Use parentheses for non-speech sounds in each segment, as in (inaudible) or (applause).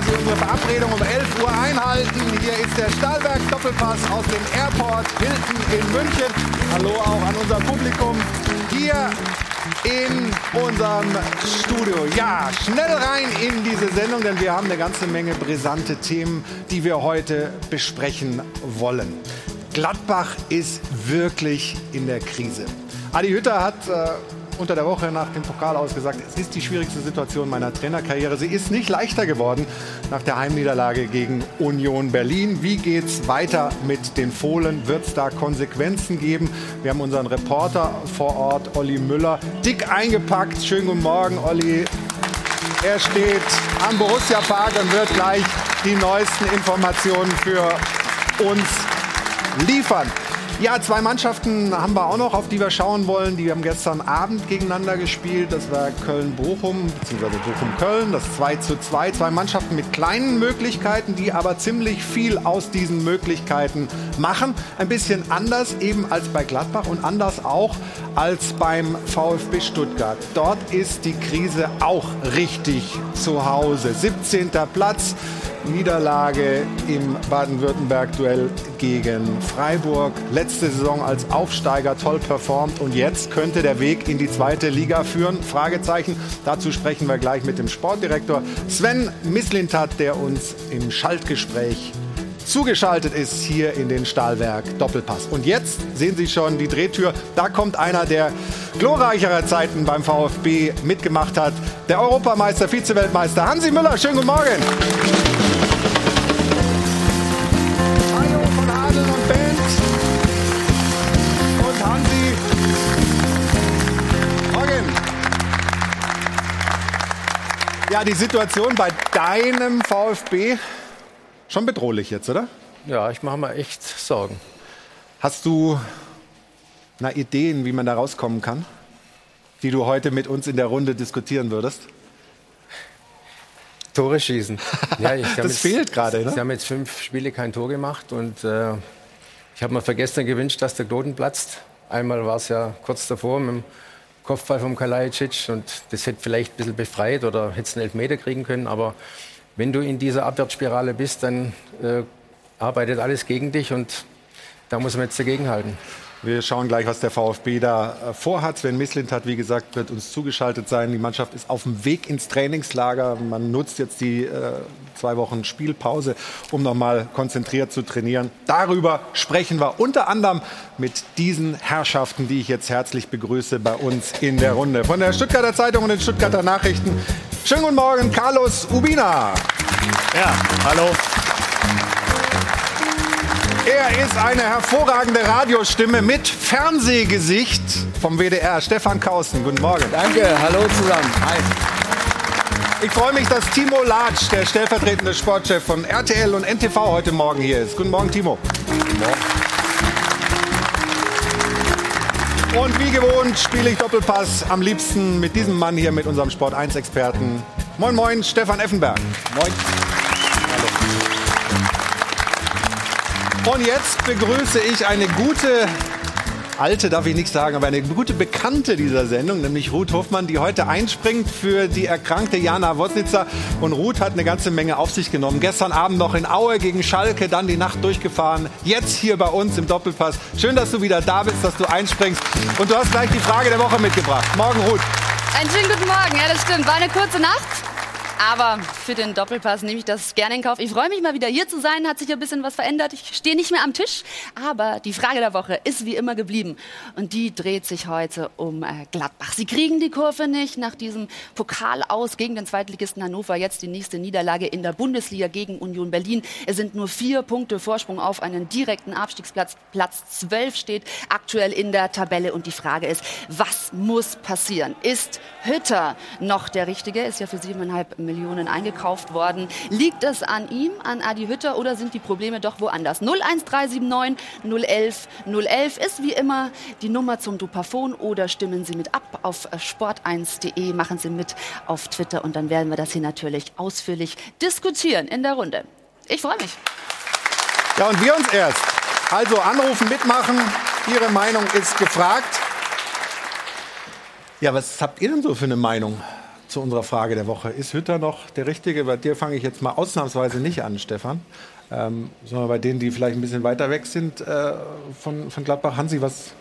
dass Sie unsere Verabredung um 11 Uhr einhalten. Hier ist der Stahlberg Doppelpass aus dem Airport Hilton in München. Hallo auch an unser Publikum hier in unserem Studio. Ja, schnell rein in diese Sendung, denn wir haben eine ganze Menge brisante Themen, die wir heute besprechen wollen. Gladbach ist wirklich in der Krise. Adi Hütter hat äh, unter der Woche nach dem Pokal ausgesagt, es ist die schwierigste Situation meiner Trainerkarriere. Sie ist nicht leichter geworden nach der Heimniederlage gegen Union Berlin. Wie geht es weiter mit den Fohlen? Wird es da Konsequenzen geben? Wir haben unseren Reporter vor Ort, Olli Müller, dick eingepackt. Schönen guten Morgen, Olli. Er steht am Borussia Park und wird gleich die neuesten Informationen für uns liefern. Ja, zwei Mannschaften haben wir auch noch, auf die wir schauen wollen. Die haben gestern Abend gegeneinander gespielt. Das war Köln-Bochum, beziehungsweise Bochum-Köln. Das 2 zu 2. Zwei Mannschaften mit kleinen Möglichkeiten, die aber ziemlich viel aus diesen Möglichkeiten machen. Ein bisschen anders eben als bei Gladbach und anders auch als beim VfB Stuttgart. Dort ist die Krise auch richtig zu Hause. 17. Platz. Niederlage im Baden-Württemberg-Duell gegen Freiburg. Letzte Saison als Aufsteiger toll performt und jetzt könnte der Weg in die zweite Liga führen? Fragezeichen. Dazu sprechen wir gleich mit dem Sportdirektor Sven Mislintat, der uns im Schaltgespräch zugeschaltet ist hier in den Stahlwerk Doppelpass. Und jetzt sehen Sie schon die Drehtür. Da kommt einer, der glorreichere Zeiten beim VfB mitgemacht hat. Der Europameister, Vize-Weltmeister Hansi Müller. Schönen guten Morgen. Ja, die Situation bei deinem VfB schon bedrohlich jetzt, oder? Ja, ich mache mir echt Sorgen. Hast du na, Ideen, wie man da rauskommen kann, die du heute mit uns in der Runde diskutieren würdest? Tore schießen. (laughs) Ja, das jetzt, fehlt gerade. Ne? Sie haben jetzt fünf Spiele kein Tor gemacht und äh, ich habe mir für gestern gewünscht, dass der Knoten platzt. Einmal war es ja kurz davor mit dem Kopfball vom Kalajdzic und das hätte vielleicht ein bisschen befreit oder hätte einen Elfmeter kriegen können, aber wenn du in dieser Abwärtsspirale bist, dann äh, arbeitet alles gegen dich und da muss man jetzt dagegenhalten. Wir schauen gleich, was der VfB da äh, vorhat. Sven Mislint hat, wie gesagt, wird uns zugeschaltet sein. Die Mannschaft ist auf dem Weg ins Trainingslager. Man nutzt jetzt die äh, zwei Wochen Spielpause, um nochmal konzentriert zu trainieren. Darüber sprechen wir unter anderem mit diesen Herrschaften, die ich jetzt herzlich begrüße bei uns in der Runde. Von der Stuttgarter Zeitung und den Stuttgarter Nachrichten. Schönen guten Morgen, Carlos Ubina. Ja, hallo. Er ist eine hervorragende Radiostimme mit Fernsehgesicht vom WDR. Stefan Kausten, guten Morgen. Danke, hallo zusammen. Hi. Ich freue mich, dass Timo Latsch, der stellvertretende Sportchef von RTL und NTV, heute Morgen hier ist. Guten Morgen, Timo. Guten Morgen. Und wie gewohnt spiele ich Doppelpass am liebsten mit diesem Mann hier, mit unserem Sport 1-Experten. Moin, moin, Stefan Effenberg. Moin. Und jetzt begrüße ich eine gute alte darf ich nicht sagen, aber eine gute Bekannte dieser Sendung, nämlich Ruth Hofmann, die heute einspringt für die erkrankte Jana Wosnitzer. Und Ruth hat eine ganze Menge auf sich genommen. Gestern Abend noch in Aue gegen Schalke, dann die Nacht durchgefahren. Jetzt hier bei uns im Doppelpass. Schön, dass du wieder da bist, dass du einspringst. Und du hast gleich die Frage der Woche mitgebracht. Morgen, Ruth. Einen schönen guten Morgen. Ja, das stimmt. War eine kurze Nacht. Aber für den Doppelpass nehme ich das gerne in Kauf. Ich freue mich mal wieder hier zu sein. Hat sich ein bisschen was verändert. Ich stehe nicht mehr am Tisch. Aber die Frage der Woche ist wie immer geblieben. Und die dreht sich heute um äh, Gladbach. Sie kriegen die Kurve nicht nach diesem Pokal aus gegen den Zweitligisten Hannover. Jetzt die nächste Niederlage in der Bundesliga gegen Union Berlin. Es sind nur vier Punkte Vorsprung auf einen direkten Abstiegsplatz. Platz 12 steht aktuell in der Tabelle. Und die Frage ist, was muss passieren? Ist Hütter noch der Richtige? Ist ja für siebeneinhalb Millionen Millionen eingekauft worden. Liegt es an ihm, an Adi Hütter oder sind die Probleme doch woanders? 01379 011 011 ist wie immer die Nummer zum Dupafon oder stimmen Sie mit ab auf sport1.de, machen Sie mit auf Twitter und dann werden wir das hier natürlich ausführlich diskutieren in der Runde. Ich freue mich. Ja, und wir uns erst. Also anrufen, mitmachen. Ihre Meinung ist gefragt. Ja, was habt ihr denn so für eine Meinung? Zu unserer Frage der Woche. Ist Hütter noch der Richtige? Bei dir fange ich jetzt mal ausnahmsweise nicht an, Stefan, ähm, sondern bei denen, die vielleicht ein bisschen weiter weg sind äh, von, von Gladbach. Hansi, was,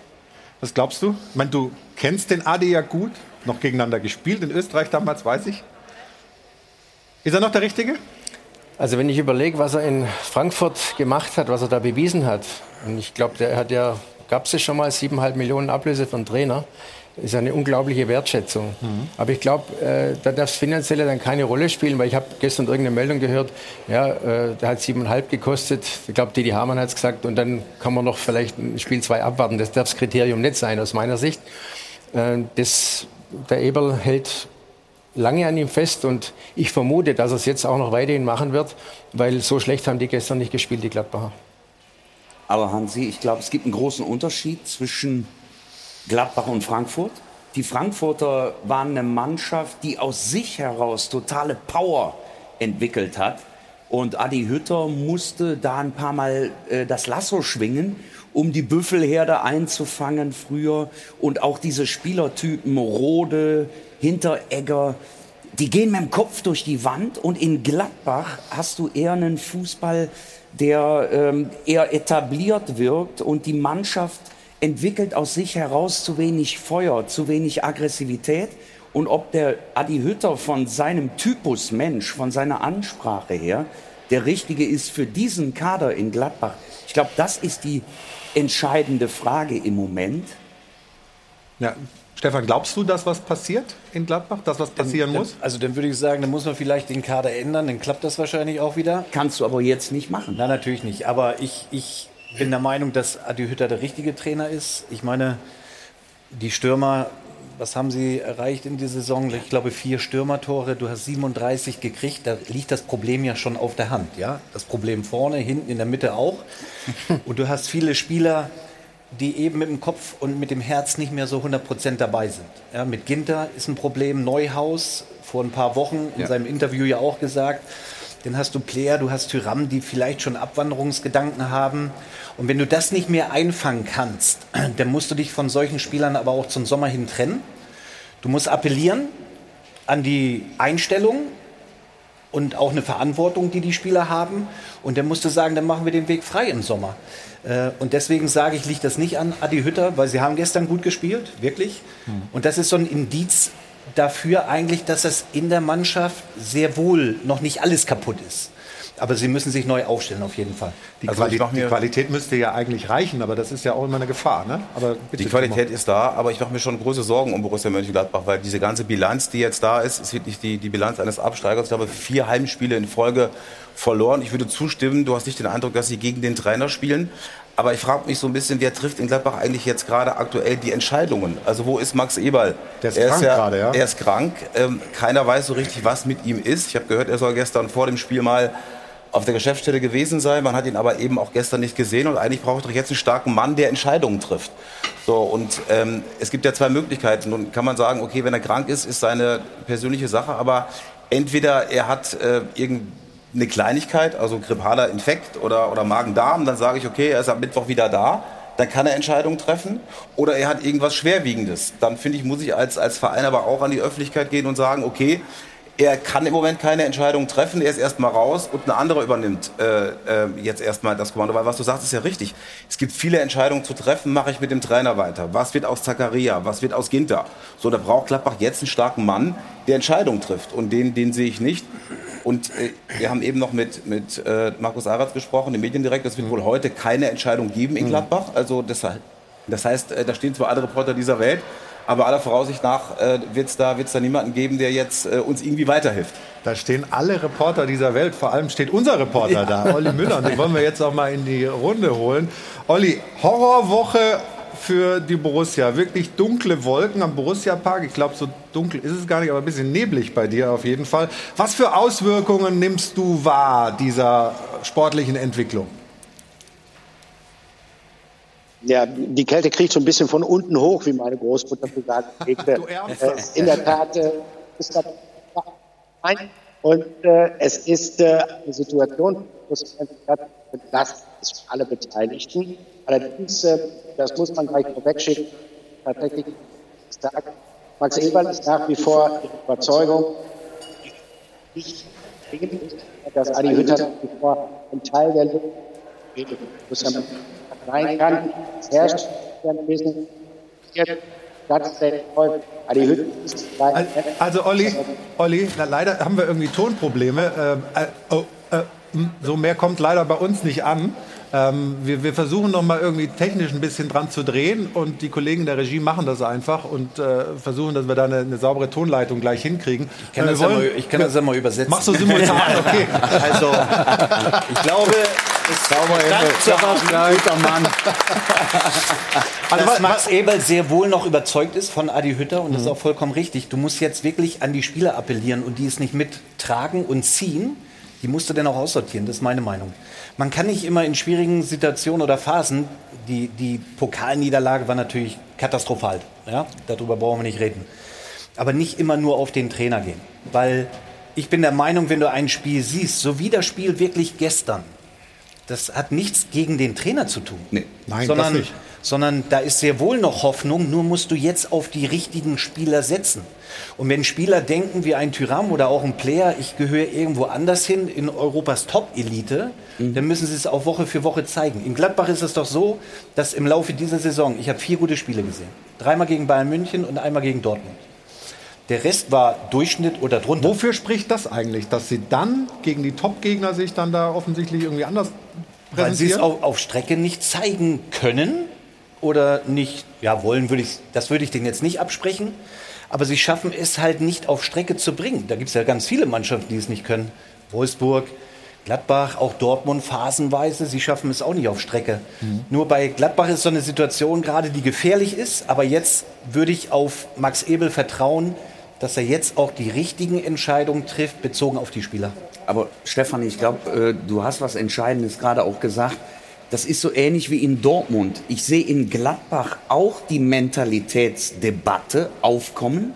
was glaubst du? Ich meine, du kennst den Adi ja gut, noch gegeneinander gespielt in Österreich damals, weiß ich. Ist er noch der Richtige? Also wenn ich überlege, was er in Frankfurt gemacht hat, was er da bewiesen hat, und ich glaube, der hat ja, gab es schon mal siebeneinhalb Millionen Ablöse einen Trainer, ist eine unglaubliche Wertschätzung. Mhm. Aber ich glaube, äh, da darf das Finanzielle dann keine Rolle spielen, weil ich habe gestern irgendeine Meldung gehört, ja, äh, der hat siebeneinhalb gekostet. Ich glaube, Didi Hamann hat es gesagt und dann kann man noch vielleicht ein Spiel zwei abwarten. Das darf das Kriterium nicht sein aus meiner Sicht. Äh, das, der Eberl hält lange an ihm fest und ich vermute, dass er es jetzt auch noch weiterhin machen wird, weil so schlecht haben die gestern nicht gespielt, die Gladbacher. Aber Hansi, ich glaube, es gibt einen großen Unterschied zwischen Gladbach und Frankfurt. Die Frankfurter waren eine Mannschaft, die aus sich heraus totale Power entwickelt hat. Und Adi Hütter musste da ein paar Mal äh, das Lasso schwingen, um die Büffelherde einzufangen früher. Und auch diese Spielertypen Rode, Hinteregger, die gehen mit dem Kopf durch die Wand. Und in Gladbach hast du eher einen Fußball, der ähm, eher etabliert wirkt und die Mannschaft entwickelt aus sich heraus zu wenig Feuer, zu wenig Aggressivität. Und ob der Adi Hütter von seinem Typus Mensch, von seiner Ansprache her, der richtige ist für diesen Kader in Gladbach. Ich glaube, das ist die entscheidende Frage im Moment. Ja, Stefan, glaubst du, dass was passiert in Gladbach, dass was passieren dann, muss? Also dann würde ich sagen, dann muss man vielleicht den Kader ändern, dann klappt das wahrscheinlich auch wieder. Kannst du aber jetzt nicht machen. Nein, natürlich nicht. Aber ich, ich bin der Meinung, dass Adi Hütter der richtige Trainer ist. Ich meine, die Stürmer, was haben sie erreicht in dieser Saison? Ich glaube, vier Stürmertore. Du hast 37 gekriegt. Da liegt das Problem ja schon auf der Hand. Ja? Das Problem vorne, hinten, in der Mitte auch. (laughs) Und du hast viele Spieler, die eben mit dem Kopf und mit dem Herz nicht mehr so 100% dabei sind. Ja, mit Ginter ist ein Problem. Neuhaus, vor ein paar Wochen in ja. seinem Interview ja auch gesagt. Dann hast du Player, du hast Tyram, die vielleicht schon Abwanderungsgedanken haben. Und wenn du das nicht mehr einfangen kannst, (clears throat) dann musst du dich von solchen Spielern aber auch zum Sommer hin trennen. Du musst appellieren an die Einstellung und auch eine Verantwortung, die die Spieler haben. Und dann musst du sagen, dann machen wir den Weg frei im Sommer. Äh, und deswegen sage ich, liegt das nicht an Adi Hütter, weil sie haben gestern gut gespielt, wirklich. Hm. Und das ist so ein Indiz dafür eigentlich, dass es in der Mannschaft sehr wohl noch nicht alles kaputt ist. Aber sie müssen sich neu aufstellen, auf jeden Fall. Die, also Quali die Qualität müsste ja eigentlich reichen, aber das ist ja auch immer eine Gefahr. Ne? Aber die Qualität ist da, aber ich mache mir schon große Sorgen um Borussia Mönchengladbach, weil diese ganze Bilanz, die jetzt da ist, ist wirklich die, die Bilanz eines Absteigers. Ich habe vier Heimspiele in Folge verloren. Ich würde zustimmen, du hast nicht den Eindruck, dass sie gegen den Trainer spielen. Aber ich frage mich so ein bisschen, wer trifft in Gladbach eigentlich jetzt gerade aktuell die Entscheidungen? Also wo ist Max Eberl? Der ist er krank ist ja, gerade, ja. Er ist krank. Ähm, keiner weiß so richtig, was mit ihm ist. Ich habe gehört, er soll gestern vor dem Spiel mal auf der Geschäftsstelle gewesen sein. Man hat ihn aber eben auch gestern nicht gesehen. Und eigentlich braucht doch jetzt einen starken Mann, der Entscheidungen trifft. So, und ähm, es gibt ja zwei Möglichkeiten. Nun kann man sagen, okay, wenn er krank ist, ist seine persönliche Sache. Aber entweder er hat äh, irgendwie eine Kleinigkeit, also grippaler Infekt oder, oder Magen-Darm, dann sage ich, okay, er ist am Mittwoch wieder da, dann kann er Entscheidungen treffen. Oder er hat irgendwas Schwerwiegendes. Dann finde ich, muss ich als, als Verein aber auch an die Öffentlichkeit gehen und sagen, okay, er kann im Moment keine Entscheidung treffen, er ist erstmal raus und ein anderer übernimmt äh, äh, jetzt erstmal das Kommando. Weil was du sagst, ist ja richtig. Es gibt viele Entscheidungen zu treffen, mache ich mit dem Trainer weiter. Was wird aus Zakaria? Was wird aus Ginter? So, da braucht Klappbach jetzt einen starken Mann, der Entscheidungen trifft. Und den, den sehe ich nicht. Und äh, wir haben eben noch mit, mit äh, Markus Aratz gesprochen, dem Mediendirektor. Es wird mhm. wohl heute keine Entscheidung geben in mhm. Gladbach. Also das, das heißt, äh, da stehen zwar alle Reporter dieser Welt, aber aller Voraussicht nach äh, wird es da, wird's da niemanden geben, der jetzt äh, uns irgendwie weiterhilft. Da stehen alle Reporter dieser Welt, vor allem steht unser Reporter ja. da, Olli Müller. Und den wollen wir jetzt auch mal in die Runde holen. Olli, Horrorwoche für die Borussia. Wirklich dunkle Wolken am Borussia-Park. Ich glaube, so dunkel ist es gar nicht, aber ein bisschen neblig bei dir auf jeden Fall. Was für Auswirkungen nimmst du wahr dieser sportlichen Entwicklung? Ja, die Kälte kriegt so ein bisschen von unten hoch, wie meine Großmutter gesagt hat. (laughs) Äh, in der Tat äh, ist das ein. Und äh, es ist äh, eine Situation, wo es das ist für alle Beteiligten. Allerdings, äh, das muss man gleich vorwegschicken, tatsächlich stark Max Eberl ist nach wie vor die Überzeugung, dass Adi Hütter nach wie vor ein Teil der Lösung sein kann. Es herrscht ein bisschen also Olli, Olli, leider haben wir irgendwie Tonprobleme. Ähm, äh, oh, äh, so mehr kommt leider bei uns nicht an. Ähm, wir, wir, versuchen noch mal irgendwie technisch ein bisschen dran zu drehen und die Kollegen der Regie machen das einfach und äh, versuchen, dass wir da eine, eine, saubere Tonleitung gleich hinkriegen. Ich kann, das, wollen, ja mal, ich kann das ja mal übersetzen. Machst du simultan? (laughs) Okay. also, ich glaube, Sauber guter Mann. (laughs) Also, Dass Max Eberl sehr wohl noch überzeugt ist von Adi Hütter und das ist mhm. auch vollkommen richtig. Du musst jetzt wirklich an die Spieler appellieren und die es nicht mittragen und ziehen. Die musst du dann auch aussortieren, das ist meine Meinung. Man kann nicht immer in schwierigen Situationen oder Phasen, die, die Pokalniederlage war natürlich katastrophal, ja? darüber brauchen wir nicht reden, aber nicht immer nur auf den Trainer gehen. Weil ich bin der Meinung, wenn du ein Spiel siehst, so wie das Spiel wirklich gestern, das hat nichts gegen den Trainer zu tun. Nee. Nein, sondern, das nicht. Sondern da ist sehr wohl noch Hoffnung, nur musst du jetzt auf die richtigen Spieler setzen. Und wenn Spieler denken wie ein Tyram oder auch ein Player, ich gehöre irgendwo anders hin in Europas Top-Elite, mhm. dann müssen sie es auch Woche für Woche zeigen. In Gladbach ist es doch so, dass im Laufe dieser Saison, ich habe vier gute Spiele gesehen. Dreimal gegen Bayern München und einmal gegen Dortmund. Der Rest war Durchschnitt oder drunter. Wofür spricht das eigentlich, dass sie dann gegen die Top-Gegner sich dann da offensichtlich irgendwie anders weil sie es auf, auf, Strecke nicht zeigen können oder nicht, ja, wollen würde ich, das würde ich denen jetzt nicht absprechen. Aber sie schaffen es halt nicht auf Strecke zu bringen. Da gibt es ja ganz viele Mannschaften, die es nicht können. Wolfsburg, Gladbach, auch Dortmund phasenweise. Sie schaffen es auch nicht auf Strecke. Mhm. Nur bei Gladbach ist so eine Situation gerade, die gefährlich ist. Aber jetzt würde ich auf Max Ebel vertrauen, dass er jetzt auch die richtigen Entscheidungen trifft, bezogen auf die Spieler. Aber Stefan, ich glaube, äh, du hast was Entscheidendes gerade auch gesagt. Das ist so ähnlich wie in Dortmund. Ich sehe in Gladbach auch die Mentalitätsdebatte aufkommen,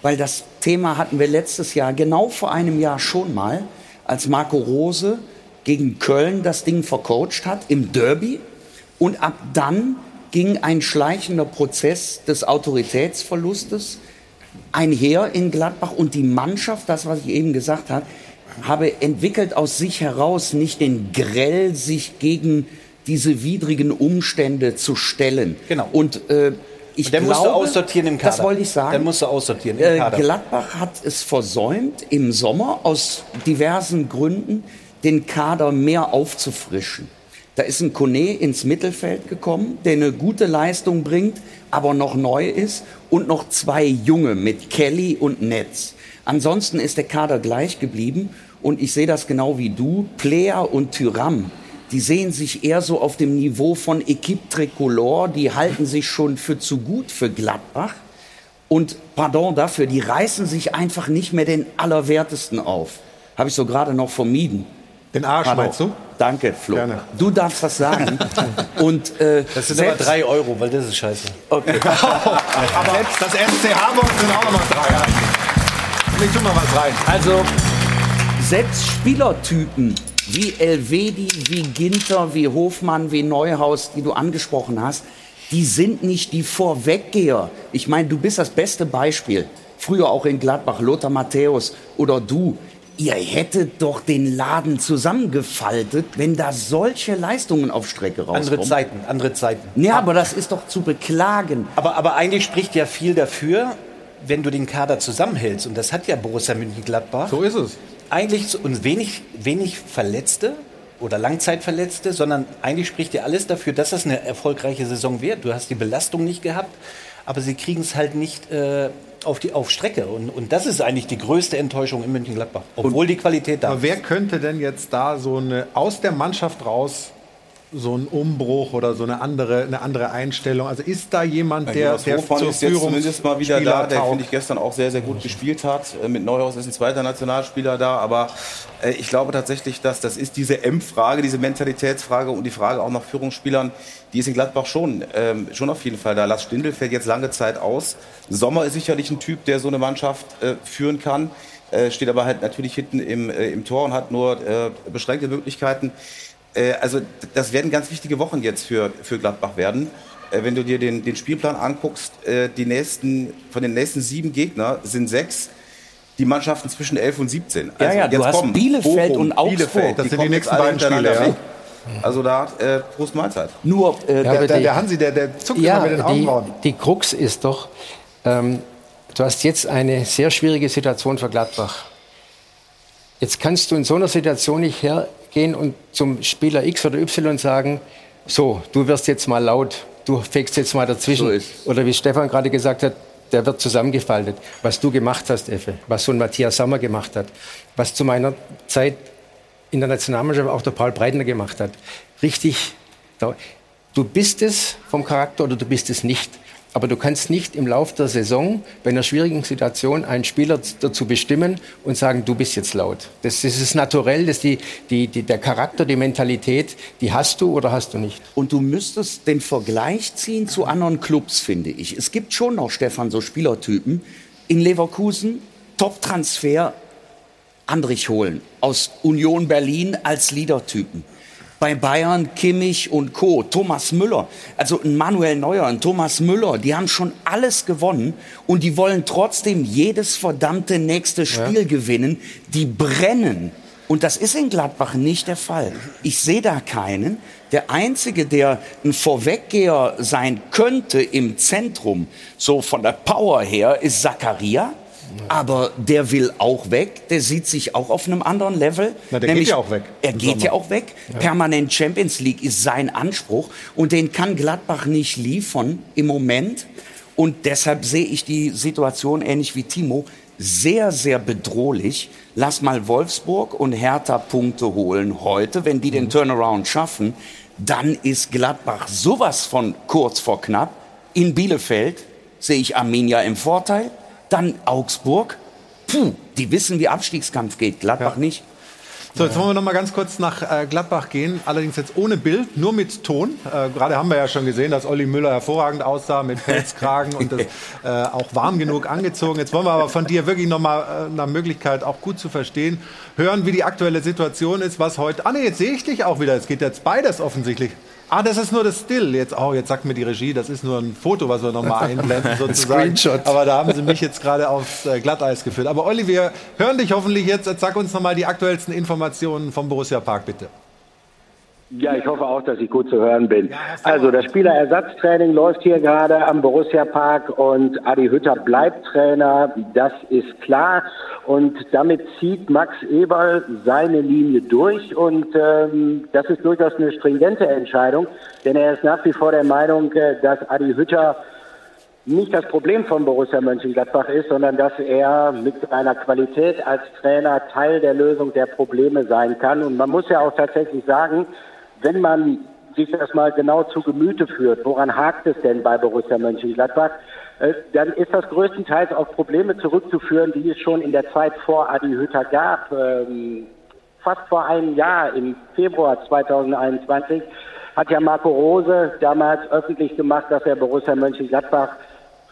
weil das Thema hatten wir letztes Jahr, genau vor einem Jahr schon mal, als Marco Rose gegen Köln das Ding vercoacht hat im Derby. Und ab dann ging ein schleichender Prozess des Autoritätsverlustes einher in Gladbach und die Mannschaft, das was ich eben gesagt habe, habe entwickelt aus sich heraus nicht den Grell, sich gegen diese widrigen Umstände zu stellen. Genau. Und äh, ich dann glaube, musst du aussortieren im Kader. Das wollte ich sagen. Dann musst du aussortieren im Kader. Äh, Gladbach hat es versäumt, im Sommer aus diversen Gründen den Kader mehr aufzufrischen. Da ist ein Kone ins Mittelfeld gekommen, der eine gute Leistung bringt, aber noch neu ist. Und noch zwei Junge mit Kelly und Netz. Ansonsten ist der Kader gleich geblieben. Und ich sehe das genau wie du. Player und Tyram, die sehen sich eher so auf dem Niveau von Equipe Tricolore. Die halten sich schon für zu gut für Gladbach. Und pardon dafür, die reißen sich einfach nicht mehr den Allerwertesten auf. Habe ich so gerade noch vermieden. Den Arsch Pardon. meinst du? Danke, Flo. Gerne. Du darfst das sagen. (laughs) Und, äh, das sind aber drei Euro, weil das ist scheiße. Okay. (laughs) aber selbst das FC Hamburg sind auch nochmal drei. Ich tu mal was rein. Also, selbst Spielertypen wie Elvedi, wie Ginter, wie Hofmann, wie Neuhaus, die du angesprochen hast, die sind nicht die Vorweggeher. Ich meine, du bist das beste Beispiel. Früher auch in Gladbach, Lothar Matthäus oder du ihr hättet doch den Laden zusammengefaltet, wenn da solche Leistungen auf Strecke rauskommen. Andere Zeiten, andere Zeiten. Ja, aber das ist doch zu beklagen. Aber, aber eigentlich spricht ja viel dafür, wenn du den Kader zusammenhältst. Und das hat ja Borussia Mönchengladbach. So ist es. Eigentlich und wenig, wenig Verletzte oder Langzeitverletzte, sondern eigentlich spricht ja alles dafür, dass das eine erfolgreiche Saison wird. Du hast die Belastung nicht gehabt, aber sie kriegen es halt nicht äh, auf die auf Strecke. Und, und das ist eigentlich die größte Enttäuschung in Mönchengladbach, obwohl und, die Qualität da ist. Aber wer könnte denn jetzt da so eine aus der Mannschaft raus so ein Umbruch oder so eine andere, eine andere Einstellung? Also ist da jemand, der, ja, der zur ist jetzt zumindest mal wieder da, der finde ich gestern auch sehr, sehr gut gespielt hat. Äh, mit Neuhaus ist ein zweiter Nationalspieler da, aber äh, ich glaube tatsächlich, dass das ist diese M-Frage, diese Mentalitätsfrage und die Frage auch nach Führungsspielern, die ist in Gladbach schon, ähm, schon auf jeden Fall da. Lars Stindl fällt jetzt lange Zeit aus. Sommer ist sicherlich ein Typ, der so eine Mannschaft äh, führen kann. Äh, steht aber halt natürlich hinten im, äh, im Tor und hat nur äh, beschränkte Möglichkeiten. Äh, also das werden ganz wichtige Wochen jetzt für, für Gladbach werden. äh, wenn du dir den, den Spielplan anguckst, äh, die nächsten, von den nächsten sieben Gegnern sind sechs die Mannschaften zwischen 11 und 17. Also ja, ja, du hast Bielefeld Bochum, und Augsburg. Bielefeld, das sind die nächsten beiden Spiele. Ja. Also da äh, Prost Mahlzeit. Nur äh, ja, der, der, der, Hansi, der, der zuckt ja, immer mit den Augenbrauen. Die, die Krux ist doch, ähm, du hast jetzt eine sehr schwierige Situation für Gladbach. Jetzt kannst du in so einer Situation nicht hergehen und zum Spieler X oder Y sagen, so, du wirst jetzt mal laut, du fegst jetzt mal dazwischen. So oder wie Stefan gerade gesagt hat, der wird zusammengefaltet. Was du gemacht hast, Effe, was so ein Matthias Sommer gemacht hat, was zu meiner Zeit in der Nationalmannschaft auch der Paul Breitner gemacht hat. Richtig, du bist es vom Charakter oder du bist es nicht. Aber du kannst nicht im Laufe der Saison bei einer schwierigen Situation einen Spieler dazu bestimmen und sagen, du bist jetzt laut. Das, das ist naturell, das die, die, die, der Charakter, die Mentalität, die hast du oder hast du nicht. Und du müsstest den Vergleich ziehen zu anderen Clubs, finde ich. Es gibt schon noch, Stefan, so Spielertypen. In Leverkusen, Top-Transfer, Andrich holen aus Union Berlin als Leadertypen bei Bayern Kimmich und Co. Thomas Müller, also ein Manuel Neuer, ein Thomas Müller, die haben schon alles gewonnen und die wollen trotzdem jedes verdammte nächste Spiel ja. gewinnen. Die brennen. Und das ist in Gladbach nicht der Fall. Ich sehe da keinen. Der Einzige, der ein Vorweggeher sein könnte im Zentrum, so von der Power her, ist Zakaria aber der will auch weg. Der sieht sich auch auf einem anderen Level. Na, der Nämlich, geht ja auch weg. Er geht Sommer. ja auch weg. Ja. Permanent Champions League ist sein Anspruch. Und den kann Gladbach nicht liefern im Moment. Und deshalb sehe ich die Situation ähnlich wie Timo sehr, sehr bedrohlich. Lass mal Wolfsburg und Hertha Punkte holen heute. Wenn die den mhm. Turnaround schaffen, dann ist Gladbach sowas von kurz vor knapp. In Bielefeld sehe ich Arminia im Vorteil. Dann Augsburg. Puh, die wissen, wie Abstiegskampf geht. Gladbach ja. nicht. So, jetzt wollen wir noch mal ganz kurz nach äh, Gladbach gehen. Allerdings jetzt ohne Bild, nur mit Ton. Äh, Gerade haben wir ja schon gesehen, dass Olli Müller hervorragend aussah mit (laughs) Pelzkragen und das äh, auch warm genug angezogen. Jetzt wollen wir aber von dir wirklich noch mal äh, nach Möglichkeit auch gut zu verstehen hören, wie die aktuelle Situation ist, was heute. Ah nee, jetzt sehe ich dich auch wieder. Es geht jetzt beides offensichtlich. Ah, das ist nur das Still. Jetzt, oh, jetzt sagt mir die Regie, das ist nur ein Foto, was wir nochmal (laughs) einblenden sozusagen. Screenshot. Aber da haben sie mich jetzt gerade aufs äh, Glatteis geführt. Aber Olli, wir hören dich hoffentlich jetzt. jetzt sag uns nochmal die aktuellsten Informationen vom Borussia Park, bitte. Ja, ich hoffe auch, dass ich gut zu hören bin. Also das Spielerersatztraining läuft hier gerade am Borussia Park und Adi Hütter bleibt Trainer, das ist klar. Und damit zieht Max Eberl seine Linie durch und ähm, das ist durchaus eine stringente Entscheidung, denn er ist nach wie vor der Meinung, äh, dass Adi Hütter nicht das Problem von Borussia Mönchengladbach ist, sondern dass er mit seiner Qualität als Trainer Teil der Lösung der Probleme sein kann. Und man muss ja auch tatsächlich sagen, wenn man sich das mal genau zu Gemüte führt, woran hakt es denn bei Borussia Mönchengladbach, äh, dann ist das größtenteils auf Probleme zurückzuführen, die es schon in der Zeit vor Adi Hütter gab. Ähm, fast vor einem Jahr, im Februar 2021, hat ja Marco Rose damals öffentlich gemacht, dass er Borussia Mönchengladbach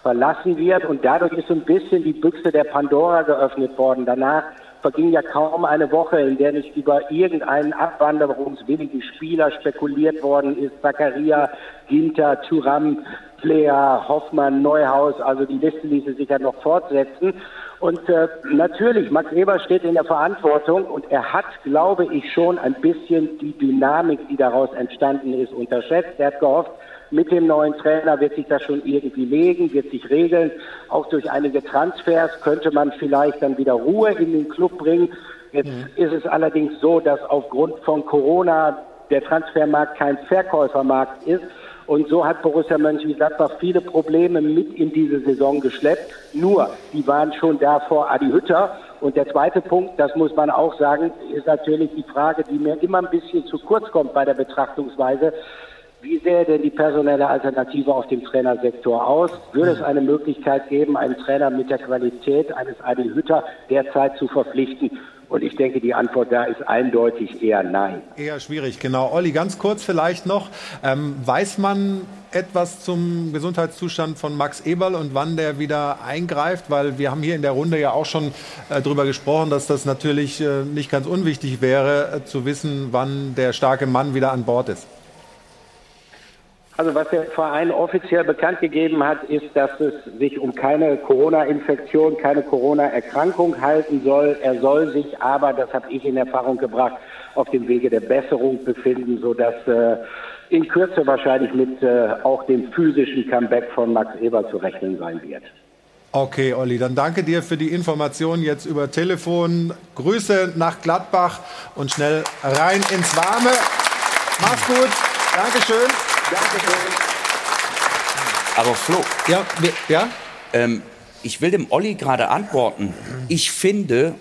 verlassen wird. Und dadurch ist so ein bisschen die Büchse der Pandora geöffnet worden. Danach verging ja kaum eine Woche, in der nicht über irgendeinen abwanderungswilligen Spieler spekuliert worden ist. Zakaria, Ginter, Thuram, Player, Hoffmann, Neuhaus, also die Liste ließe sich ja noch fortsetzen. Und äh, natürlich, Max Eber steht in der Verantwortung und er hat, glaube ich, schon ein bisschen die Dynamik, die daraus entstanden ist, unterschätzt. Er hat gehofft, mit dem neuen Trainer wird sich das schon irgendwie legen, wird sich regeln. Auch durch einige Transfers könnte man vielleicht dann wieder Ruhe in den Club bringen. Jetzt mhm. ist es allerdings so, dass aufgrund von Corona der Transfermarkt kein Verkäufermarkt ist. Und so hat Borussia Mönchengladbach viele Probleme mit in diese Saison geschleppt. Nur, die waren schon da vor Adi Hütter. Und der zweite Punkt, das muss man auch sagen, ist natürlich die Frage, die mir immer ein bisschen zu kurz kommt bei der Betrachtungsweise. Wie sähe denn die personelle Alternative auf dem Trainersektor aus? Würde es eine Möglichkeit geben, einen Trainer mit der Qualität eines Adi Hütter derzeit zu verpflichten? Und ich denke, die Antwort da ist eindeutig eher nein. Eher schwierig, genau. Olli, ganz kurz vielleicht noch. Ähm, weiß man etwas zum Gesundheitszustand von Max Eberl und wann der wieder eingreift? Weil wir haben hier in der Runde ja auch schon äh, darüber gesprochen, dass das natürlich äh, nicht ganz unwichtig wäre, äh, zu wissen, wann der starke Mann wieder an Bord ist. Also was der Verein offiziell bekannt gegeben hat, ist, dass es sich um keine Corona-Infektion, keine Corona-Erkrankung halten soll. Er soll sich aber, das habe ich in Erfahrung gebracht, auf dem Wege der Besserung befinden, sodass äh, in Kürze wahrscheinlich mit äh, auch dem physischen Comeback von Max Eber zu rechnen sein wird. Okay, Olli, dann danke dir für die Information jetzt über Telefon. Grüße nach Gladbach und schnell rein ins Warme. Mach's gut. Dankeschön. Dankeschön. Aber Flo. Ja, ja? Ähm, ich will dem Olli gerade antworten. Ich finde,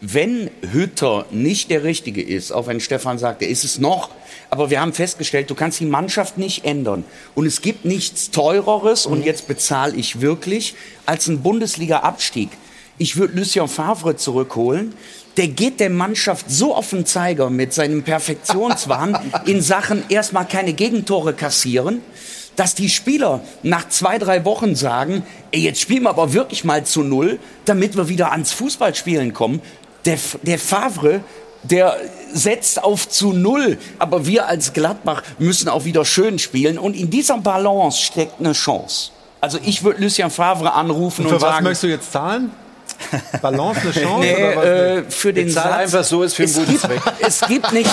wenn Hütter nicht der Richtige ist, auch wenn Stefan sagt, er ist es noch, aber wir haben festgestellt, du kannst die Mannschaft nicht ändern. Und es gibt nichts Teureres, und jetzt bezahle ich wirklich, als ein Bundesliga-Abstieg. Ich würde Lucien Favre zurückholen. Der geht der Mannschaft so auf den Zeiger mit seinem Perfektionswahn (laughs) in Sachen erstmal keine Gegentore kassieren, dass die Spieler nach zwei, drei Wochen sagen, ey, jetzt spielen wir aber wirklich mal zu Null, damit wir wieder ans Fußballspielen kommen. Der, der Favre, der setzt auf zu Null. Aber wir als Gladbach müssen auch wieder schön spielen. Und in dieser Balance steckt eine Chance. Also ich würde Lucien Favre anrufen und, und für sagen... was möchtest du jetzt zahlen? Balance eine Chance? Nee, oder was? äh, für den Satz, einfach so ist für einen es guten gibt, Zweck. (laughs) Es gibt, nicht,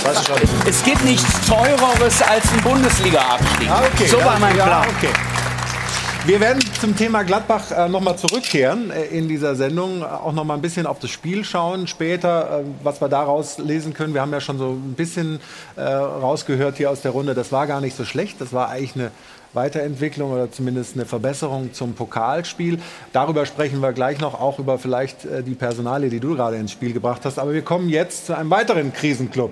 es gibt nichts Teureres als ein Bundesliga-Abstieg. Ah, okay. So ja, war mein ja, Plan. Okay. Wir werden zum Thema Gladbach äh, nochmal zurückkehren äh, in dieser Sendung, äh, auch nochmal ein bisschen auf das Spiel schauen später, äh, was wir daraus lesen können. Wir haben ja schon so ein bisschen äh, rausgehört hier aus der Runde, das war gar nicht so schlecht, das war eigentlich eine Weiterentwicklung oder zumindest eine Verbesserung zum Pokalspiel. Darüber sprechen wir gleich noch, auch über vielleicht äh, die Personalie, die du gerade ins Spiel gebracht hast. Aber wir kommen jetzt zu einem weiteren Krisenclub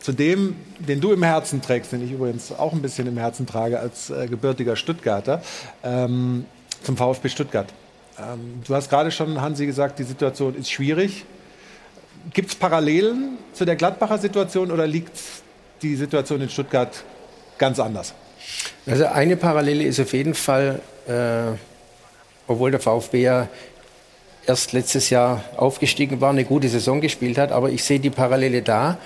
zu dem, den du im Herzen trägst, den ich übrigens auch ein bisschen im Herzen trage als äh, gebürtiger Stuttgarter, ähm, zum VfB Stuttgart. Ähm, du hast gerade schon, Hansi, gesagt, die Situation ist schwierig. Gibt es Parallelen zu der Gladbacher Situation oder liegt die Situation in Stuttgart ganz anders? Also eine Parallele ist auf jeden Fall, äh, obwohl der VfB ja erst letztes Jahr aufgestiegen war, eine gute Saison gespielt hat, aber ich sehe die Parallele da,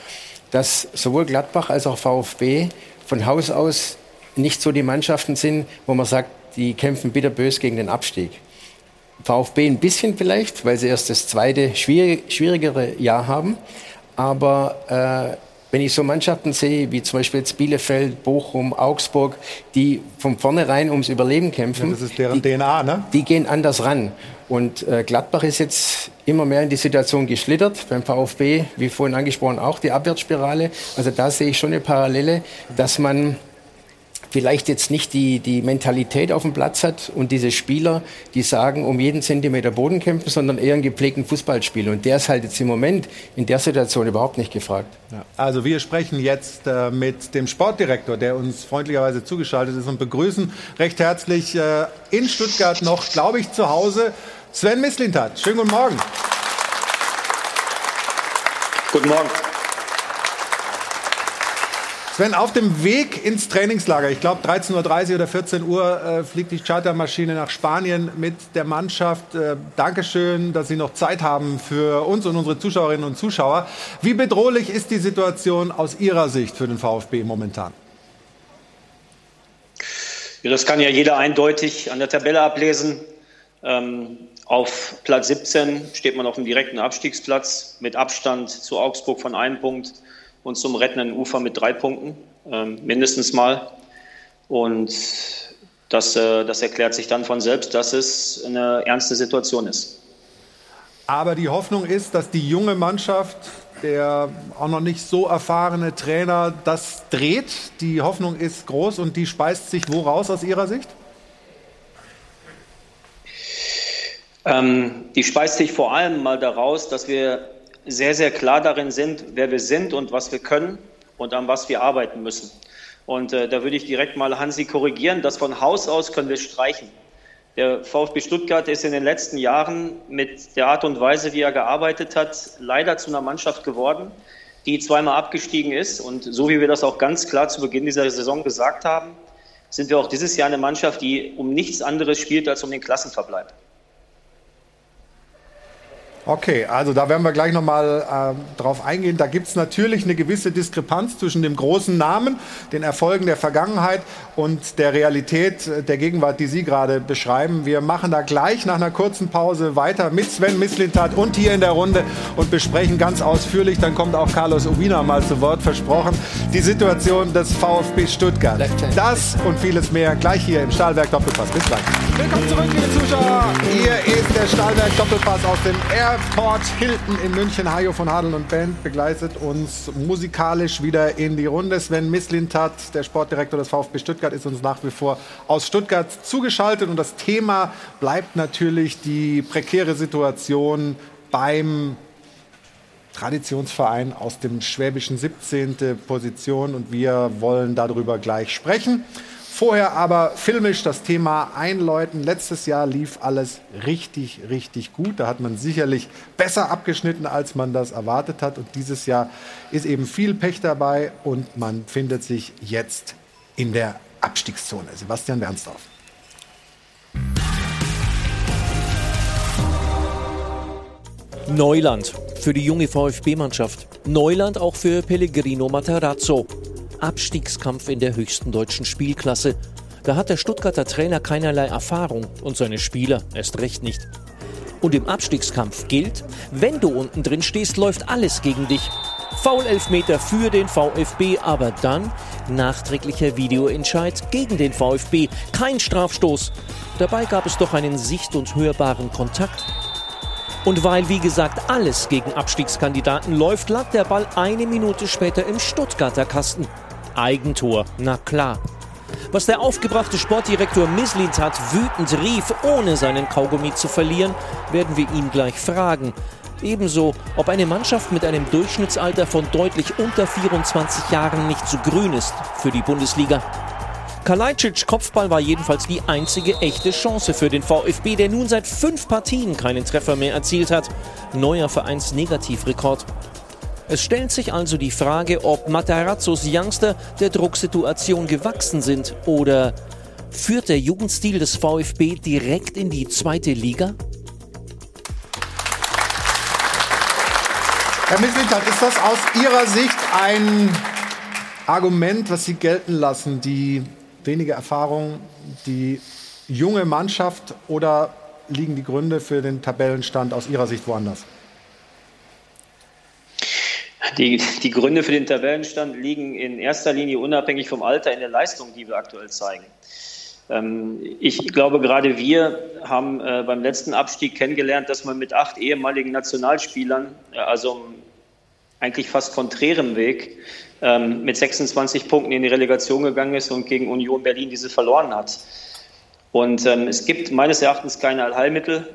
dass sowohl Gladbach als auch VfB von Haus aus nicht so die Mannschaften sind, wo man sagt, die kämpfen bitterbös gegen den Abstieg. VfB ein bisschen vielleicht, weil sie erst das zweite schwierig, schwierigere Jahr haben. Aber äh, wenn ich so Mannschaften sehe, wie zum Beispiel jetzt Bielefeld, Bochum, Augsburg, die von vornherein ums Überleben kämpfen, Ja, das ist deren die, DNA, ne? die gehen anders ran. Und äh, Gladbach ist jetzt immer mehr in die Situation geschlittert. Beim VfB, wie vorhin angesprochen, auch die Abwärtsspirale. Also da sehe ich schon eine Parallele, dass man vielleicht jetzt nicht die, die Mentalität auf dem Platz hat und diese Spieler, die sagen, um jeden Zentimeter Boden kämpfen, sondern eher einen gepflegten Fußballspiel. Und der ist halt jetzt im Moment in der Situation überhaupt nicht gefragt. Ja. Also wir sprechen jetzt äh, mit dem Sportdirektor, der uns freundlicherweise zugeschaltet ist und begrüßen recht herzlich äh, in Stuttgart noch, glaube ich, zu Hause Sven Mislintat. Schönen guten Morgen. Guten Morgen. Sven, auf dem Weg ins Trainingslager, ich glaube 13.30 Uhr oder 14 Uhr äh, fliegt die Chartermaschine nach Spanien mit der Mannschaft. Äh, Dankeschön, dass Sie noch Zeit haben für uns und unsere Zuschauerinnen und Zuschauer. Wie bedrohlich ist die Situation aus Ihrer Sicht für den VfB momentan? Ja, das kann ja jeder eindeutig an der Tabelle ablesen. Ähm, auf Platz 17 steht man auf dem direkten Abstiegsplatz mit Abstand zu Augsburg von einem Punkt und zum rettenden Ufer mit drei Punkten, ähm, mindestens mal. Und das, äh, das erklärt sich dann von selbst, dass es eine ernste Situation ist. Aber die Hoffnung ist, dass die junge Mannschaft, der auch noch nicht so erfahrene Trainer, das dreht. Die Hoffnung ist groß und die speist sich woraus aus Ihrer Sicht? Ähm, die speist sich vor allem mal daraus, dass wir sehr, sehr klar darin sind, wer wir sind und was wir können und an was wir arbeiten müssen. Und äh, da würde ich direkt mal Hansi korrigieren, das von Haus aus können wir streichen. Der VfB Stuttgart ist in den letzten Jahren mit der Art und Weise, wie er gearbeitet hat, leider zu einer Mannschaft geworden, die zweimal abgestiegen ist. Und so wie wir das auch ganz klar zu Beginn dieser Saison gesagt haben, sind wir auch dieses Jahr eine Mannschaft, die um nichts anderes spielt als um den Klassenverbleib. Okay, also da werden wir gleich nochmal äh, drauf eingehen. Da gibt es natürlich eine gewisse Diskrepanz zwischen dem großen Namen, den Erfolgen der Vergangenheit und der Realität äh, der Gegenwart, die Sie gerade beschreiben. Wir machen da gleich nach einer kurzen Pause weiter mit Sven Mislintat und hier in der Runde und besprechen ganz ausführlich, dann kommt auch Carlos Ubina mal zu Wort versprochen, die Situation des VfB Stuttgart. Das und vieles mehr gleich hier im Stahlwerk Doppelpass. Bis gleich. Willkommen zurück, liebe Zuschauer. Hier ist der Stahlwerk Doppelpass aus dem Airport Hilton in München. Hajo von Hadeln und Band begleitet uns musikalisch wieder in die Runde. Sven Mislintat, der Sportdirektor des VfB Stuttgart, ist uns nach wie vor aus Stuttgart zugeschaltet. Und das Thema bleibt natürlich die prekäre Situation beim Traditionsverein aus dem schwäbischen 17. Position. Und wir wollen darüber gleich sprechen. Vorher aber filmisch das Thema einläuten. Letztes Jahr lief alles richtig, richtig gut. Da hat man sicherlich besser abgeschnitten, als man das erwartet hat. Und dieses Jahr ist eben viel Pech dabei und man findet sich jetzt in der Abstiegszone. Sebastian Bernsdorf. Neuland für die junge VfB-Mannschaft. Neuland auch für Pellegrino Matarazzo. Abstiegskampf in der höchsten deutschen Spielklasse. Da hat der Stuttgarter Trainer keinerlei Erfahrung und seine Spieler erst recht nicht. Und im Abstiegskampf gilt, wenn du unten drin stehst, läuft alles gegen dich. Foul-Elfmeter für den VfB, aber dann nachträglicher Videoentscheid gegen den VfB. Kein Strafstoß. Dabei gab es doch einen sicht- und hörbaren Kontakt. Und weil, wie gesagt, alles gegen Abstiegskandidaten läuft, lag der Ball eine Minute später im Stuttgarter Kasten. Eigentor, na klar. Was der aufgebrachte Sportdirektor Mislintat wütend rief, ohne seinen Kaugummi zu verlieren, werden wir ihn gleich fragen. Ebenso, ob eine Mannschaft mit einem Durchschnittsalter von deutlich unter 24 Jahren nicht zu grün ist für die Bundesliga. Kalajdzic Kopfball war jedenfalls die einzige echte Chance für den VfB, der nun seit fünf Partien keinen Treffer mehr erzielt hat. Neuer Vereinsnegativrekord. Es stellt sich also die Frage, ob Matarazzos Youngster der Drucksituation gewachsen sind oder führt der Jugendstil des VfB direkt in die zweite Liga? Herr Mislintat, ist das aus Ihrer Sicht ein Argument, was Sie gelten lassen, die wenige Erfahrung, die junge Mannschaft oder liegen die Gründe für den Tabellenstand aus Ihrer Sicht woanders? Die, die Gründe für den Tabellenstand liegen in erster Linie unabhängig vom Alter in der Leistung, die wir aktuell zeigen. Ähm, ich glaube, gerade wir haben äh, beim letzten Abstieg kennengelernt, dass man mit acht ehemaligen Nationalspielern, äh, also eigentlich fast konträrem Weg, ähm, mit 26 Punkten in die Relegation gegangen ist und gegen Union Berlin diese verloren hat. Und ähm, es gibt meines Erachtens keine Allheilmittel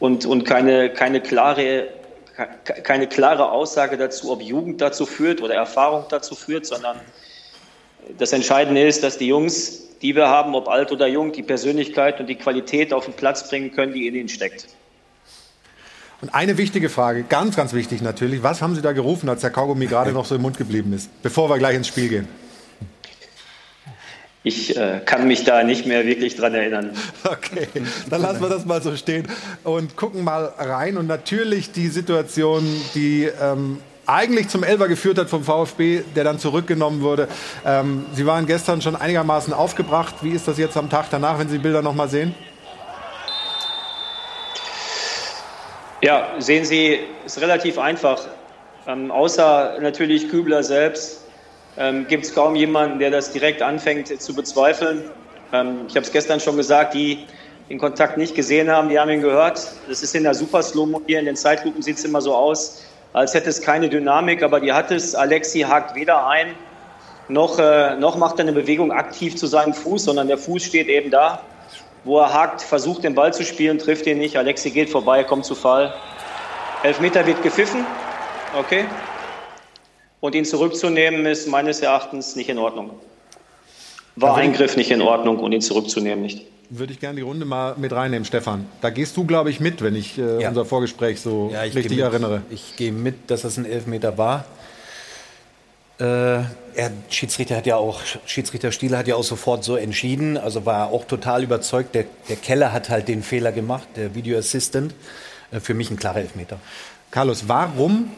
und, und keine, keine klare keine klare Aussage dazu, ob Jugend dazu führt oder Erfahrung dazu führt, sondern das Entscheidende ist, dass die Jungs, die wir haben, ob alt oder jung, die Persönlichkeit und die Qualität auf den Platz bringen können, die in ihnen steckt. Und eine wichtige Frage, ganz, ganz wichtig natürlich, was haben Sie da gerufen, als der Kaugummi gerade noch so im Mund geblieben ist, bevor wir gleich ins Spiel gehen? Ich äh, kann mich da nicht mehr wirklich dran erinnern. (laughs) Okay, dann lassen wir das mal so stehen und gucken mal rein. Und natürlich die Situation, die ähm, eigentlich zum Elfer geführt hat vom VfB, der dann zurückgenommen wurde. Ähm, Sie waren gestern schon einigermaßen aufgebracht. Wie ist das jetzt am Tag danach, wenn Sie die Bilder noch mal sehen? Ja, sehen Sie, ist relativ einfach. Ähm, außer natürlich Kübler selbst ähm, gibt es kaum jemanden, der das direkt anfängt zu bezweifeln. Ähm, ich habe es gestern schon gesagt, die den Kontakt nicht gesehen haben, die haben ihn gehört. Das ist in der Super Slow hier, in den Zeitlupen sieht es immer so aus, als hätte es keine Dynamik, aber die hat es. Alexi hakt weder ein, noch, äh, noch macht er eine Bewegung aktiv zu seinem Fuß, sondern der Fuß steht eben da. Wo er hakt, versucht den Ball zu spielen, trifft ihn nicht. Alexi geht vorbei, kommt zu Fall. Elfmeter wird gepfiffen. Okay. Und ihn zurückzunehmen ist meines Erachtens nicht in Ordnung. War Eingriff nicht in Ordnung und ihn zurückzunehmen nicht. Würde ich gerne die Runde mal mit reinnehmen, Stefan. Da gehst du, glaube ich, mit, wenn ich äh, ja. unser Vorgespräch so ja, richtig erinnere. Ich gehe mit, dass das ein Elfmeter war. Äh, er, Schiedsrichter hat ja auch, Schiedsrichter Stiele hat ja auch sofort so entschieden, also war auch total überzeugt. Der, der Keller hat halt den Fehler gemacht, der Video Assistant. Äh, für mich ein klarer Elfmeter. Carlos, warum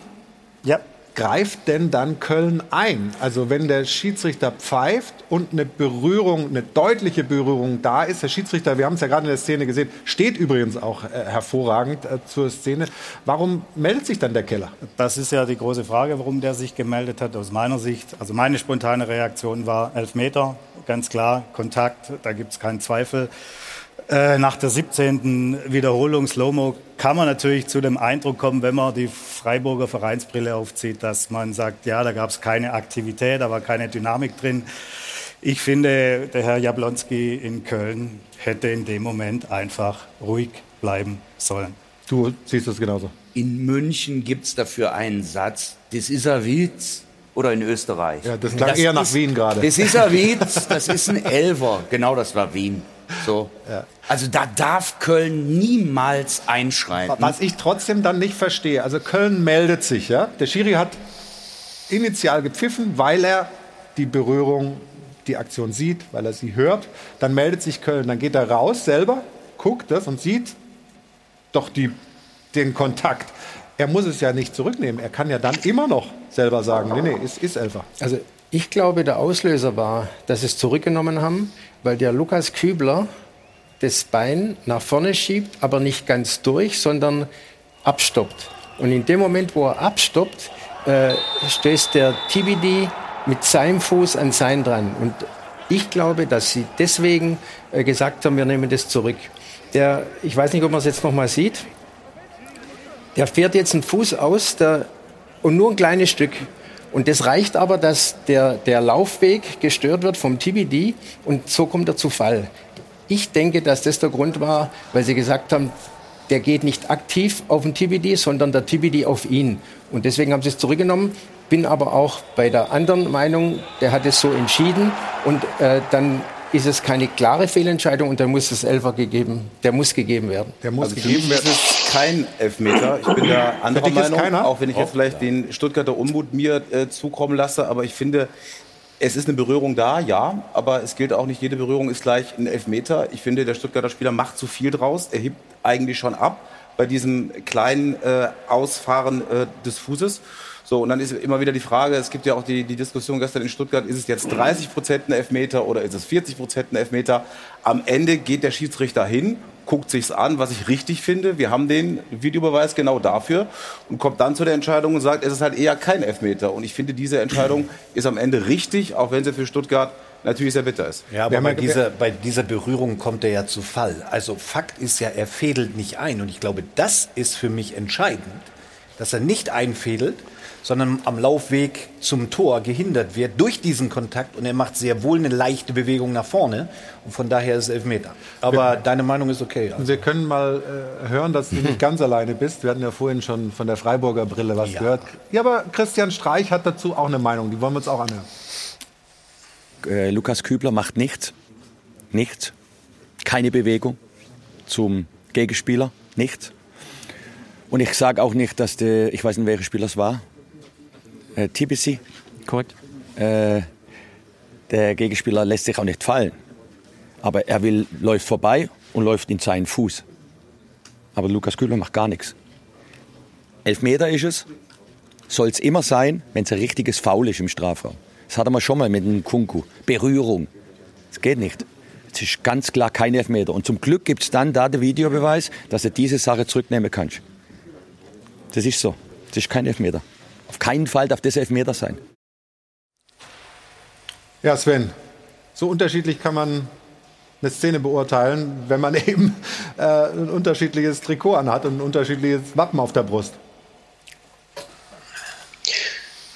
ja greift denn dann Köln ein? Also wenn der Schiedsrichter pfeift und eine Berührung, eine deutliche Berührung da ist, der Schiedsrichter, wir haben es ja gerade in der Szene gesehen, steht übrigens auch äh, hervorragend äh, zur Szene. Warum meldet sich dann der Keller? Das ist ja die große Frage, warum der sich gemeldet hat. Aus meiner Sicht, also meine spontane Reaktion war Elfmeter, ganz klar, Kontakt, da gibt es keinen Zweifel. Äh, nach der 17. Wiederholung Slowmo kann man natürlich zu dem Eindruck kommen, wenn man die Freiburger Vereinsbrille aufzieht, dass man sagt, ja, da gab es keine Aktivität, da war keine Dynamik drin. Ich finde, der Herr Jablonski in Köln hätte in dem Moment einfach ruhig bleiben sollen. Du siehst das genauso. In München gibt es dafür einen Satz, das ist ein Witz. Oder in Österreich. Ja, das klang das eher nach ist, Wien gerade. Das ist ein Witz, (laughs) das ist ein Elver. Genau, das war Wien. So. Ja. Also da darf Köln niemals einschreiten. Was ich trotzdem dann nicht verstehe, also Köln meldet sich, ja. Der Schiri hat initial gepfiffen, weil er die Berührung, die Aktion sieht, weil er sie hört. Dann meldet sich Köln, dann geht er raus selber, guckt das und sieht doch die, den Kontakt. Er muss es ja nicht zurücknehmen. Er kann ja dann immer noch selber sagen, nee, nee, ist, ist Elfer. Also ich glaube, der Auslöser war, dass sie es zurückgenommen haben, weil der Lukas Kübler das Bein nach vorne schiebt, aber nicht ganz durch, sondern abstoppt. Und in dem Moment, wo er abstoppt, äh, stößt der TBD mit seinem Fuß an sein dran. Und ich glaube, dass sie deswegen äh, gesagt haben, wir nehmen das zurück. Der, ich weiß nicht, ob man es jetzt noch mal sieht. Der fährt jetzt einen Fuß aus der, und nur ein kleines Stück. Und das reicht aber, dass der, der Laufweg gestört wird vom TBD und so kommt er zu Fall. Ich denke, dass das der Grund war, weil sie gesagt haben, der geht nicht aktiv auf den TBD, sondern der TBD auf ihn. Und deswegen haben sie es zurückgenommen. Bin aber auch bei der anderen Meinung, der hat es so entschieden. Und äh, dann ist es keine klare Fehlentscheidung und dann muss das Elfer gegeben, der muss gegeben werden. Der muss also gegeben werden. Ist es kein Elfmeter. Ich bin da anderer Meinung, auch wenn ich jetzt vielleicht den Stuttgarter Unmut mir äh, zukommen lasse. Aber ich finde, es ist eine Berührung da, ja, aber es gilt auch nicht, jede Berührung ist gleich ein Elfmeter. Ich finde, der Stuttgarter Spieler macht zu viel draus. Er hebt eigentlich schon ab bei diesem kleinen äh, Ausfahren äh, des Fußes. So, und dann ist immer wieder die Frage, es gibt ja auch die, die Diskussion gestern in Stuttgart, ist es jetzt 30 Prozent ein Elfmeter oder ist es 40 Prozent ein Elfmeter? Am Ende geht der Schiedsrichter hin, guckt sich's an, was ich richtig finde. Wir haben den Videobeweis genau dafür und kommt dann zu der Entscheidung und sagt, es ist halt eher kein Elfmeter. Und ich finde, diese Entscheidung ist am Ende richtig, auch wenn sie für Stuttgart natürlich sehr bitter ist. Ja, aber bei dieser, bei dieser Berührung kommt er ja zu Fall. Also Fakt ist ja, er fädelt nicht ein. Und ich glaube, das ist für mich entscheidend, dass er nicht einfädelt, sondern am Laufweg zum Tor gehindert wird durch diesen Kontakt und er macht sehr wohl eine leichte Bewegung nach vorne und von daher ist es Elfmeter. Aber wir, deine Meinung ist okay. Also. Wir können mal äh, hören, dass du nicht ganz alleine bist. Wir hatten ja vorhin schon von der Freiburger Brille was ja. gehört. Ja, aber Christian Streich hat dazu auch eine Meinung, die wollen wir uns auch anhören. Äh, Lukas Kübler macht nichts, nichts, keine Bewegung zum Gegenspieler, nichts. Und ich sage auch nicht, dass der, ich weiß nicht, welcher Spieler es war, äh, TBC. Korrekt. Äh, der Gegenspieler lässt sich auch nicht fallen. Aber er will, läuft vorbei und läuft in seinen Fuß. Aber Lukas Kühler macht gar nichts. Elf Meter ist es. Soll es immer sein, wenn es ein richtiges Foul ist im Strafraum. Das hatten wir schon mal mit dem Kunku. Berührung. Das geht nicht. Es ist ganz klar kein Elfmeter. Und zum Glück gibt es dann da den Videobeweis, dass du diese Sache zurücknehmen kannst. Das ist so. Das ist kein Elfmeter. Auf keinen Fall darf das Elfmeter sein. Ja, Sven, so unterschiedlich kann man eine Szene beurteilen, wenn man (laughs) eben äh, ein unterschiedliches Trikot anhat und ein unterschiedliches Wappen auf der Brust.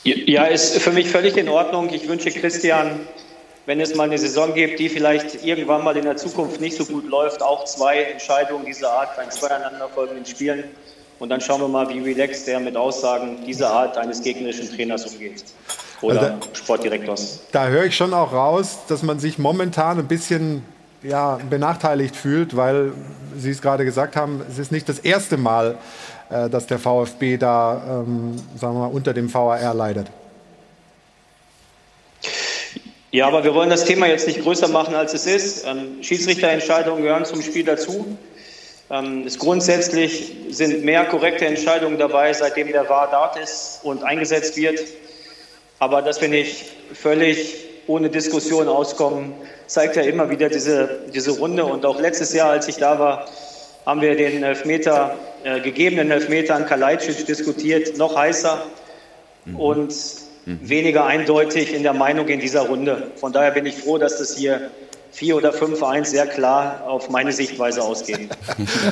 Ja, ist für mich völlig in Ordnung. Ich wünsche Christian, wenn es mal eine Saison gibt, die vielleicht irgendwann mal in der Zukunft nicht so gut läuft, auch zwei Entscheidungen dieser Art bei zwei aneinanderfolgenden Spielen und dann schauen wir mal, wie relaxed der mit Aussagen dieser Art eines gegnerischen Trainers umgeht. Oder also da, Sportdirektors. Da höre ich schon auch raus, dass man sich momentan ein bisschen ja, benachteiligt fühlt, weil Sie es gerade gesagt haben, es ist nicht das erste Mal, äh, dass der VfB da ähm, sagen wir mal, unter dem VAR leidet. Ja, aber wir wollen das Thema jetzt nicht größer machen, als es ist. Ähm, Schiedsrichterentscheidungen gehören zum Spiel dazu. Ähm, es grundsätzlich sind mehr korrekte Entscheidungen dabei, seitdem der VAR da ist und eingesetzt wird. Aber dass wir nicht völlig ohne Diskussion auskommen, zeigt ja immer wieder diese, diese Runde. Und auch letztes Jahr, als ich da war, haben wir den Elfmeter, äh, gegebenen Elfmeter an Kalajdzic diskutiert, noch heißer mhm. und mhm. weniger eindeutig in der Meinung in dieser Runde. Von daher bin ich froh, dass das hier 4 oder 5-1 sehr klar auf meine Sichtweise ausgehen. (laughs)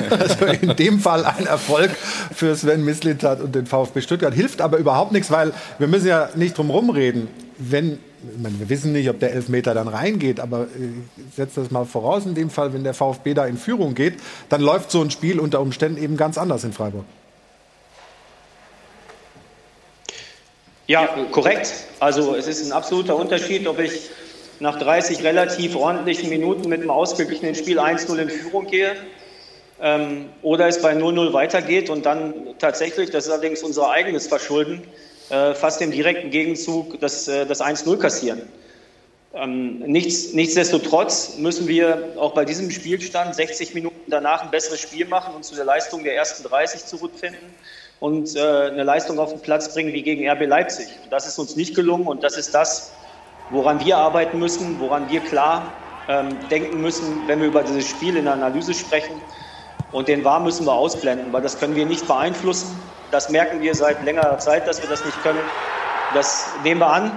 Also in dem Fall ein Erfolg für Sven Mislintat und den VfB Stuttgart. Hilft aber überhaupt nichts, weil wir müssen ja nicht drum rumreden. Wenn, meine, wir wissen nicht, ob der Elfmeter dann reingeht, aber äh, setzt das mal voraus in dem Fall, wenn der VfB da in Führung geht, dann läuft so ein Spiel unter Umständen eben ganz anders in Freiburg. Ja, korrekt. Also es ist ein absoluter Unterschied, ob ich nach 30 relativ ordentlichen Minuten mit einem ausgeglichenen Spiel 1-0 in Führung gehe ähm, oder es bei 0-0 weitergeht und dann tatsächlich, das ist allerdings unser eigenes Verschulden, äh, fast im direkten Gegenzug das, äh, das 1-0 kassieren. Ähm, nichts, nichtsdestotrotz müssen wir auch bei diesem Spielstand 60 Minuten danach ein besseres Spiel machen und zu der Leistung der ersten 30 zurückfinden und äh, eine Leistung auf den Platz bringen wie gegen RB Leipzig. Das ist uns nicht gelungen und das ist das, woran wir arbeiten müssen, woran wir klar ähm, denken müssen, wenn wir über dieses Spiel in der Analyse sprechen. Und den War müssen wir ausblenden, weil das können wir nicht beeinflussen. Das merken wir seit längerer Zeit, dass wir das nicht können. Das nehmen wir an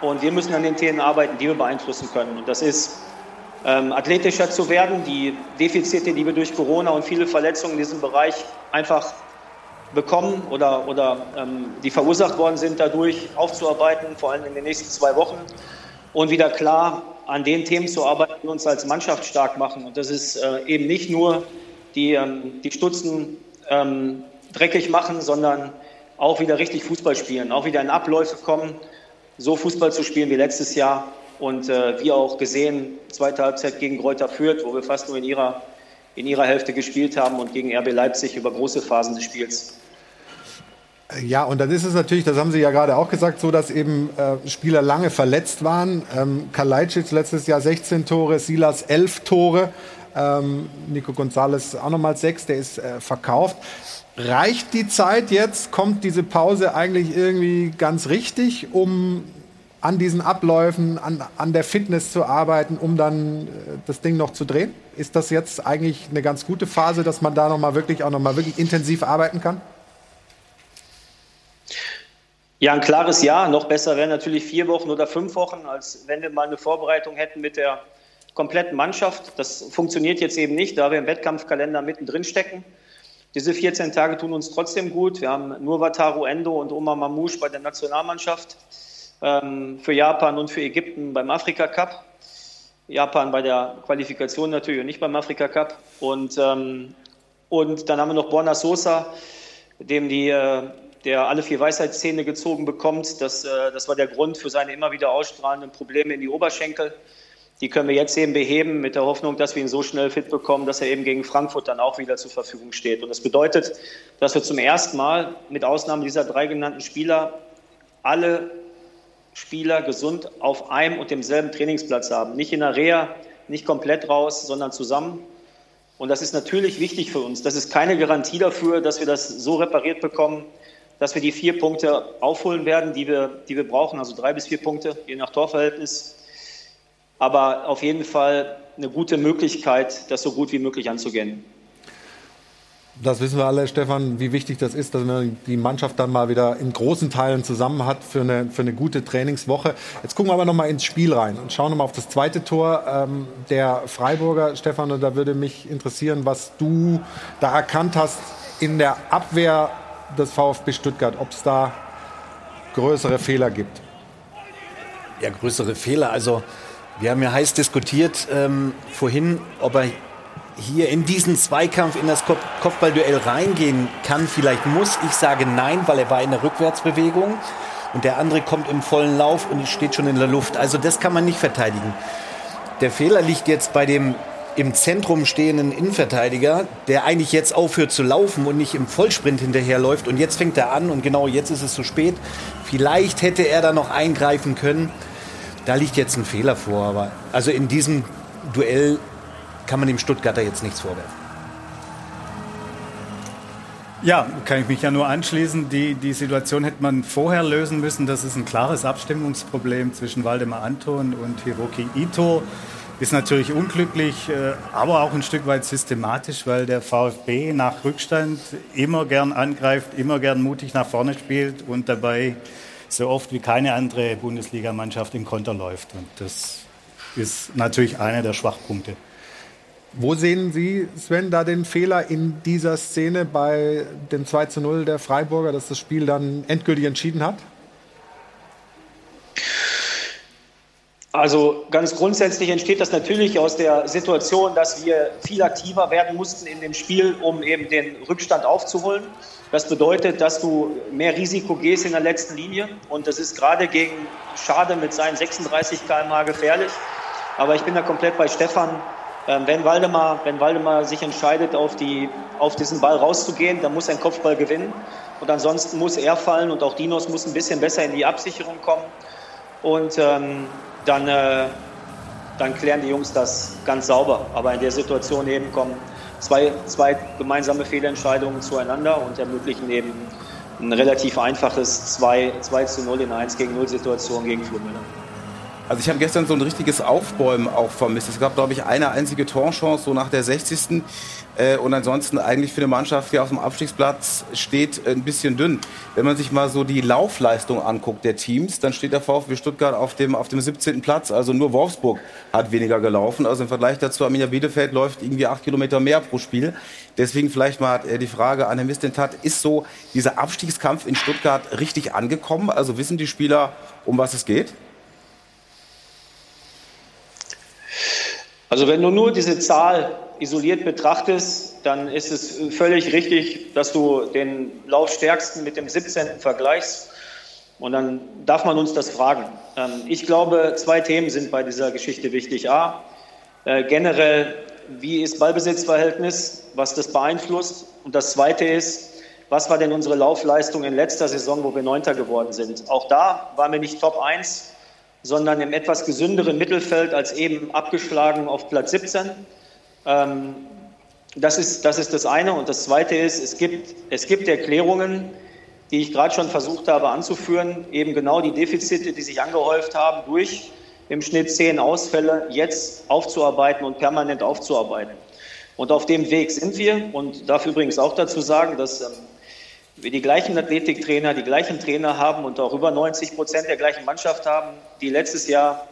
und wir müssen an den Themen arbeiten, die wir beeinflussen können. Und das ist ähm, athletischer zu werden, die Defizite, die wir durch Corona und viele Verletzungen in diesem Bereich einfach bekommen oder, oder ähm, die verursacht worden sind, dadurch aufzuarbeiten, vor allem in den nächsten zwei Wochen und wieder klar an den Themen zu arbeiten, die uns als Mannschaft stark machen. Und das ist äh, eben nicht nur die, ähm, die Stutzen ähm, dreckig machen, sondern auch wieder richtig Fußball spielen, auch wieder in Abläufe kommen, so Fußball zu spielen wie letztes Jahr. Und äh, wie auch gesehen, zweite Halbzeit gegen Kräuter führt, wo wir fast nur in ihrer, in ihrer Hälfte gespielt haben und gegen RB Leipzig über große Phasen des Spiels. Ja, und dann ist es natürlich, das haben Sie ja gerade auch gesagt, so, dass eben äh, Spieler lange verletzt waren. Ähm, Kalajdzic letztes Jahr 16 Tore, Silas 11 Tore, ähm, Nico González auch nochmal 6, der ist äh, verkauft. Reicht die Zeit jetzt? Kommt diese Pause eigentlich irgendwie ganz richtig, um an diesen Abläufen, an, an der Fitness zu arbeiten, um dann äh, das Ding noch zu drehen? Ist das jetzt eigentlich eine ganz gute Phase, dass man da nochmal wirklich auch nochmal wirklich intensiv arbeiten kann? Ja, ein klares Ja. Noch besser wären natürlich vier Wochen oder fünf Wochen, als wenn wir mal eine Vorbereitung hätten mit der kompletten Mannschaft. Das funktioniert jetzt eben nicht, da wir im Wettkampfkalender mittendrin stecken. Diese 14 Tage tun uns trotzdem gut. Wir haben nur Wataru Endo und Omar Mamouche bei der Nationalmannschaft, ähm, für Japan und für Ägypten beim Afrika Cup. Japan bei der Qualifikation natürlich und nicht beim Afrika Cup. Und, ähm, und dann haben wir noch Borna Sosa, dem die äh, der alle vier Weisheitszähne gezogen bekommt. Das, äh, das war der Grund für seine immer wieder ausstrahlenden Probleme in die Oberschenkel. Die können wir jetzt eben beheben mit der Hoffnung, dass wir ihn so schnell fit bekommen, dass er eben gegen Frankfurt dann auch wieder zur Verfügung steht. Und das bedeutet, dass wir zum ersten Mal, mit Ausnahme dieser drei genannten Spieler, alle Spieler gesund auf einem und demselben Trainingsplatz haben. Nicht in der Reha, nicht komplett raus, sondern zusammen. Und das ist natürlich wichtig für uns. Das ist keine Garantie dafür, dass wir das so repariert bekommen, dass wir die vier Punkte aufholen werden, die wir, die wir brauchen, also drei bis vier Punkte, je nach Torverhältnis. Aber auf jeden Fall eine gute Möglichkeit, das so gut wie möglich anzugehen. Das wissen wir alle, Stefan, wie wichtig das ist, dass man die Mannschaft dann mal wieder in großen Teilen zusammen hat für eine, für eine gute Trainingswoche. Jetzt gucken wir aber noch mal ins Spiel rein und schauen noch mal auf das zweite Tor ähm, der Freiburger. Stefan, und da würde mich interessieren, was du da erkannt hast in der Abwehr des VfB Stuttgart, ob es da größere Fehler gibt. Ja, größere Fehler. Also wir haben ja heiß diskutiert ähm, vorhin, ob er hier in diesen Zweikampf, in das Kopfballduell reingehen kann, vielleicht muss. Ich sage nein, weil er war in der Rückwärtsbewegung und der andere kommt im vollen Lauf und steht schon in der Luft. Also das kann man nicht verteidigen. Der Fehler liegt jetzt bei dem im Zentrum stehenden Innenverteidiger, der eigentlich jetzt aufhört zu laufen und nicht im Vollsprint hinterherläuft. Und jetzt fängt er an und genau jetzt ist es zu spät. Vielleicht hätte er da noch eingreifen können. Da liegt jetzt ein Fehler vor. Aber also in diesem Duell kann man dem Stuttgarter jetzt nichts vorwerfen. Ja, kann ich mich ja nur anschließen. Die, die Situation hätte man vorher lösen müssen. Das ist ein klares Abstimmungsproblem zwischen Waldemar Anton und Hiroki Ito. Ist natürlich unglücklich, äh, aber auch ein Stück weit systematisch, weil der VfB nach Rückstand immer gern angreift, immer gern mutig nach vorne spielt und dabei so oft wie keine andere Bundesligamannschaft in Konter läuft. Und das ist natürlich einer der Schwachpunkte. Wo sehen Sie, Sven, da den Fehler in dieser Szene bei dem 2 zu 0 der Freiburger, dass das Spiel dann endgültig entschieden hat? Also ganz grundsätzlich entsteht das natürlich aus der Situation, dass wir viel aktiver werden mussten in dem Spiel, um eben den Rückstand aufzuholen. Das bedeutet, dass du mehr Risiko gehst in der letzten Linie und das ist gerade gegen Schade mit seinen 36 km/h gefährlich. Aber ich bin da komplett bei Stefan. Ähm, wenn, Waldemar, wenn Waldemar sich entscheidet, auf, die, auf diesen Ball rauszugehen, dann muss einen Kopfball gewinnen. Und ansonsten muss er fallen und auch Dinos muss ein bisschen besser in die Absicherung kommen. Und ähm, dann, äh, dann klären die Jungs das ganz sauber. Aber in der Situation eben kommen zwei, zwei gemeinsame Fehlentscheidungen zueinander und ermöglichen eben ein relativ einfaches 2, 2 zu 0 in 1 gegen 0 Situation gegen Flumüller. Also ich habe gestern so ein richtiges Aufbäumen auch vermisst. Es gab, glaube ich, eine einzige Torchance so nach der 60. Äh, und ansonsten eigentlich für eine Mannschaft, die auf dem Abstiegsplatz steht, ein bisschen dünn. Wenn man sich mal so die Laufleistung anguckt der Teams, dann steht der VfB Stuttgart auf dem, auf dem 17. Platz. Also nur Wolfsburg hat weniger gelaufen. Also im Vergleich dazu, Arminia Bielefeld läuft irgendwie acht Kilometer mehr pro Spiel. Deswegen vielleicht mal die Frage an Herrn Mistentat, ist so dieser Abstiegskampf in Stuttgart richtig angekommen? Also wissen die Spieler, um was es geht? Also wenn du nur diese Zahl isoliert betrachtest, dann ist es völlig richtig, dass du den Laufstärksten mit dem 17. vergleichst. Und dann darf man uns das fragen. Ähm, ich glaube, zwei Themen sind bei dieser Geschichte wichtig. A, äh, generell, wie ist Ballbesitzverhältnis, was das beeinflusst? Und das Zweite ist, was war denn unsere Laufleistung in letzter Saison, wo wir Neunter geworden sind? Auch da waren wir nicht Top 1 sondern im etwas gesünderen Mittelfeld als eben abgeschlagen auf Platz 17. Ähm, das, ist, das ist das eine. Und das zweite ist, es gibt, es gibt Erklärungen, die ich gerade schon versucht habe anzuführen, eben genau die Defizite, die sich angehäuft haben, durch im Schnitt zehn Ausfälle jetzt aufzuarbeiten und permanent aufzuarbeiten. Und auf dem Weg sind wir. Und darf übrigens auch dazu sagen, dass ähm, wir die gleichen Athletiktrainer, die gleichen Trainer haben und auch über 90 Prozent der gleichen Mannschaft haben, die letztes Jahr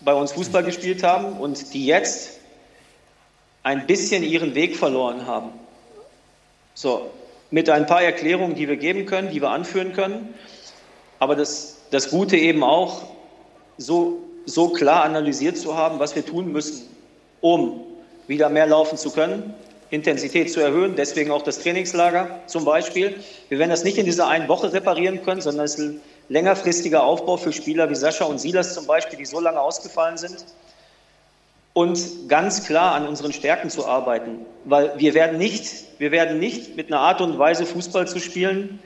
bei uns Fußball gespielt haben und die jetzt ein bisschen ihren Weg verloren haben. So, mit ein paar Erklärungen, die wir geben können, die wir anführen können. Aber das, das Gute eben auch, so, so klar analysiert zu haben, was wir tun müssen, um wieder mehr laufen zu können, Intensität zu erhöhen. Deswegen auch das Trainingslager zum Beispiel. Wir werden das nicht in dieser einen Woche reparieren können, sondern es ist ein längerfristiger Aufbau für Spieler wie Sascha und Silas zum Beispiel, die so lange ausgefallen sind. Und ganz klar an unseren Stärken zu arbeiten. Weil wir werden nicht, wir werden nicht mit einer Art und Weise Fußball zu spielen,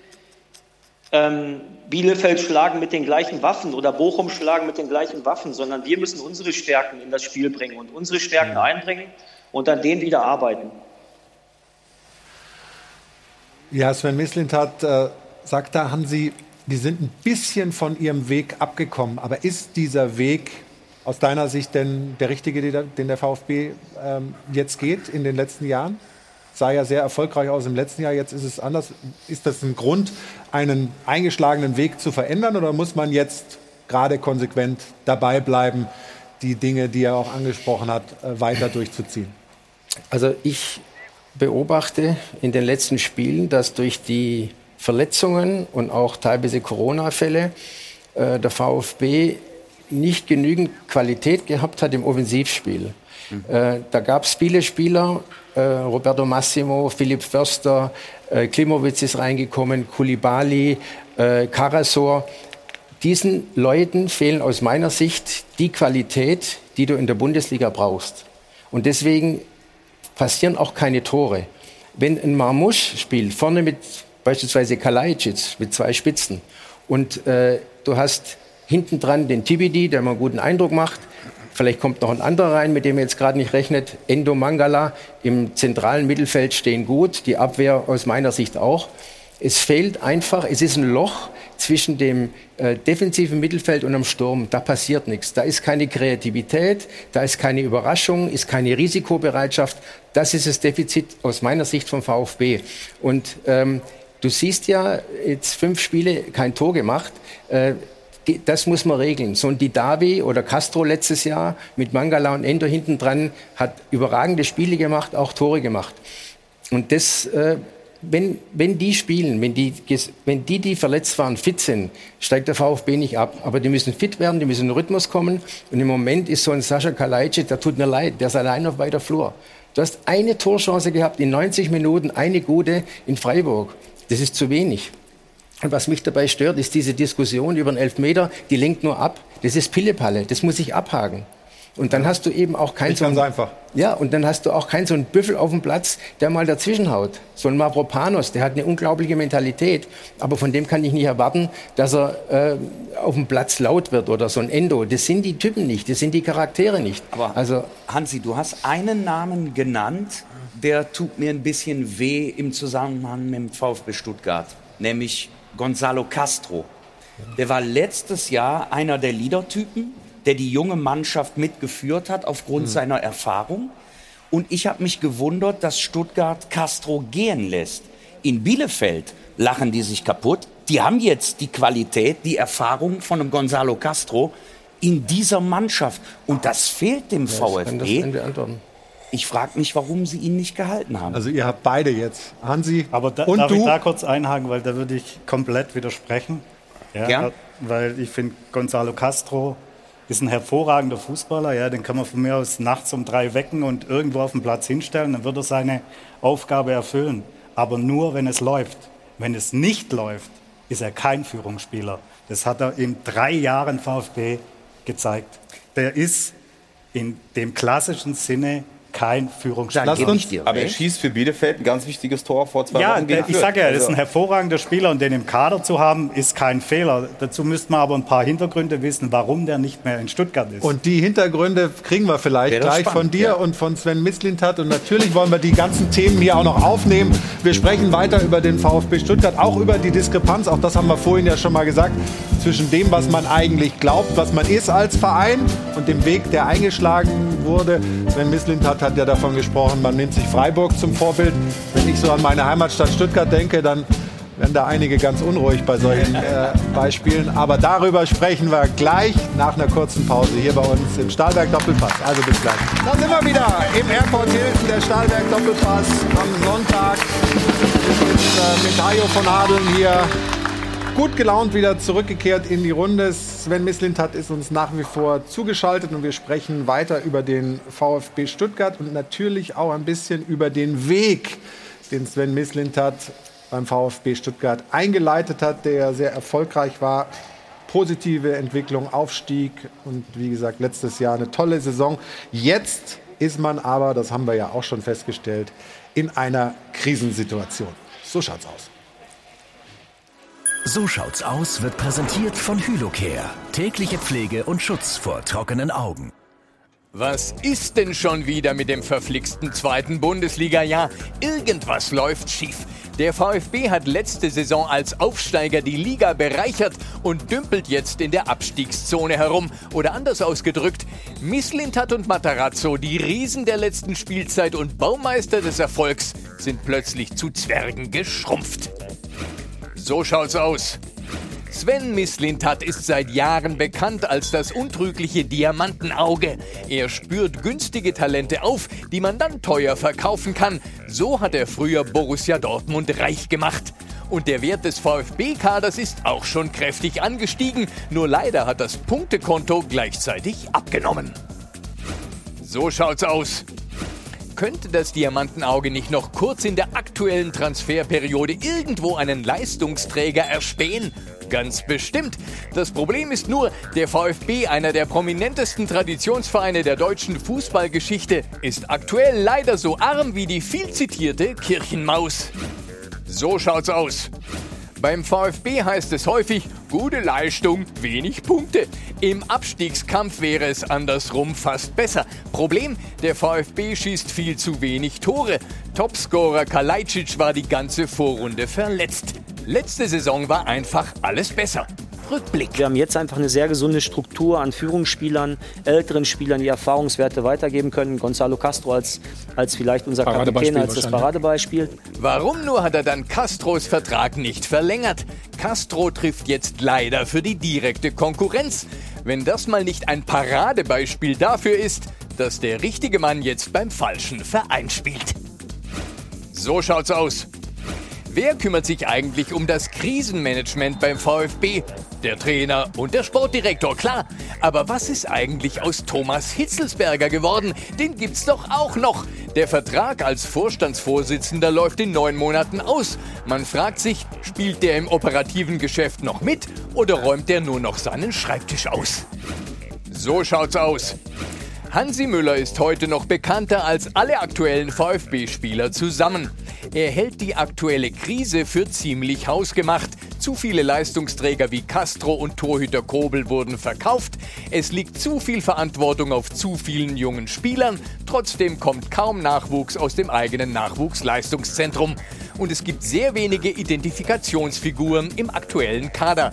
ähm, Bielefeld schlagen mit den gleichen Waffen oder Bochum schlagen mit den gleichen Waffen, sondern wir müssen unsere Stärken in das Spiel bringen und unsere Stärken einbringen und an denen wieder arbeiten. Ja, Sven Mislintat äh, sagt da, haben Sie, die sind ein bisschen von ihrem Weg abgekommen. Aber ist dieser Weg aus deiner Sicht denn der richtige, den der VfB ähm, jetzt geht in den letzten Jahren? Sah ja sehr erfolgreich aus im letzten Jahr, jetzt ist es anders. Ist das ein Grund, einen eingeschlagenen Weg zu verändern oder muss man jetzt gerade konsequent dabei bleiben, die Dinge, die er auch angesprochen hat, äh, weiter durchzuziehen? Also ich beobachte in den letzten Spielen, dass durch die Verletzungen und auch teilweise Corona-Fälle äh, der VfB nicht genügend Qualität gehabt hat im Offensivspiel. Mhm. Äh, da gab es viele Spieler, äh, Roberto Massimo, Philipp Förster, äh, Klimowitz ist reingekommen, Kulibali, äh, Karasor. Diesen Leuten fehlen aus meiner Sicht die Qualität, die du in der Bundesliga brauchst. Und deswegen passieren auch keine Tore. Wenn ein Marmusch spielt, vorne mit beispielsweise Kalajdzic mit zwei Spitzen und äh, du hast hinten dran den Tibidi, der mal einen guten Eindruck macht, Vielleicht kommt noch ein anderer rein, mit dem ihr jetzt gerade nicht rechnet. Endo Mangala im zentralen Mittelfeld stehen gut, die Abwehr aus meiner Sicht auch. Es fehlt einfach, es ist ein Loch zwischen dem äh, defensiven Mittelfeld und dem Sturm. Da passiert nichts. Da ist keine Kreativität, da ist keine Überraschung, ist keine Risikobereitschaft. Das ist das Defizit aus meiner Sicht vom VfB. Und ähm, du siehst ja jetzt fünf Spiele kein Tor gemacht. Äh, das muss man regeln. So ein Didavi oder Castro letztes Jahr mit Mangala und Endo hinten dran hat überragende Spiele gemacht, auch Tore gemacht. Und das äh, wenn, wenn die spielen, wenn die, wenn die, die verletzt waren, fit sind, steigt der VfB nicht ab. Aber die müssen fit werden, die müssen in den Rhythmus kommen. Und im Moment ist so ein Sascha Kalajdzic, der tut mir leid, der ist allein auf weiter Flur. Du hast eine Torchance gehabt in 90 Minuten, eine gute in Freiburg. Das ist zu wenig. Und was mich dabei stört, ist diese Diskussion über den Elfmeter, die lenkt nur ab. Das ist Pillepalle, das muss ich abhaken. Und dann hast du eben auch kein so ein, einfach. Ja, und dann hast du auch keinen so einen Büffel auf dem Platz, der mal dazwischen haut. So ein Mavropanos, der hat eine unglaubliche Mentalität, aber von dem kann ich nicht erwarten, dass er äh, auf dem Platz laut wird oder so ein Endo. Das sind die Typen nicht, das sind die Charaktere nicht. Aber also Hansi, du hast einen Namen genannt, der tut mir ein bisschen weh im Zusammenhang mit dem VfB Stuttgart, nämlich Gonzalo Castro. Der war letztes Jahr einer der Leadertypen der die junge Mannschaft mitgeführt hat aufgrund mhm. seiner Erfahrung. Und ich habe mich gewundert, dass Stuttgart Castro gehen lässt. In Bielefeld lachen die sich kaputt. Die haben jetzt die Qualität, die Erfahrung von einem Gonzalo Castro in dieser Mannschaft. Und das fehlt dem ja, VfB. Ich frage mich, warum sie ihn nicht gehalten haben. Also ihr habt beide jetzt, Hansi Aber da, und darf du? ich da kurz einhaken, weil da würde ich komplett widersprechen. Ja, ja. Weil ich finde, Gonzalo Castro ist ein hervorragender Fußballer. Ja, den kann man von mir aus nachts um drei wecken und irgendwo auf dem Platz hinstellen. Dann wird er seine Aufgabe erfüllen. Aber nur, wenn es läuft. Wenn es nicht läuft, ist er kein Führungsspieler. Das hat er in drei Jahren VfB gezeigt. Der ist in dem klassischen Sinne kein Führungsspieler. Dir, aber er schießt für Bielefeld ein ganz wichtiges Tor vor zwei ja, Wochen. Ja, ich sage ja, er ist ein also- hervorragender Spieler und den im Kader zu haben, ist kein Fehler. Dazu müsste man aber ein paar Hintergründe wissen, warum der nicht mehr in Stuttgart ist. Und die Hintergründe kriegen wir vielleicht Wäre gleich spannend, von dir ja. und von Sven Mislintat. Und natürlich wollen wir die ganzen Themen hier auch noch aufnehmen. Wir sprechen weiter über den VfB Stuttgart, auch über die Diskrepanz, auch das haben wir vorhin ja schon mal gesagt, zwischen dem, was man eigentlich glaubt, was man ist als Verein und dem Weg, der eingeschlagen wurde. Sven Mislintat hat ja davon gesprochen, man nimmt sich Freiburg zum Vorbild. Wenn ich so an meine Heimatstadt Stuttgart denke, dann werden da einige ganz unruhig bei solchen äh, Beispielen. Aber darüber sprechen wir gleich nach einer kurzen Pause hier bei uns im Stahlberg Doppelpass. Also bis gleich. Da sind wir wieder im Airport Hilton, der Stahlberg Doppelpass am Sonntag. Sind äh, mit Hajo von Adeln hier gut gelaunt wieder zurückgekehrt in die Runde. Sven Mislintat ist uns nach wie vor zugeschaltet und wir sprechen weiter über den VfB Stuttgart und natürlich auch ein bisschen über den Weg, den Sven Mislintat beim VfB Stuttgart eingeleitet hat, der sehr erfolgreich war. Positive Entwicklung, Aufstieg und wie gesagt, letztes Jahr eine tolle Saison. Jetzt ist man aber, das haben wir ja auch schon festgestellt, in einer Krisensituation. So schaut's aus. So schaut's aus wird präsentiert von Hylocare. Tägliche Pflege und Schutz vor trockenen Augen. Was ist denn schon wieder mit dem verflixten zweiten Bundesliga-Jahr? Irgendwas läuft schief. Der VfB hat letzte Saison als Aufsteiger die Liga bereichert und dümpelt jetzt in der Abstiegszone herum. Oder anders ausgedrückt, Misslintat und Matarazzo, die Riesen der letzten Spielzeit und Baumeister des Erfolgs, sind plötzlich zu Zwergen geschrumpft. So schaut's aus. Sven Mislintat ist seit Jahren bekannt als das untrügliche Diamantenauge. Er spürt günstige Talente auf, die man dann teuer verkaufen kann. So hat er früher Borussia Dortmund reich gemacht. Und der Wert des VfB-Kaders ist auch schon kräftig angestiegen, nur leider hat das Punktekonto gleichzeitig abgenommen. So schaut's aus. Könnte das Diamantenauge nicht noch kurz in der aktuellen Transferperiode irgendwo einen Leistungsträger erspähen? Ganz bestimmt. Das Problem ist nur, der VfB, einer der prominentesten Traditionsvereine der deutschen Fußballgeschichte, ist aktuell leider so arm wie die viel zitierte Kirchenmaus. So schaut's aus. Beim VfB heißt es häufig, gute Leistung, wenig Punkte. Im Abstiegskampf wäre es andersrum fast besser. Problem, der VfB schießt viel zu wenig Tore. Topscorer Kalajdzic war die ganze Vorrunde verletzt. Letzte Saison war einfach alles besser. Rückblick. Wir haben jetzt einfach eine sehr gesunde Struktur an Führungsspielern, älteren Spielern, die Erfahrungswerte weitergeben können. Gonzalo Castro als, als vielleicht unser Kapitän, als das Paradebeispiel. Warum nur hat er dann Castros Vertrag nicht verlängert? Castro trifft jetzt leider für die direkte Konkurrenz. Wenn das mal nicht ein Paradebeispiel dafür ist, dass der richtige Mann jetzt beim falschen Verein spielt. So schaut's aus. Wer kümmert sich eigentlich um das Krisenmanagement beim VfB? Der Trainer und der Sportdirektor, klar. Aber was ist eigentlich aus Thomas Hitzelsberger geworden? Den gibt's doch auch noch. Der Vertrag als Vorstandsvorsitzender läuft in neun Monaten aus. Man fragt sich, spielt der im operativen Geschäft noch mit oder räumt der nur noch seinen Schreibtisch aus? So schaut's aus. Hansi Müller ist heute noch bekannter als alle aktuellen VfB-Spieler zusammen. Er hält die aktuelle Krise für ziemlich hausgemacht. Zu viele Leistungsträger wie Castro und Torhüter Kobel wurden verkauft. Es liegt zu viel Verantwortung auf zu vielen jungen Spielern. Trotzdem kommt kaum Nachwuchs aus dem eigenen Nachwuchsleistungszentrum. Und es gibt sehr wenige Identifikationsfiguren im aktuellen Kader.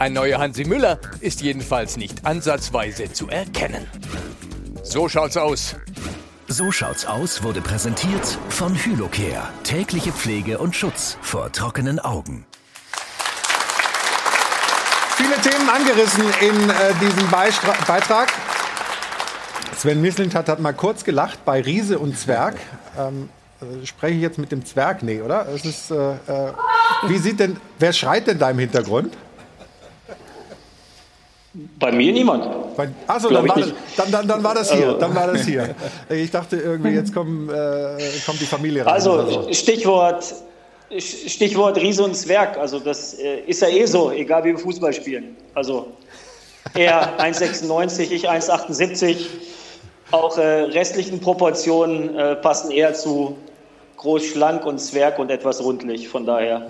Ein neuer Hansi Müller ist jedenfalls nicht ansatzweise zu erkennen. So schaut's aus. So schaut's aus wurde präsentiert von Hylocare. Tägliche Pflege und Schutz vor trockenen Augen. Viele Themen angerissen in äh, diesem Beistra Beitrag. Sven Mislintat hat mal kurz gelacht bei Riese und Zwerg. Ähm, äh, spreche ich jetzt mit dem Zwerg? Nee, oder? Es ist, äh, äh, wie sieht denn, wer schreit denn da im Hintergrund? Bei mir niemand. Achso, dann, war das, dann, dann, dann war das hier. Also. Dann war das hier. (laughs) Ich dachte irgendwie, jetzt kommen, äh, kommt die Familie rein. Also so. Stichwort, Stichwort Riese und Zwerg. Also das äh, ist ja eh so, egal wie wir Fußball spielen. Also er (laughs) 1,96, ich 1,78. Auch äh, restlichen Proportionen äh, passen eher zu groß, schlank und Zwerg und etwas rundlich. Von daher.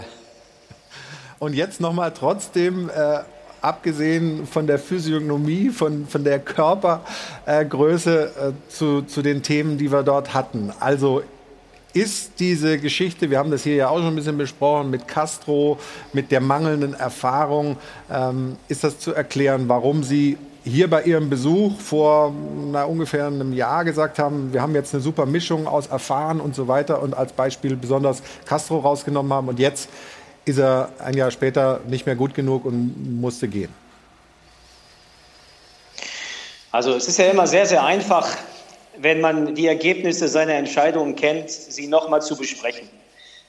Und jetzt nochmal trotzdem äh, abgesehen von der Physiognomie, von, von der Körpergröße äh, zu, zu den Themen, die wir dort hatten. Also ist diese Geschichte, wir haben das hier ja auch schon ein bisschen besprochen, mit Castro, mit der mangelnden Erfahrung, ähm, ist das zu erklären, warum Sie hier bei Ihrem Besuch vor na, ungefähr einem Jahr gesagt haben, wir haben jetzt eine super Mischung aus erfahren und so weiter und als Beispiel besonders Castro rausgenommen haben und jetzt ist er ein Jahr später nicht mehr gut genug und musste gehen? Also es ist ja immer sehr, sehr einfach, wenn man die Ergebnisse seiner Entscheidungen kennt, sie nochmal zu besprechen.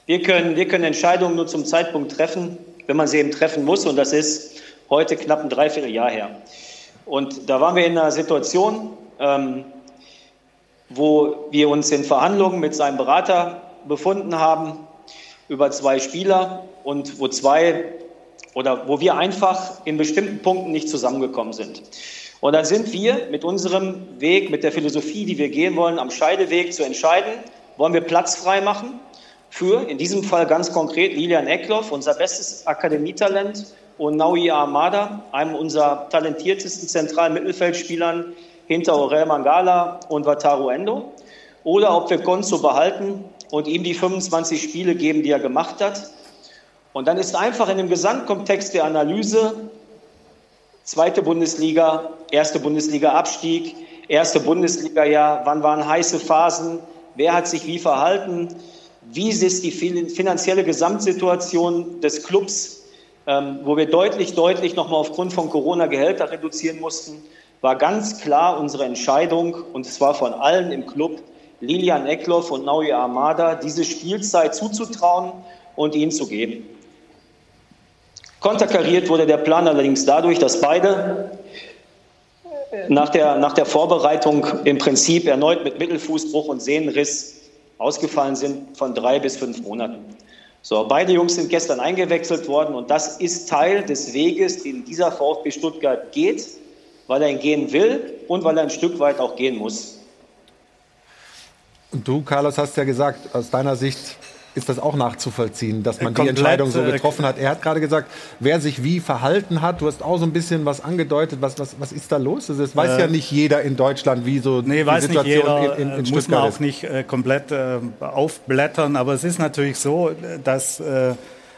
Wir können, wir können Entscheidungen nur zum Zeitpunkt treffen, wenn man sie eben treffen muss. Und das ist heute knapp ein Dreivierteljahr her. Und da waren wir in einer Situation, ähm, wo wir uns in Verhandlungen mit seinem Berater befunden haben über zwei Spieler und wo zwei oder wo wir einfach in bestimmten Punkten nicht zusammengekommen sind. Und dann sind wir mit unserem Weg, mit der Philosophie, die wir gehen wollen, am Scheideweg zu entscheiden, wollen wir Platz frei machen für, in diesem Fall ganz konkret, Lilian Eckloff, unser bestes Akademietalent, und Naui Armada, einem unserer talentiertesten zentralen Mittelfeldspielern hinter Aurel Mangala und Wataru Endo. Oder ob wir Gonzo behalten und ihm die 25 Spiele geben, die er gemacht hat und dann ist einfach in dem Gesamtkontext der Analyse zweite Bundesliga, erste Bundesliga-Abstieg, erste Bundesliga-Jahr, wann waren heiße Phasen, wer hat sich wie verhalten, wie ist die finanzielle Gesamtsituation des Clubs, ähm, wo wir deutlich, deutlich nochmal aufgrund von Corona Gehälter reduzieren mussten, war ganz klar unsere Entscheidung, und zwar von allen im Club, Lilian Eckloff und Naui Armada, diese Spielzeit zuzutrauen und ihnen zu geben. Konterkariert wurde der Plan allerdings dadurch, dass beide nach der, nach der Vorbereitung im Prinzip erneut mit Mittelfußbruch und Sehnenriss ausgefallen sind von drei bis fünf Monaten. So, beide Jungs sind gestern eingewechselt worden und das ist Teil des Weges, den dieser VfB Stuttgart geht, weil er ihn gehen will und weil er ein Stück weit auch gehen muss. Und du, Carlos, hast ja gesagt, aus deiner Sicht ist das auch nachzuvollziehen, dass man Komplett, die Entscheidung so getroffen hat. Er hat gerade gesagt, wer sich wie verhalten hat. Du hast auch so ein bisschen was angedeutet. Was, was, was ist da los? Also es weiß äh, ja nicht jeder in Deutschland, wie so nee, die weiß Situation nicht jeder, in, in, in muss man auch nicht äh, komplett äh, aufblättern. Aber es ist natürlich so, dass äh,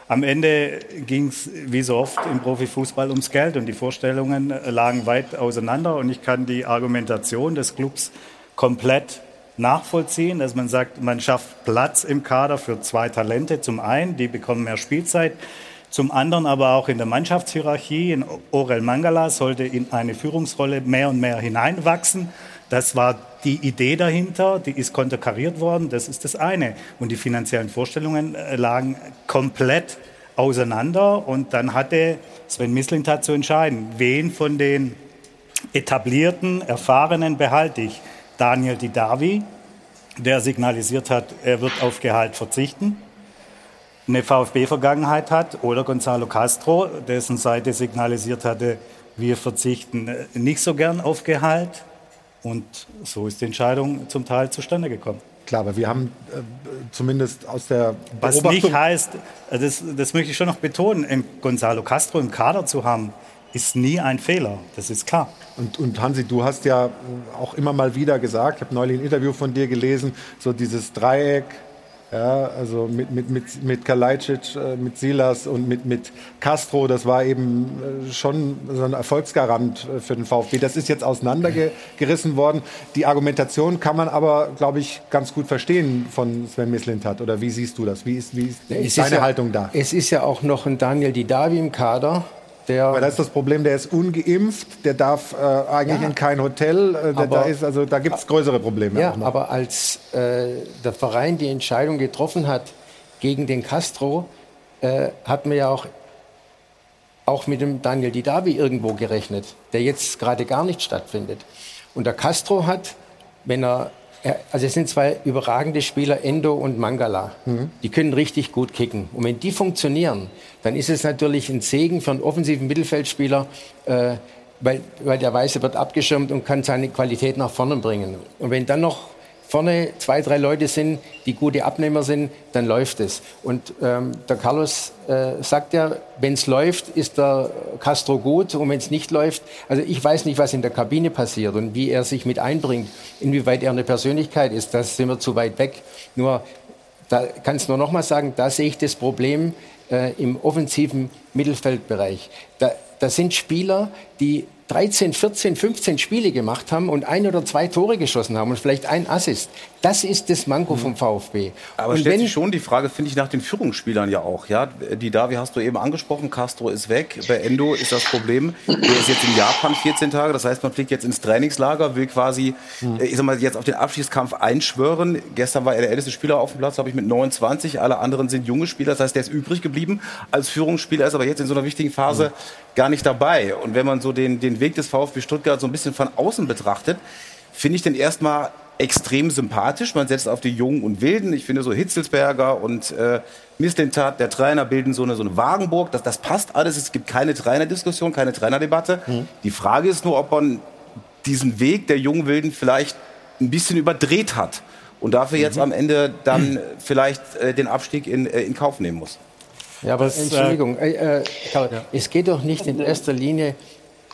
am Ende ging es, wie so oft im Profifußball, ums Geld und die Vorstellungen äh, lagen weit auseinander. Und ich kann die Argumentation des Clubs komplett nachvollziehen, dass man sagt, man schafft Platz im Kader für zwei Talente. Zum einen, die bekommen mehr Spielzeit. Zum anderen aber auch in der Mannschaftshierarchie. In Orel Mangala sollte in eine Führungsrolle mehr und mehr hineinwachsen. Das war die Idee dahinter, die ist konterkariert worden, das ist das eine. Und die finanziellen Vorstellungen äh, lagen komplett auseinander. Und dann hatte Sven Mislintat zu entscheiden, wen von den etablierten, erfahrenen behalte ich. Daniel Didavi, der signalisiert hat, er wird auf Gehalt verzichten, eine VfB-Vergangenheit hat, oder Gonzalo Castro, dessen Seite signalisiert hatte, wir verzichten nicht so gern auf Gehalt. Und so ist die Entscheidung zum Teil zustande gekommen. Klar, aber wir haben äh, zumindest aus der Was nicht heißt, das, das möchte ich schon noch betonen, Gonzalo Castro im Kader zu haben, ist nie ein Fehler, das ist klar. Und, und Hansi, du hast ja auch immer mal wieder gesagt, ich habe neulich ein Interview von dir gelesen, so dieses Dreieck, ja, also mit, mit, mit, mit Kalajdzic, äh, mit Silas und mit, mit Castro, das war eben äh, schon so ein Erfolgsgarant äh, für den VfB. Das ist jetzt auseinandergerissen worden. Die Argumentation kann man aber, glaube ich, ganz gut verstehen von Sven Mislintat. Oder wie siehst du das? Wie ist, wie ist, ist deine ja, Haltung da? Es ist ja auch noch ein Daniel Didavi im Kader der Weil das ist das Problem, der ist ungeimpft, der darf äh, eigentlich ja, in kein Hotel. Äh, aber, da ist, also, da gibt es größere Probleme. Ja, aber als äh, der Verein die Entscheidung getroffen hat gegen den Castro, äh, hat man ja auch, auch mit dem Daniel Didavi irgendwo gerechnet, der jetzt gerade gar nicht stattfindet. Und der Castro hat, wenn er also es sind zwei überragende Spieler, Endo und Mangala. Mhm. Die können richtig gut kicken. Und wenn die funktionieren, dann ist es natürlich ein Segen für einen offensiven Mittelfeldspieler, äh, weil, weil der Weiße wird abgeschirmt und kann seine Qualität nach vorne bringen. Und wenn dann noch vorne zwei, drei Leute sind, die gute Abnehmer sind, dann läuft es. Und ähm, der Carlos äh, sagt ja, wenn es läuft, ist der Castro gut und wenn es nicht läuft, also ich weiß nicht, was in der Kabine passiert und wie er sich mit einbringt, inwieweit er eine Persönlichkeit ist, das sind wir zu weit weg. Nur, da kannst du nur noch mal sagen, da sehe ich das Problem äh, im offensiven Mittelfeldbereich. Da, da sind Spieler, die 13, 14, 15 Spiele gemacht haben und ein oder zwei Tore geschossen haben und vielleicht ein Assist. Das ist das Manko mhm. vom VfB. Aber und stellt sich schon die Frage, finde ich, nach den Führungsspielern ja auch. Ja, die Davi hast du eben angesprochen, Castro ist weg. Bei Endo ist das Problem, der ist jetzt in Japan 14 Tage. Das heißt, man fliegt jetzt ins Trainingslager, will quasi, mhm. ich sag mal, jetzt auf den Abschiedskampf einschwören. Gestern war er der älteste Spieler auf dem Platz, habe ich mit 29. Alle anderen sind junge Spieler. Das heißt, der ist übrig geblieben als Führungsspieler, ist aber jetzt in so einer wichtigen Phase mhm. Gar nicht dabei. Und wenn man so den, den Weg des VfB Stuttgart so ein bisschen von außen betrachtet, finde ich den erstmal extrem sympathisch. Man setzt auf die Jungen und Wilden. Ich finde so Hitzelsberger und äh, Mislintat, der Trainer, bilden so eine, so eine Wagenburg. Das, das passt alles. Es gibt keine Trainerdiskussion, keine Trainerdebatte. Mhm. Die Frage ist nur, ob man diesen Weg der jungen Wilden vielleicht ein bisschen überdreht hat und dafür jetzt mhm. am Ende dann vielleicht äh, den Abstieg in, äh, in Kauf nehmen muss. Ja, aber das, Entschuldigung, äh, äh Karl, ja. es geht doch nicht in erster Linie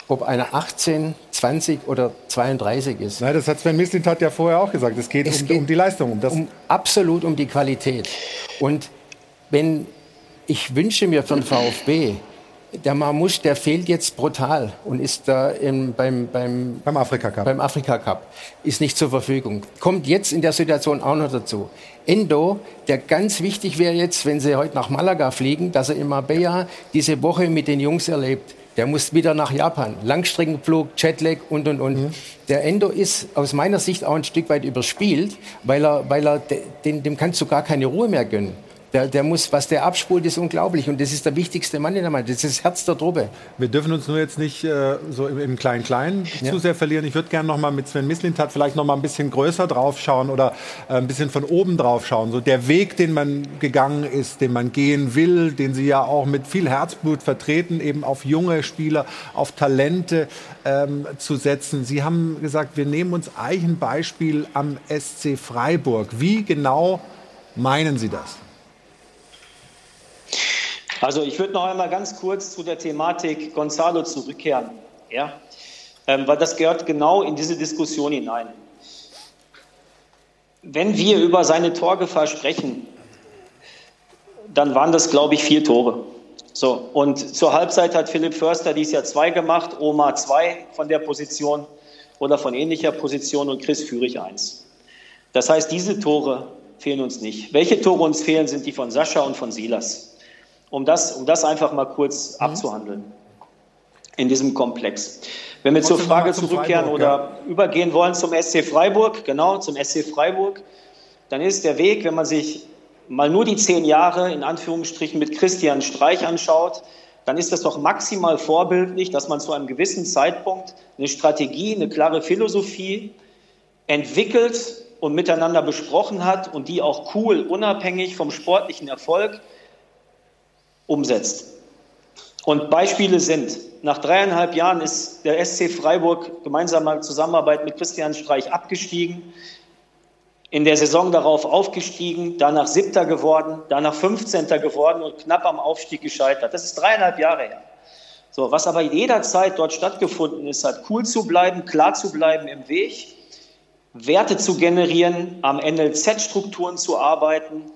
ob einer 18, 20 oder 32 ist. Nein, das hat Sven Mislintat ja vorher auch gesagt. Es geht, es um, geht um, die Leistung. Um das um, absolut um die Qualität. Und wenn ich wünsche mir den VfB, der Marmouche, der fehlt jetzt brutal und ist da im, beim, beim, beim Afrika Cup. Beim Afrika Cup. Ist nicht zur Verfügung. Kommt jetzt in der Situation auch noch dazu. Endo, der ganz wichtig wäre jetzt, wenn sie heute nach Malaga fliegen, dass er in Marbella diese Woche mit den Jungs erlebt. Der muss wieder nach Japan. Langstreckenflug, Jetlag und, und, und. Mhm. Der Endo ist aus meiner Sicht auch ein Stück weit überspielt, weil er, weil er, dem, dem kannst du gar keine Ruhe mehr gönnen. Der, der muss, was der abspult, ist unglaublich. Und das ist der wichtigste Mann in der Mannschaft. Das ist das Herz der Truppe. Wir dürfen uns nur jetzt nicht äh, so im Klein-Klein ja. zu sehr verlieren. Ich würde gerne noch mal mit Sven Mislintat vielleicht noch mal ein bisschen größer drauf schauen oder äh, ein bisschen von oben drauf schauen. So der Weg, den man gegangen ist, den man gehen will, den Sie ja auch mit viel Herzblut vertreten, eben auf junge Spieler, auf Talente ähm, zu setzen. Sie haben gesagt, wir nehmen uns eigentlich ein Beispiel am SC Freiburg. Wie genau meinen Sie das? Also ich würde noch einmal ganz kurz zu der Thematik Gonzalo zurückkehren. Ja? Ähm, weil das gehört genau in diese Diskussion hinein. Wenn wir über seine Torgefahr sprechen, dann waren das, glaube ich, vier Tore. So, und zur Halbzeit hat Philipp Förster dies Jahr zwei gemacht, Oma zwei von der Position oder von ähnlicher Position und Chris Führig eins. Das heißt, diese Tore fehlen uns nicht. Welche Tore uns fehlen, sind die von Sascha und von Silas. Um das, um das einfach mal kurz mhm. abzuhandeln in diesem Komplex. Wenn wir zur Frage zurückkehren Freiburg, oder ja. übergehen wollen zum SC Freiburg, genau, zum SC Freiburg, dann ist der Weg, wenn man sich mal nur die zehn Jahre in Anführungsstrichen mit Christian Streich anschaut, dann ist das doch maximal vorbildlich, dass man zu einem gewissen Zeitpunkt eine Strategie, eine klare Philosophie entwickelt und miteinander besprochen hat und die auch cool, unabhängig vom sportlichen Erfolg umsetzt. Und Beispiele sind, nach dreieinhalb Jahren ist der SC Freiburg gemeinsamer Zusammenarbeit mit Christian Streich abgestiegen, in der Saison darauf aufgestiegen, danach Siebter geworden, danach 15. geworden und knapp am Aufstieg gescheitert. Das ist dreieinhalb Jahre her. So, was aber jederzeit dort stattgefunden ist, hat cool zu bleiben, klar zu bleiben im Weg, Werte zu generieren, am NLZ-Strukturen zu arbeiten,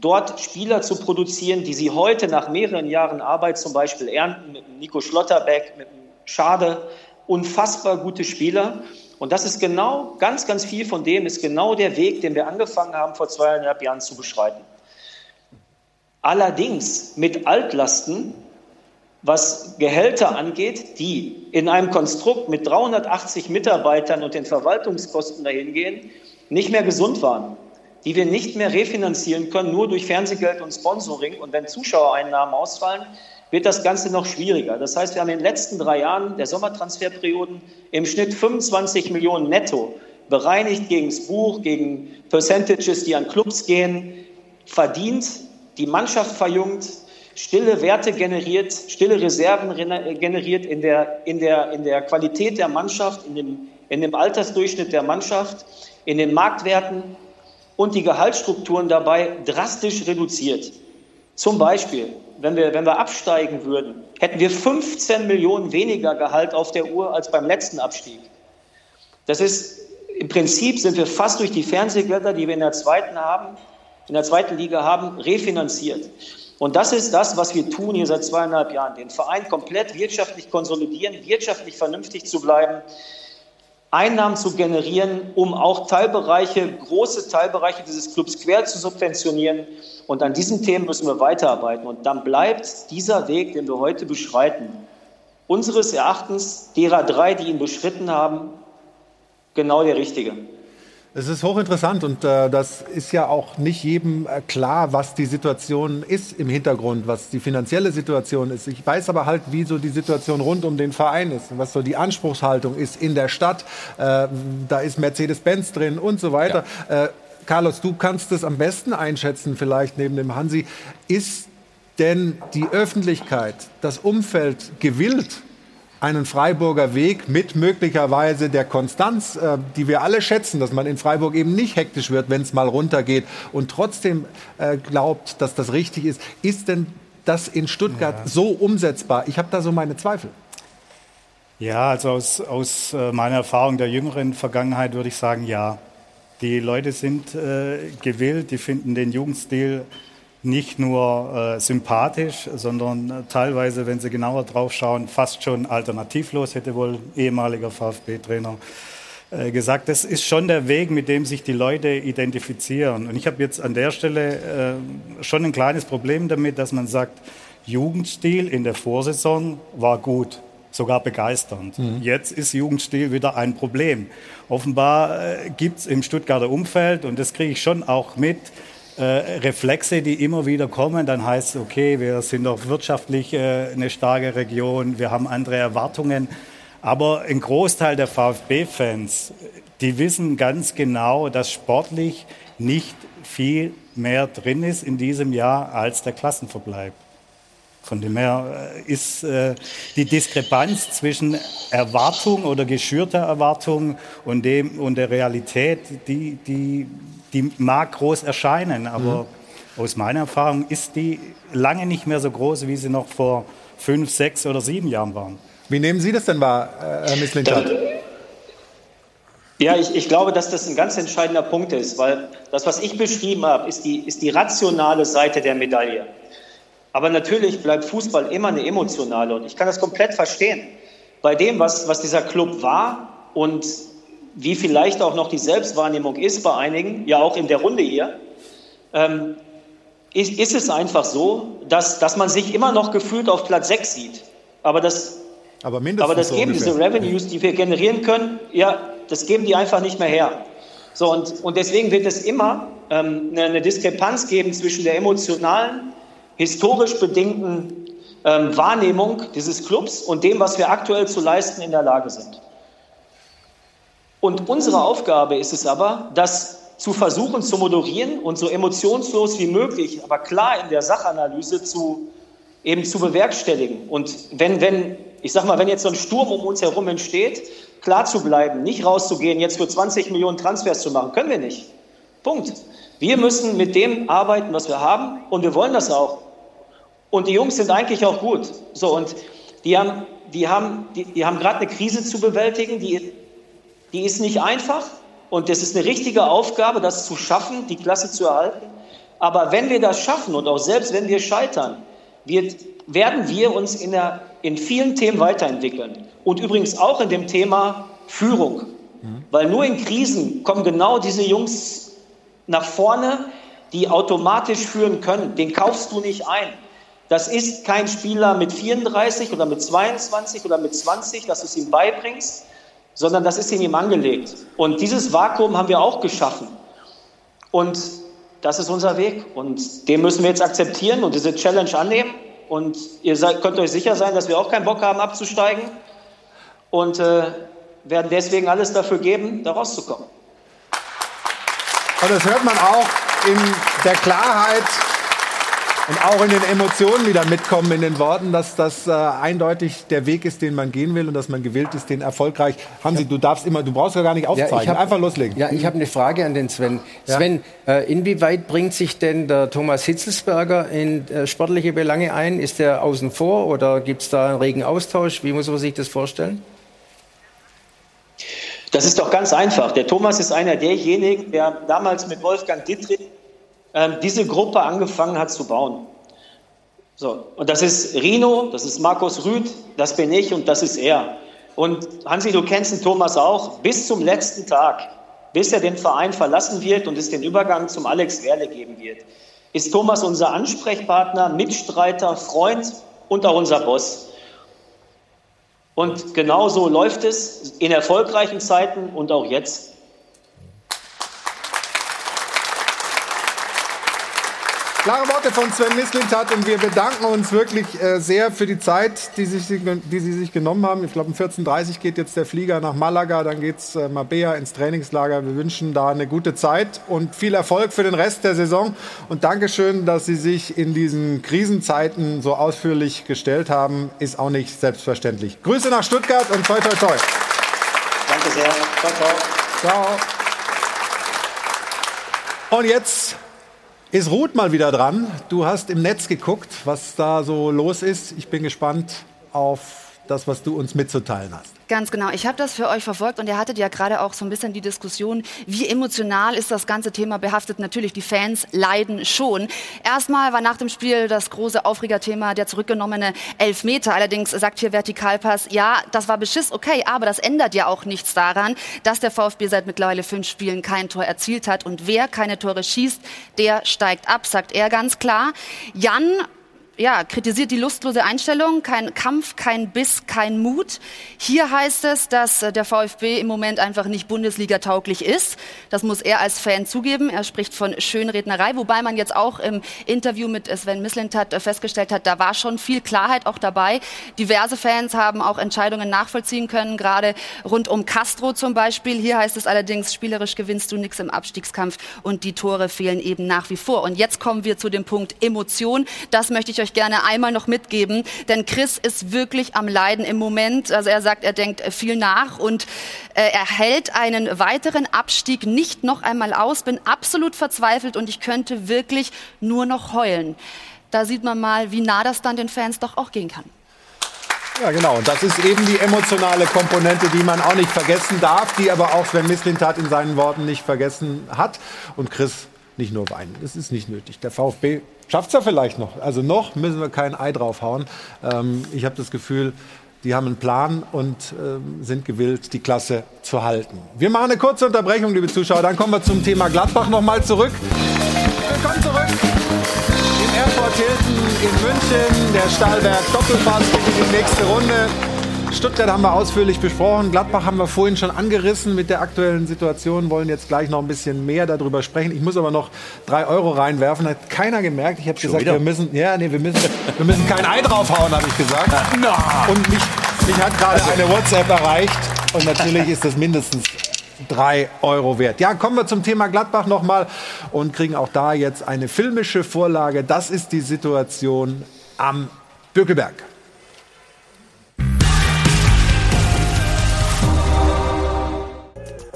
dort Spieler zu produzieren, die sie heute nach mehreren Jahren Arbeit zum Beispiel ernten, mit Nico Schlotterbeck, mit Schade, unfassbar gute Spieler. Und das ist genau, ganz, ganz viel von dem ist genau der Weg, den wir angefangen haben, vor zweieinhalb Jahren zu beschreiten. Allerdings mit Altlasten, was Gehälter angeht, die in einem Konstrukt mit 380 Mitarbeitern und den Verwaltungskosten dahingehen, nicht mehr gesund waren die wir nicht mehr refinanzieren können, nur durch Fernsehgeld und Sponsoring. Und wenn Zuschauereinnahmen ausfallen, wird das Ganze noch schwieriger. Das heißt, wir haben in den letzten drei Jahren der Sommertransferperioden im Schnitt 25 Millionen netto bereinigt gegen das Buch, gegen Percentages, die an Clubs gehen, verdient, die Mannschaft verjüngt, stille Werte generiert, stille Reserven generiert in der, in der, in der Qualität der Mannschaft, in dem, in dem Altersdurchschnitt der Mannschaft, in den Marktwerten und die Gehaltsstrukturen dabei drastisch reduziert. Zum Beispiel, wenn wir, wenn wir absteigen würden, hätten wir 15 Millionen weniger Gehalt auf der Uhr als beim letzten Abstieg. Das ist im Prinzip sind wir fast durch die Fernsehgelder, die wir in der zweiten haben, in der zweiten Liga haben, refinanziert. Und das ist das, was wir tun hier seit zweieinhalb Jahren. Den Verein komplett wirtschaftlich konsolidieren, wirtschaftlich vernünftig zu bleiben, Einnahmen zu generieren, um auch Teilbereiche, große Teilbereiche dieses Clubs quer zu subventionieren. Und an diesen Themen müssen wir weiterarbeiten. Und dann bleibt dieser Weg, den wir heute beschreiten, unseres Erachtens derer drei, die ihn beschritten haben, genau der richtige. Es ist hochinteressant und äh, das ist ja auch nicht jedem äh, klar, was die Situation ist im Hintergrund, was die finanzielle Situation ist. Ich weiß aber halt, wie so die Situation rund um den Verein ist, was so die Anspruchshaltung ist in der Stadt. Äh, da ist Mercedes-Benz drin und so weiter. Ja. Äh, Carlos, du kannst es am besten einschätzen, vielleicht neben dem Hansi. Ist denn die Öffentlichkeit, das Umfeld gewillt, einen Freiburger Weg mit möglicherweise der Konstanz, äh, die wir alle schätzen, dass man in Freiburg eben nicht hektisch wird, wenn es mal runtergeht und trotzdem äh, glaubt, dass das richtig ist. Ist denn das in Stuttgart ja. so umsetzbar? Ich habe da so meine Zweifel. Ja, also aus, aus äh, meiner Erfahrung der jüngeren Vergangenheit würde ich sagen, ja. Die Leute sind äh, gewillt, die finden den Jugendstil nicht nur äh, sympathisch, sondern äh, teilweise, wenn Sie genauer drauf schauen, fast schon alternativlos, hätte wohl ehemaliger VfB-Trainer äh, gesagt. Das ist schon der Weg, mit dem sich die Leute identifizieren. Und ich habe jetzt an der Stelle äh, schon ein kleines Problem damit, dass man sagt, Jugendstil in der Vorsaison war gut sogar begeisternd. Mhm. Jetzt ist Jugendstil wieder ein Problem. Offenbar äh, gibt es im Stuttgarter Umfeld, und das kriege ich schon auch mit, äh, Reflexe, die immer wieder kommen. Dann heißt es, okay, wir sind doch wirtschaftlich äh, eine starke Region, wir haben andere Erwartungen. Aber ein Großteil der VfB-Fans, die wissen ganz genau, dass sportlich nicht viel mehr drin ist in diesem Jahr als der Klassenverbleib. Von dem her äh, ist äh, die Diskrepanz zwischen Erwartung oder geschürter Erwartung und, dem, und der Realität, die, die die mag groß erscheinen, aber mhm. aus meiner Erfahrung ist die lange nicht mehr so groß, wie sie noch vor fünf, sechs oder sieben Jahren waren. Wie nehmen Sie das denn wahr, äh, Herr Misslintat? Ja, ich, ich, glaube, dass das ein ganz entscheidender Punkt ist, weil das, was ich beschrieben habe, ist die, ist die rationale Seite der Medaille. Aber natürlich bleibt Fußball immer eine emotionale und ich kann das komplett verstehen. Bei dem, was, was dieser Club war und wie vielleicht auch noch die Selbstwahrnehmung ist bei einigen, ja auch in der Runde hier, ähm, ist, ist, es einfach so, dass, dass man sich immer noch gefühlt auf Platz 6 sieht. Aber das, aber, aber das geben so diese Revenues, die wir generieren können, ja, das geben die einfach nicht mehr her. So, und, und deswegen wird es immer ähm, eine, eine Diskrepanz geben zwischen der emotionalen, historisch bedingten ähm, Wahrnehmung dieses Clubs und dem, was wir aktuell zu leisten in der Lage sind. Und unsere Aufgabe ist es aber, das zu versuchen zu moderieren und so emotionslos wie möglich, aber klar in der Sachanalyse zu, eben zu bewerkstelligen. Und wenn, wenn, ich sag mal, wenn jetzt so ein Sturm um uns herum entsteht, klar zu bleiben, nicht rauszugehen, jetzt für 20 Millionen Transfers zu machen, können wir nicht. Punkt. Wir müssen mit dem arbeiten, was wir haben und wir wollen das auch. Und die Jungs sind eigentlich auch gut. So, und die haben, die haben, die, die haben gerade eine Krise zu bewältigen, die, die ist nicht einfach. Und es ist eine richtige Aufgabe, das zu schaffen, die Klasse zu erhalten. Aber wenn wir das schaffen und auch selbst wenn wir scheitern, wird, werden wir uns in, der, in vielen Themen weiterentwickeln. Und übrigens auch in dem Thema Führung. Weil nur in Krisen kommen genau diese Jungs nach vorne, die automatisch führen können. Den kaufst du nicht ein. Das ist kein Spieler mit 34 oder mit 22 oder mit 20, dass du es ihm beibringst, sondern das ist in ihm angelegt. Und dieses Vakuum haben wir auch geschaffen. Und das ist unser Weg. Und den müssen wir jetzt akzeptieren und diese Challenge annehmen. Und ihr seid, könnt euch sicher sein, dass wir auch keinen Bock haben, abzusteigen. Und äh, werden deswegen alles dafür geben, da rauszukommen. Und das hört man auch in der Klarheit und auch in den Emotionen wieder mitkommen in den Worten, dass das äh, eindeutig der Weg ist, den man gehen will und dass man gewillt ist, den erfolgreich. Hansi, du darfst immer, du brauchst ja gar nicht aufzeigen, ja, hab, einfach loslegen. Ja, ich habe eine Frage an den Sven. Ja? Sven, äh, inwieweit bringt sich denn der Thomas Hitzelsberger in äh, sportliche Belange ein? Ist er außen vor oder gibt es da einen regen Austausch? Wie muss man sich das vorstellen? Das ist doch ganz einfach. Der Thomas ist einer derjenigen, der damals mit Wolfgang Dittrich ähm, diese Gruppe angefangen hat zu bauen. So, und das ist Rino, das ist Markus Rüth, das bin ich und das ist er. Und Hansi, du kennst den Thomas auch, bis zum letzten Tag, bis er den Verein verlassen wird und es den Übergang zum Alex Werle geben wird, ist Thomas unser Ansprechpartner, Mitstreiter, Freund und auch unser Boss. Und genauso läuft es in erfolgreichen Zeiten und auch jetzt. Klare Worte von Sven Mislintat und wir bedanken uns wirklich äh, sehr für die Zeit, die, sich, die Sie sich genommen haben. Ich glaube, um 14.30 Uhr geht jetzt der Flieger nach Malaga, dann geht es äh, Mabea ins Trainingslager. Wir wünschen da eine gute Zeit und viel Erfolg für den Rest der Saison. Und Dankeschön, dass Sie sich in diesen Krisenzeiten so ausführlich gestellt haben. Ist auch nicht selbstverständlich. Grüße nach Stuttgart und toi, toi, toi. Danke sehr. Ciao, ciao. Ciao. Und jetzt ist Ruth mal wieder dran. Du hast im Netz geguckt, was da so los ist. Ich bin gespannt auf das, was du uns mitzuteilen hast. Ganz genau. Ich habe das für euch verfolgt und ihr hattet ja gerade auch so ein bisschen die Diskussion, wie emotional ist das ganze Thema behaftet. Natürlich, die Fans leiden schon. Erstmal war nach dem Spiel das große Aufregerthema der zurückgenommene Elfmeter. Allerdings sagt hier Vertikalpass, ja, das war Beschiss, okay, aber das ändert ja auch nichts daran, dass der VfB seit mittlerweile fünf Spielen kein Tor erzielt hat. Und wer keine Tore schießt, der steigt ab, sagt er ganz klar. Jan ja, kritisiert die lustlose Einstellung, kein Kampf, kein Biss, kein Mut. Hier heißt es, dass äh, der VfB im Moment einfach nicht Bundesliga-tauglich ist. Das muss er als Fan zugeben. Er spricht von Schönrednerei, wobei man jetzt auch im Interview mit Sven Mislintat äh, festgestellt hat, da war schon viel Klarheit auch dabei. Diverse Fans haben auch Entscheidungen nachvollziehen können, gerade rund um Castro zum Beispiel. Hier heißt es allerdings, spielerisch gewinnst du nichts im Abstiegskampf und die Tore fehlen eben nach wie vor. Und jetzt kommen wir zu dem Punkt Emotion. Das möchte ich euch euch gerne einmal noch mitgeben, denn Chris ist wirklich am Leiden im Moment. Also er sagt, er denkt viel nach und äh, er hält einen weiteren Abstieg nicht noch einmal aus. Bin absolut verzweifelt und ich könnte wirklich nur noch heulen. Da sieht man mal, wie nah das dann den Fans doch auch gehen kann. Ja, genau. Und das ist eben die emotionale Komponente, die man auch nicht vergessen darf, die aber auch Sven Mislintat in seinen Worten nicht vergessen hat. Und Chris nicht nur weinen. Das ist nicht nötig. Der VfB schafft es ja vielleicht noch. Also noch müssen wir kein Ei draufhauen. Ähm, ich habe das Gefühl, die haben einen Plan und ähm, sind gewillt, die Klasse zu halten. Wir machen eine kurze Unterbrechung, liebe Zuschauer. Dann kommen wir zum Thema Gladbach noch mal zurück. Willkommen zurück. Airport Hilton in München. Der Stahlberg Doppelpass geht in die nächste Runde. Stuttgart haben wir ausführlich besprochen. Gladbach haben wir vorhin schon angerissen mit der aktuellen Situation. Wollen jetzt gleich noch ein bisschen mehr darüber sprechen. Ich muss aber noch drei Euro reinwerfen. Hat keiner gemerkt. Ich habe gesagt, wieder? wir müssen, ja, nee, wir müssen, wir müssen kein Ei draufhauen, habe ich gesagt. Und mich, mich hat gerade also. eine WhatsApp erreicht. Und natürlich ist das mindestens drei Euro wert. Ja, kommen wir zum Thema Gladbach nochmal und kriegen auch da jetzt eine filmische Vorlage. Das ist die Situation am Bückelberg.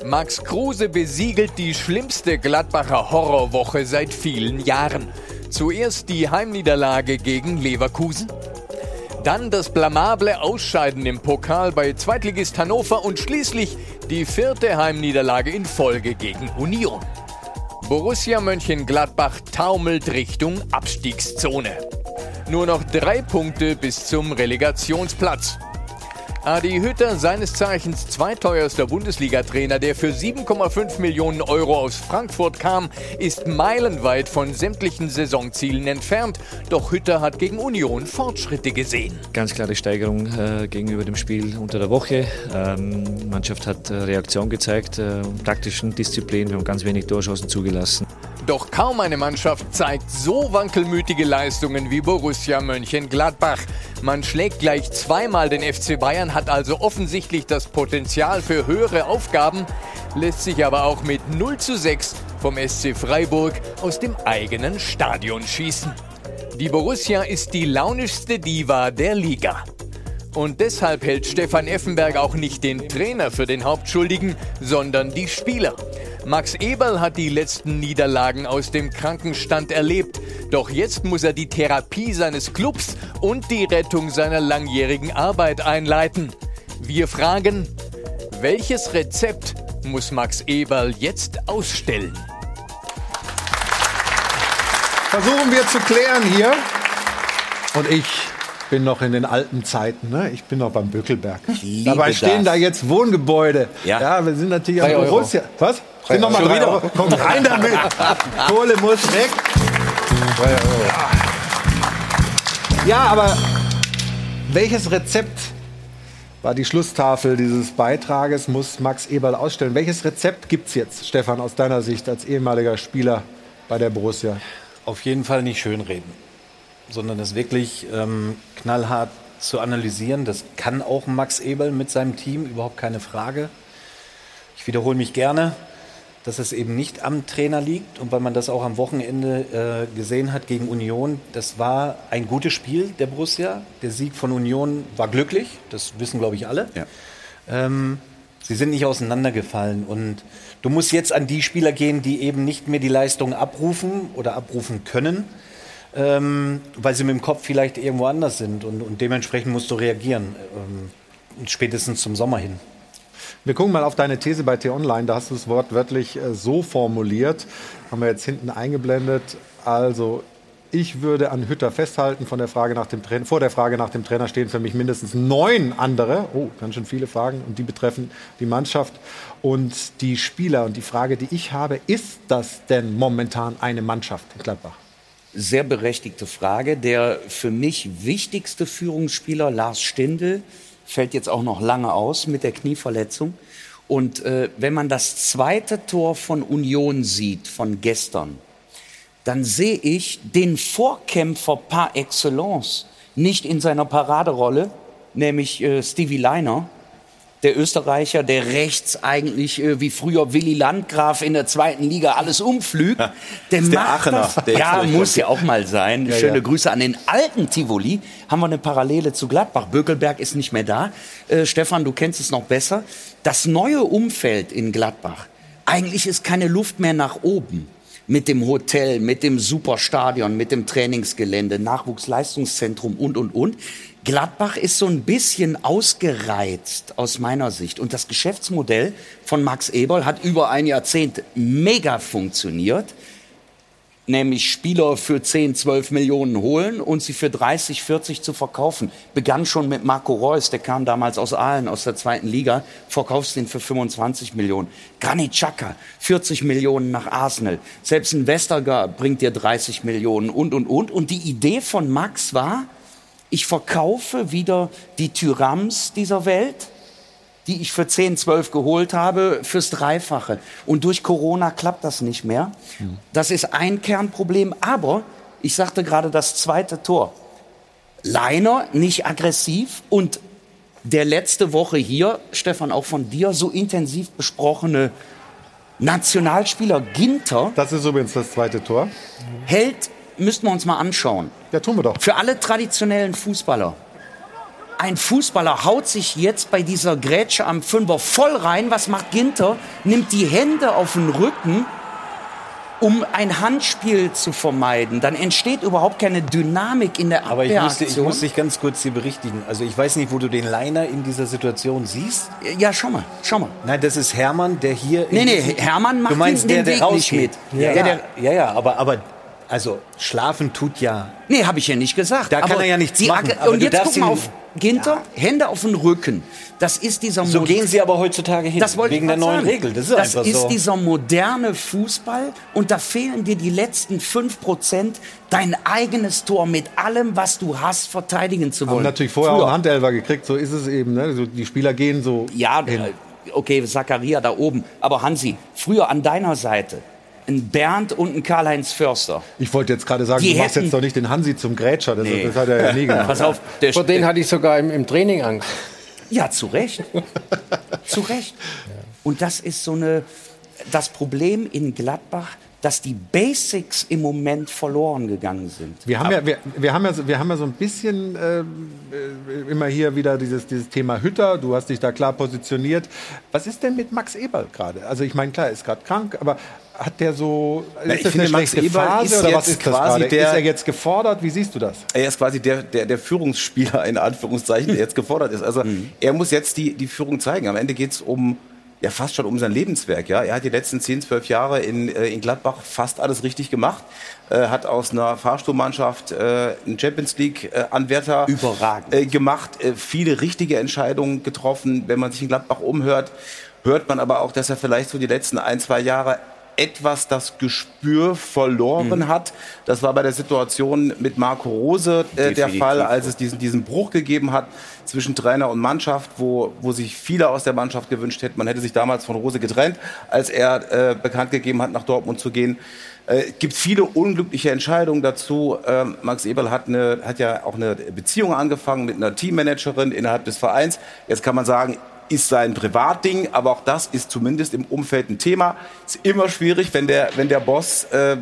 Max Kruse besiegelt die schlimmste Gladbacher Horrorwoche seit vielen Jahren. Zuerst die Heimniederlage gegen Leverkusen. Dann das blamable Ausscheiden im Pokal bei Zweitligist Hannover und schließlich die vierte Heimniederlage in Folge gegen Union. Borussia Mönchengladbach taumelt Richtung Abstiegszone. Nur noch drei Punkte bis zum Relegationsplatz. Adi Hütter, seines Zeichens zweiteuerster Bundesliga-Trainer, der für 7,5 Millionen Euro aus Frankfurt kam, ist meilenweit von sämtlichen Saisonzielen entfernt. Doch Hütter hat gegen Union Fortschritte gesehen. Ganz klare Steigerung äh, gegenüber dem Spiel unter der Woche. Ähm, die Mannschaft hat äh, Reaktion gezeigt, äh, taktischen Disziplin. Wir haben ganz wenig Torschancen zugelassen. Doch kaum eine Mannschaft zeigt so wankelmütige Leistungen wie Borussia Mönchengladbach. Man schlägt gleich zweimal den FC Bayern, hat also offensichtlich das Potenzial für höhere Aufgaben, lässt sich aber auch mit 0 zu 6 vom SC Freiburg aus dem eigenen Stadion schießen. Die Borussia ist die launischste Diva der Liga. Und deshalb hält Stefan Effenberg auch nicht den Trainer für den Hauptschuldigen, sondern die Spieler. Max Eberl hat die letzten Niederlagen aus dem Krankenstand erlebt. Doch jetzt muss er die Therapie seines Clubs und die Rettung seiner langjährigen Arbeit einleiten. Wir fragen, welches Rezept muss Max Eberl jetzt ausstellen? Versuchen wir zu klären hier. Und ich bin noch in den alten Zeiten. Ne? Ich bin noch beim Böckelberg. Dabei stehen das. da jetzt Wohngebäude. Ja. ja, wir sind natürlich am Borussia. Was? Sind noch mal drei Euro. Komm rein damit. (laughs) Kohle muss weg. Ja, aber welches Rezept war die Schlusstafel dieses Beitrages, muss Max Eberl ausstellen. Welches Rezept gibt es jetzt, Stefan, aus deiner Sicht als ehemaliger Spieler bei der Borussia? Auf jeden Fall nicht schönreden, sondern es wirklich ähm, knallhart zu analysieren. Das kann auch Max Eberl mit seinem Team, überhaupt keine Frage. Ich wiederhole mich gerne dass es eben nicht am Trainer liegt und weil man das auch am Wochenende äh, gesehen hat gegen Union, das war ein gutes Spiel der Borussia. Der Sieg von Union war glücklich, das wissen glaube ich alle. Ja. Ähm, sie sind nicht auseinandergefallen und du musst jetzt an die Spieler gehen, die eben nicht mehr die Leistung abrufen oder abrufen können. Ähm, weil sie mit dem Kopf vielleicht irgendwo anders sind und, und dementsprechend musst du reagieren, ähm, spätestens zum Sommer hin. Wir gucken mal auf deine These bei T-Online. Da hast du es wortwörtlich äh, so formuliert. Haben wir jetzt hinten eingeblendet. Also, ich würde an Hütter festhalten. Von der Frage nach dem Trainer, vor der Frage nach dem Trainer stehen für mich mindestens neun andere. Oh, ganz schön viele Fragen. Und die betreffen die Mannschaft und die Spieler. Und die Frage, die ich habe, ist das denn momentan eine Mannschaft in Gladbach? Sehr berechtigte Frage. Der für mich wichtigste Führungsspieler, Lars Stindl, fällt jetzt auch noch lange aus mit der Knieverletzung. Und äh, wenn man das zweite Tor von Union sieht, von gestern, dann sehe ich den Vorkämpfer par excellence nicht in seiner Paraderolle, nämlich äh, Stevie Leiner, der Österreicher, der rechts eigentlich äh, wie früher Willy Landgraf in der zweiten Liga alles umflügt. Ja, der macht der Aachener, das. der ja, muss ja auch mal sein. Ja, Schöne ja. Grüße an den alten Tivoli. Haben wir eine Parallele zu Gladbach. Bökelberg ist nicht mehr da. Äh, Stefan, du kennst es noch besser. Das neue Umfeld in Gladbach. Eigentlich ist keine Luft mehr nach oben. Mit dem Hotel, mit dem Superstadion, mit dem Trainingsgelände, Nachwuchsleistungszentrum und, und, und. Gladbach ist so ein bisschen ausgereizt aus meiner Sicht. Und das Geschäftsmodell von Max Eberl hat über ein Jahrzehnt mega funktioniert. Nämlich Spieler für 10, 12 Millionen holen und sie für 30, 40 zu verkaufen. Begann schon mit Marco Reus, der kam damals aus Aalen, aus der zweiten Liga, verkaufst den für 25 Millionen. Granit Xhaka, 40 Millionen nach Arsenal. Selbst ein Westergaard bringt dir 30 Millionen und, und, und. Und die Idee von Max war, ich verkaufe wieder die Tyrams dieser Welt, die ich für 10, 12 geholt habe, fürs Dreifache. Und durch Corona klappt das nicht mehr. Das ist ein Kernproblem. Aber ich sagte gerade das zweite Tor. Leiner nicht aggressiv und der letzte Woche hier, Stefan, auch von dir, so intensiv besprochene Nationalspieler Ginter. Das ist übrigens das zweite Tor. Hält, müssten wir uns mal anschauen. Ja, tun wir doch. Für alle traditionellen Fußballer. Ein Fußballer haut sich jetzt bei dieser Grätsche am Fünfer voll rein. Was macht Ginter? Nimmt die Hände auf den Rücken, um ein Handspiel zu vermeiden. Dann entsteht überhaupt keine Dynamik in der Aber ich muss, ich Abwehraktion. muss dich ganz kurz hier berichtigen. Also ich weiß nicht, wo du den Leiner in dieser Situation siehst. Ja, schau mal, schau mal. Nein, das ist Hermann, der hier... in Nee, nee, Hermann macht du meinst den- der, den der Weg nicht mit. Ja, Ja, ja, ja, ja, aber, aber also schlafen tut ja... Nee, habe ich ja nicht gesagt. Da kann Aber er ja nichts machen, Ag- aber Und jetzt guck mal auf Ginter, Hände auf den Rücken. Das ist dieser So Mod- gehen sie aber heutzutage hin, Das wollte wegen ich der neuen sagen. Regel. Das ist einfach ist so. dieser moderne Fußball und da fehlen dir die letzten 5%, dein eigenes Tor mit allem, was du hast, verteidigen zu Haben wollen. natürlich vorher auch Früher- einen Handelfer gekriegt, so ist es eben. Ne? So, die Spieler gehen so. Ja, äh, okay, Zakaria da oben. Aber Hansi, früher an deiner Seite ein Bernd und ein Karl-Heinz Förster. Ich wollte jetzt gerade sagen, Die du machst hätten- jetzt doch nicht den Hansi zum Grätscher. Das, Nee. das hat er ja nie (laughs) gemacht. Pass auf, der Vor denen hatte ich sogar im, im Training Angst. Ja, zu Recht. (laughs) zu Recht. Und das ist so eine, das Problem in Gladbach, dass die Basics im Moment verloren gegangen sind. Wir haben, ja, wir, wir, haben ja, so- wir haben ja so ein bisschen ähm, äh, immer hier wieder dieses, dieses Thema Hütter. Du hast dich da klar positioniert. Was ist denn mit Max Eberl gerade? Also ich meine, klar, er ist gerade krank, aber hat der so, Na, ist ich das finde, eine Max Eberl Phase ist oder was ist das quasi gerade? der- ist er jetzt gefordert? Wie siehst du das? Er ist quasi der, der, der Führungsspieler in Anführungszeichen, der jetzt gefordert ist. Also er muss jetzt die, die Führung zeigen. Am Ende geht es um ja fast schon um sein Lebenswerk. Ja, er hat die letzten 10, 12 Jahre in, äh, in Gladbach fast alles richtig gemacht. Äh, hat aus einer Fahrstuhlmannschaft äh, einen Champions League äh, Anwärter Überragend. Äh, gemacht, äh, viele richtige Entscheidungen getroffen. Wenn man sich in Gladbach umhört, hört man aber auch, dass er vielleicht so die letzten ein, zwei Jahre etwas das Gespür verloren hat. Das war bei der Situation mit Marco Rose äh, der. Fall, als es diesen, diesen Bruch gegeben hat zwischen Trainer und Mannschaft, wo, wo sich viele aus der Mannschaft gewünscht hätten, man hätte sich damals von Rose getrennt, als er äh, bekannt gegeben hat, nach Dortmund zu gehen. Äh, gibt viele unglückliche Entscheidungen dazu. Ähm, Max Eberl hat, eine, hat ja auch eine Beziehung angefangen mit einer Teammanagerin innerhalb des Vereins. Jetzt kann man sagen, ist sein Privatding, aber auch das ist zumindest im Umfeld ein Thema. Ist immer schwierig, wenn der, wenn der Boss äh,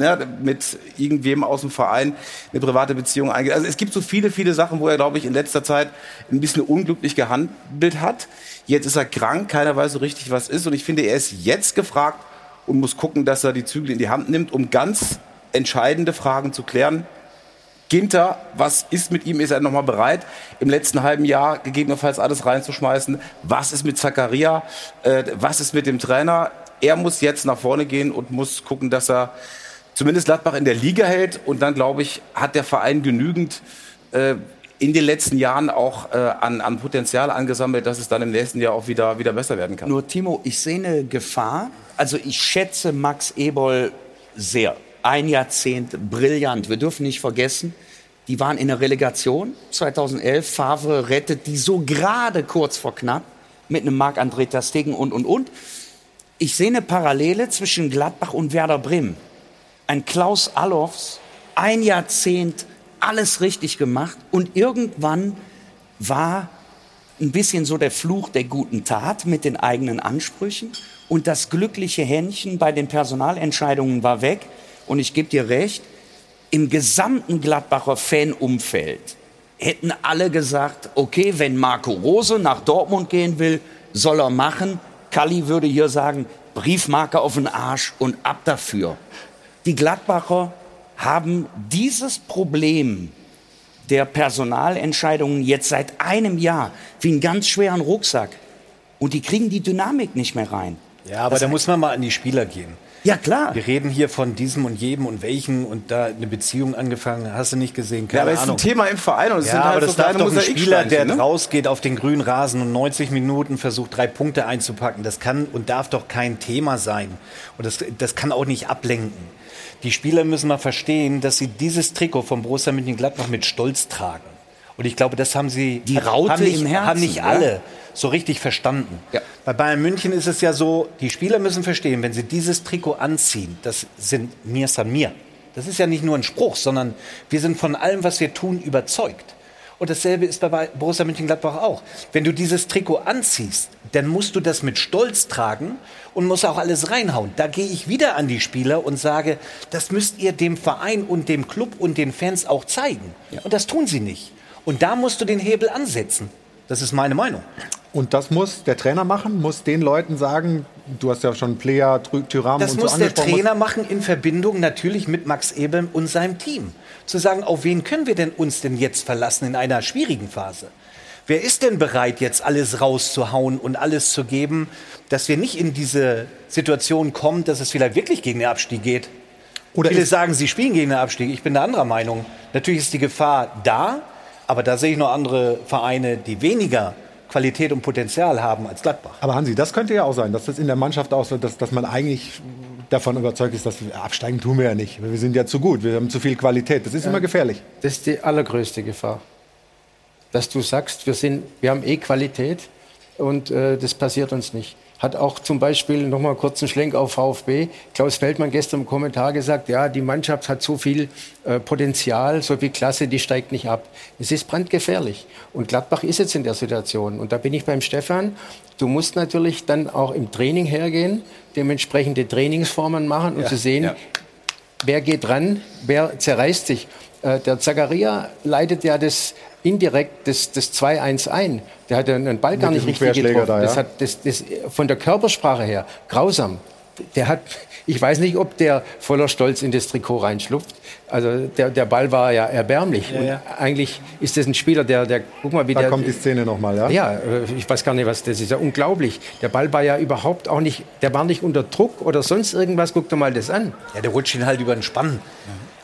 ne, mit irgendwem aus dem Verein eine private Beziehung eingeht. Also es gibt so viele, viele Sachen, wo er, glaube ich, in letzter Zeit ein bisschen unglücklich gehandelt hat. Jetzt ist er krank, keiner weiß so richtig, was ist. Und ich finde, er ist jetzt gefragt und muss gucken, dass er die Zügel in die Hand nimmt, um ganz entscheidende Fragen zu klären. Ginter, was ist mit ihm? Ist er nochmal bereit, im letzten halben Jahr gegebenenfalls alles reinzuschmeißen? Was ist mit Zakaria? Äh, was ist mit dem Trainer? Er muss jetzt nach vorne gehen und muss gucken, dass er zumindest Gladbach in der Liga hält. Und dann, glaube ich, hat der Verein genügend äh, in den letzten Jahren auch äh, an, an Potenzial angesammelt, dass es dann im nächsten Jahr auch wieder, wieder besser werden kann. Nur Timo, ich sehe eine Gefahr. Also ich schätze Max Eberl sehr. Ein Jahrzehnt brillant. Wir dürfen nicht vergessen, die waren in der Relegation 2011. Favre rettet die so gerade kurz vor knapp mit einem Marc-André Ter Stegen und, und, und. Ich sehe eine Parallele zwischen Gladbach und Werder Bremen. Ein Klaus Allofs, ein Jahrzehnt alles richtig gemacht und irgendwann war ein bisschen so der Fluch der guten Tat mit den eigenen Ansprüchen. Und das glückliche Händchen bei den Personalentscheidungen war weg. Und ich gebe dir recht, im gesamten Gladbacher Fanumfeld hätten alle gesagt, okay, wenn Marco Rose nach Dortmund gehen will, soll er machen. Kalli würde hier sagen, Briefmarke auf den Arsch und ab dafür. Die Gladbacher haben dieses Problem der Personalentscheidungen jetzt seit einem Jahr wie einen ganz schweren Rucksack. Und die kriegen die Dynamik nicht mehr rein. Ja, aber Das da muss man mal an die Spieler gehen. Ja, klar. Wir reden hier von diesem und jedem und welchen und da eine Beziehung angefangen, hast du nicht gesehen. Keine Ja, aber es ist ein Ahnung. Thema im Verein und es ja, sind halt aber so das darf doch ein Spieler, der ne? rausgeht auf den grünen Rasen und 90 Minuten versucht, drei Punkte einzupacken. Das kann und darf doch kein Thema sein. Und das, das kann auch nicht ablenken. Die Spieler müssen mal verstehen, dass sie dieses Trikot von Borussia Mönchengladbach mit Stolz tragen. Und ich glaube, das haben sie Die Raute haben nicht, im Herzen, haben nicht ja. alle so richtig verstanden. Bei Bayern München ist es ja so, die Spieler müssen verstehen, wenn sie dieses Trikot anziehen, das sind mir san mir. Das ist ja nicht nur ein Spruch, sondern wir sind von allem, was wir tun, überzeugt. Und dasselbe ist bei Borussia Mönchengladbach auch. Wenn du dieses Trikot anziehst, dann musst du das mit Stolz tragen und musst auch alles reinhauen. Da gehe ich wieder an die Spieler und sage, das müsst ihr dem Verein und dem Club und den Fans auch zeigen. Und das tun sie nicht. Und da musst du den Hebel ansetzen. Das ist meine Meinung. Und das muss der Trainer machen, muss den Leuten sagen, du hast ja schon Player, Tyram Das und so muss der. Trainer machen in Verbindung natürlich mit Max Eberl und seinem Team. Zu sagen, auf wen können wir denn uns denn jetzt verlassen in einer schwierigen Phase? Wer ist denn bereit, jetzt alles rauszuhauen und alles zu geben, dass wir nicht in diese Situation kommen, dass es vielleicht wirklich gegen den Abstieg geht? Oder Viele sagen, sie spielen gegen den Abstieg. Ich bin der anderer Meinung. Natürlich ist die Gefahr da, aber da sehe ich noch andere Vereine, die weniger Qualität und Potenzial haben als Gladbach. Aber Hansi, das könnte ja auch sein, dass das in der Mannschaft auch so, dass, dass man eigentlich davon überzeugt ist, dass wir absteigen tun wir ja nicht. Wir sind ja zu gut, wir haben zu viel Qualität. Das ist immer gefährlich. Das ist die allergrößte Gefahr. Dass du sagst, wir, sind, wir haben eh Qualität und äh, das passiert uns nicht. Hat auch zum Beispiel, noch mal kurz einen Schlenk auf VfB, Klaus Feldmann gestern im Kommentar gesagt, ja, die Mannschaft hat so viel äh, Potenzial, so viel Klasse, die steigt nicht ab. Es ist brandgefährlich. Und Gladbach ist jetzt in der Situation. Und da bin ich beim Stefan. Du musst natürlich dann auch im Training hergehen, dementsprechende Trainingsformen machen und Ja, zu sehen, ja. wer geht ran, wer zerreißt sich. Äh, der Zagaria leitet ja das indirekt das, das 2-1 ein. Der hat den Ball gar nicht richtig getroffen. da, das ja. hat, das, das, von der Körpersprache her grausam. Der hat, ich weiß nicht, ob der voller Stolz in das Trikot reinschlupft. Also der, der Ball war ja erbärmlich. Ja, Und ja. eigentlich ist das ein Spieler, der, der guck mal, wie Da der. kommt die Szene nochmal, ja? Ja, äh, ich weiß gar nicht, was das ist. Ja unglaublich. Der Ball war ja überhaupt auch nicht, der war nicht unter Druck oder sonst irgendwas. Guck dir mal das an. Ja, der rutscht ihn halt über den Spann.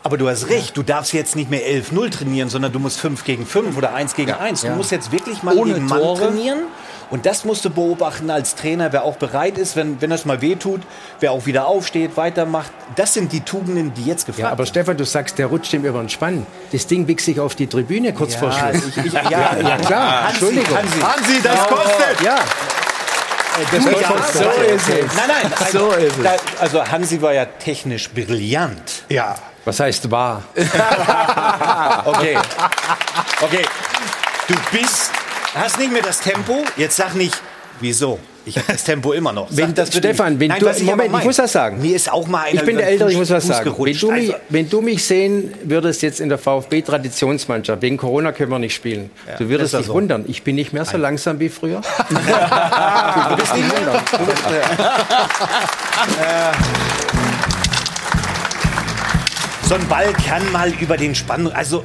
Aber du hast recht, du darfst jetzt nicht mehr 11-0 trainieren, sondern du musst 5 gegen 5 oder 1 gegen 1. Du ja. musst jetzt wirklich mal Ohne gegen Mann Tore. trainieren. Und das musst du beobachten als Trainer, wer auch bereit ist, wenn, wenn das mal wehtut, wer auch wieder aufsteht, weitermacht. Das sind die Tugenden, die jetzt gefragt Ja, aber Stefan, du sagst, der rutscht ihm über den Spann. Das Ding wichst sich auf die Tribüne kurz Ja, vor Schluss. ich- ich- ja, (laughs) ja. klar. Hansi, Entschuldigung. Hansi. Hansi, das kostet! Ja. Das Du, ja, ja, so so ist es. Nein, nein, So ist es. Da, also Hansi war ja technisch brillant. Ja. Was heißt wahr? (laughs) Okay. Okay. Du bist, hast nicht mehr das Tempo. Jetzt sag nicht, wieso? Ich habe das Tempo immer noch. Sag Wenn, das Stefan, wenn Nein, du, ich Moment, ich muss was sagen. Mir ist auch mal einer Ich bin der Ältere, ich muss was Fuß sagen. Wenn du, mich, Also, wenn du mich sehen würdest jetzt in der VfB-Traditionsmannschaft, wegen Corona können wir nicht spielen, Ja, du würdest dich so? wundern. Ich bin nicht mehr so langsam wie früher. (laughs) du bist nicht mehr. Du bist, äh, so ein Ball kann mal über den Spann. Also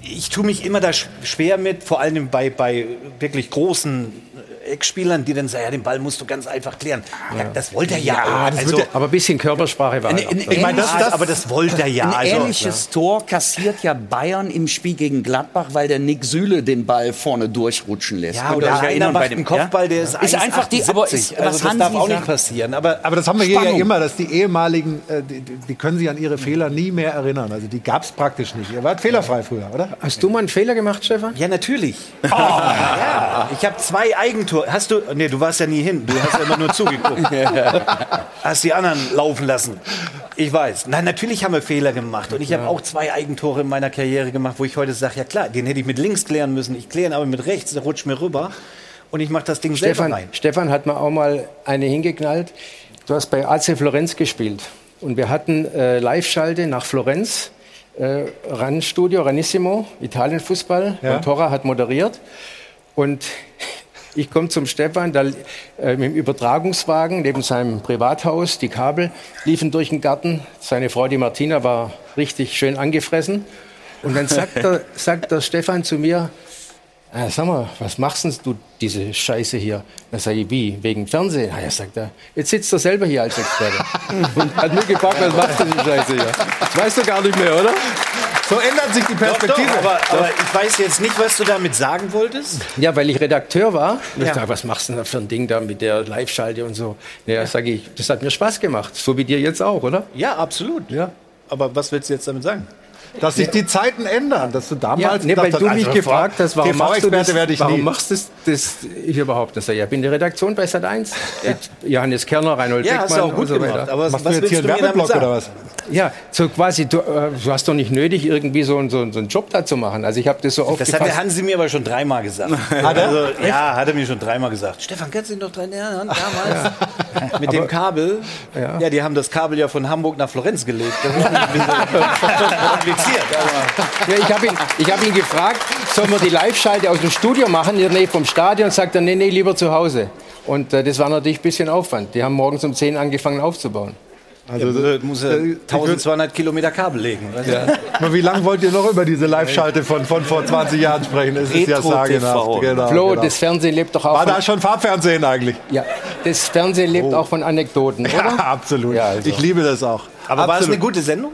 ich tue mich immer da sch- schwer mit, vor allem bei, bei wirklich großen äh, Eckspielern, die dann sagen, ja, den Ball musst du ganz einfach klären. Ja, das wollte er ja. das also, ja, aber ein bisschen Körpersprache war Ein- ein ich meine, das, das, aber das wollte er ja. Ein also, ähnliches Tor kassiert ja Bayern im Spiel gegen Gladbach, weil der Nick Süle den Ball vorne durchrutschen lässt. Ja, oder euch einer erinnern macht einen Kopfball, der ist, Ist einfach die, aber 1,78. ist, also was das Hansi darf auch nicht passieren. Aber, Aber das haben wir hier ja immer, dass die ehemaligen, äh, die, die können sich an ihre Fehler nie mehr erinnern. Also die gab es praktisch nicht. Ihr wart fehlerfrei früher, oder? Hast du mal einen Fehler gemacht, Stefan? ja, natürlich. (laughs) Ja, ich habe zwei Eigentore du, hast du, nee, du warst ja nie hin. Du hast ja immer nur (laughs) zugeguckt. hast die anderen laufen lassen. Ich weiß. Nein, natürlich haben wir Fehler gemacht. Und ich habe auch zwei Eigentore in meiner Karriere gemacht, wo ich heute sage, ja klar, den hätte ich mit links klären müssen. Ich kläre ihn aber mit rechts, der rutscht mir rüber. Und ich mache das Ding Stefan, selber rein. Stefan hat mir auch mal eine hingeknallt. Du hast bei AC Florenz gespielt. Und wir hatten äh, Live-Schalte nach Florenz. Äh, RAN-Studio, Ranissimo, Italien-Fußball. Ja. Und Torra hat moderiert. Und ich komme zum Stefan, da, äh, mit dem Übertragungswagen neben seinem Privathaus. Die Kabel liefen durch den Garten. Seine Frau, die Martina, war richtig schön angefressen. Und dann sagt der, (laughs) sagt der Stefan zu mir, ah, sag mal, was machst denn du diese Scheiße hier? Dann sage ich, wie? Wegen Fernsehen? Ah, ja, sagt er, jetzt sitzt er selber hier als Experte. (laughs) Und hat mich gefragt, was machst du diese Scheiße hier? Das weißt du gar nicht mehr, oder? So ändert sich die Perspektive. Doch, doch, aber, aber ich weiß jetzt nicht, was du damit sagen wolltest. Ja, weil ich Redakteur war. Und ich Ja. dachte, was machst du denn da für ein Ding da mit der Live-Schalte und so? Ja, sage ich, das hat mir Spaß gemacht. So wie dir jetzt auch, oder? Ja, absolut. Ja. Aber was willst du jetzt damit sagen? Dass sich die Zeiten ändern, dass du damals Ja, nee, weil du hast, mich also gefragt hast, warum machst du das, werde ich warum nie. machst du das, das ich überhaupt nicht? Ich, Ja, bin in der Redaktion bei Sat1 mit Johannes Kerner, Reinhold Ja, hast Beckmann du auch gut und so gemacht. weiter. Aber was, Machst was du jetzt hier einen Werbeblock sagen? oder was? Ja, so quasi, du, äh, du hast doch nicht nötig, irgendwie so, einen- so, so einen Job da zu machen. Also ich habe das so Das hat der. Hansi mir aber schon dreimal gesagt. (laughs) Hat er? Also, ja, hat er mir schon dreimal gesagt. Stefan, kannst du dich noch dran erinnern? Damals. Mit dem Kabel. Ja. Ja. die haben das Kabel ja von Hamburg nach Florenz gelegt. Das ist (laughs) Aber Ja, ich habe ihn, ich hab ihn gefragt, sollen wir die Live-Schalte aus dem Studio machen, in der Nähe vom Stadion? Sagt er, nee, nee, lieber zu Hause. Und äh, das war natürlich ein bisschen Aufwand. Die haben morgens um 10 angefangen aufzubauen. also, du musst ja 1200 Kilometer Kabel legen. Aber wie lange wollt ihr noch über diese Live-Schalte von, von vor 20 Jahren sprechen? Es ist ja sagenhaft. TV. Genau, Flo, genau. das Fernsehen lebt doch auch War von, da schon Farbfernsehen eigentlich? ja, das Fernsehen lebt auch von Anekdoten, oder? Ja, absolut. Ja, also. Ich liebe das auch. Aber war es absolut. eine gute Sendung?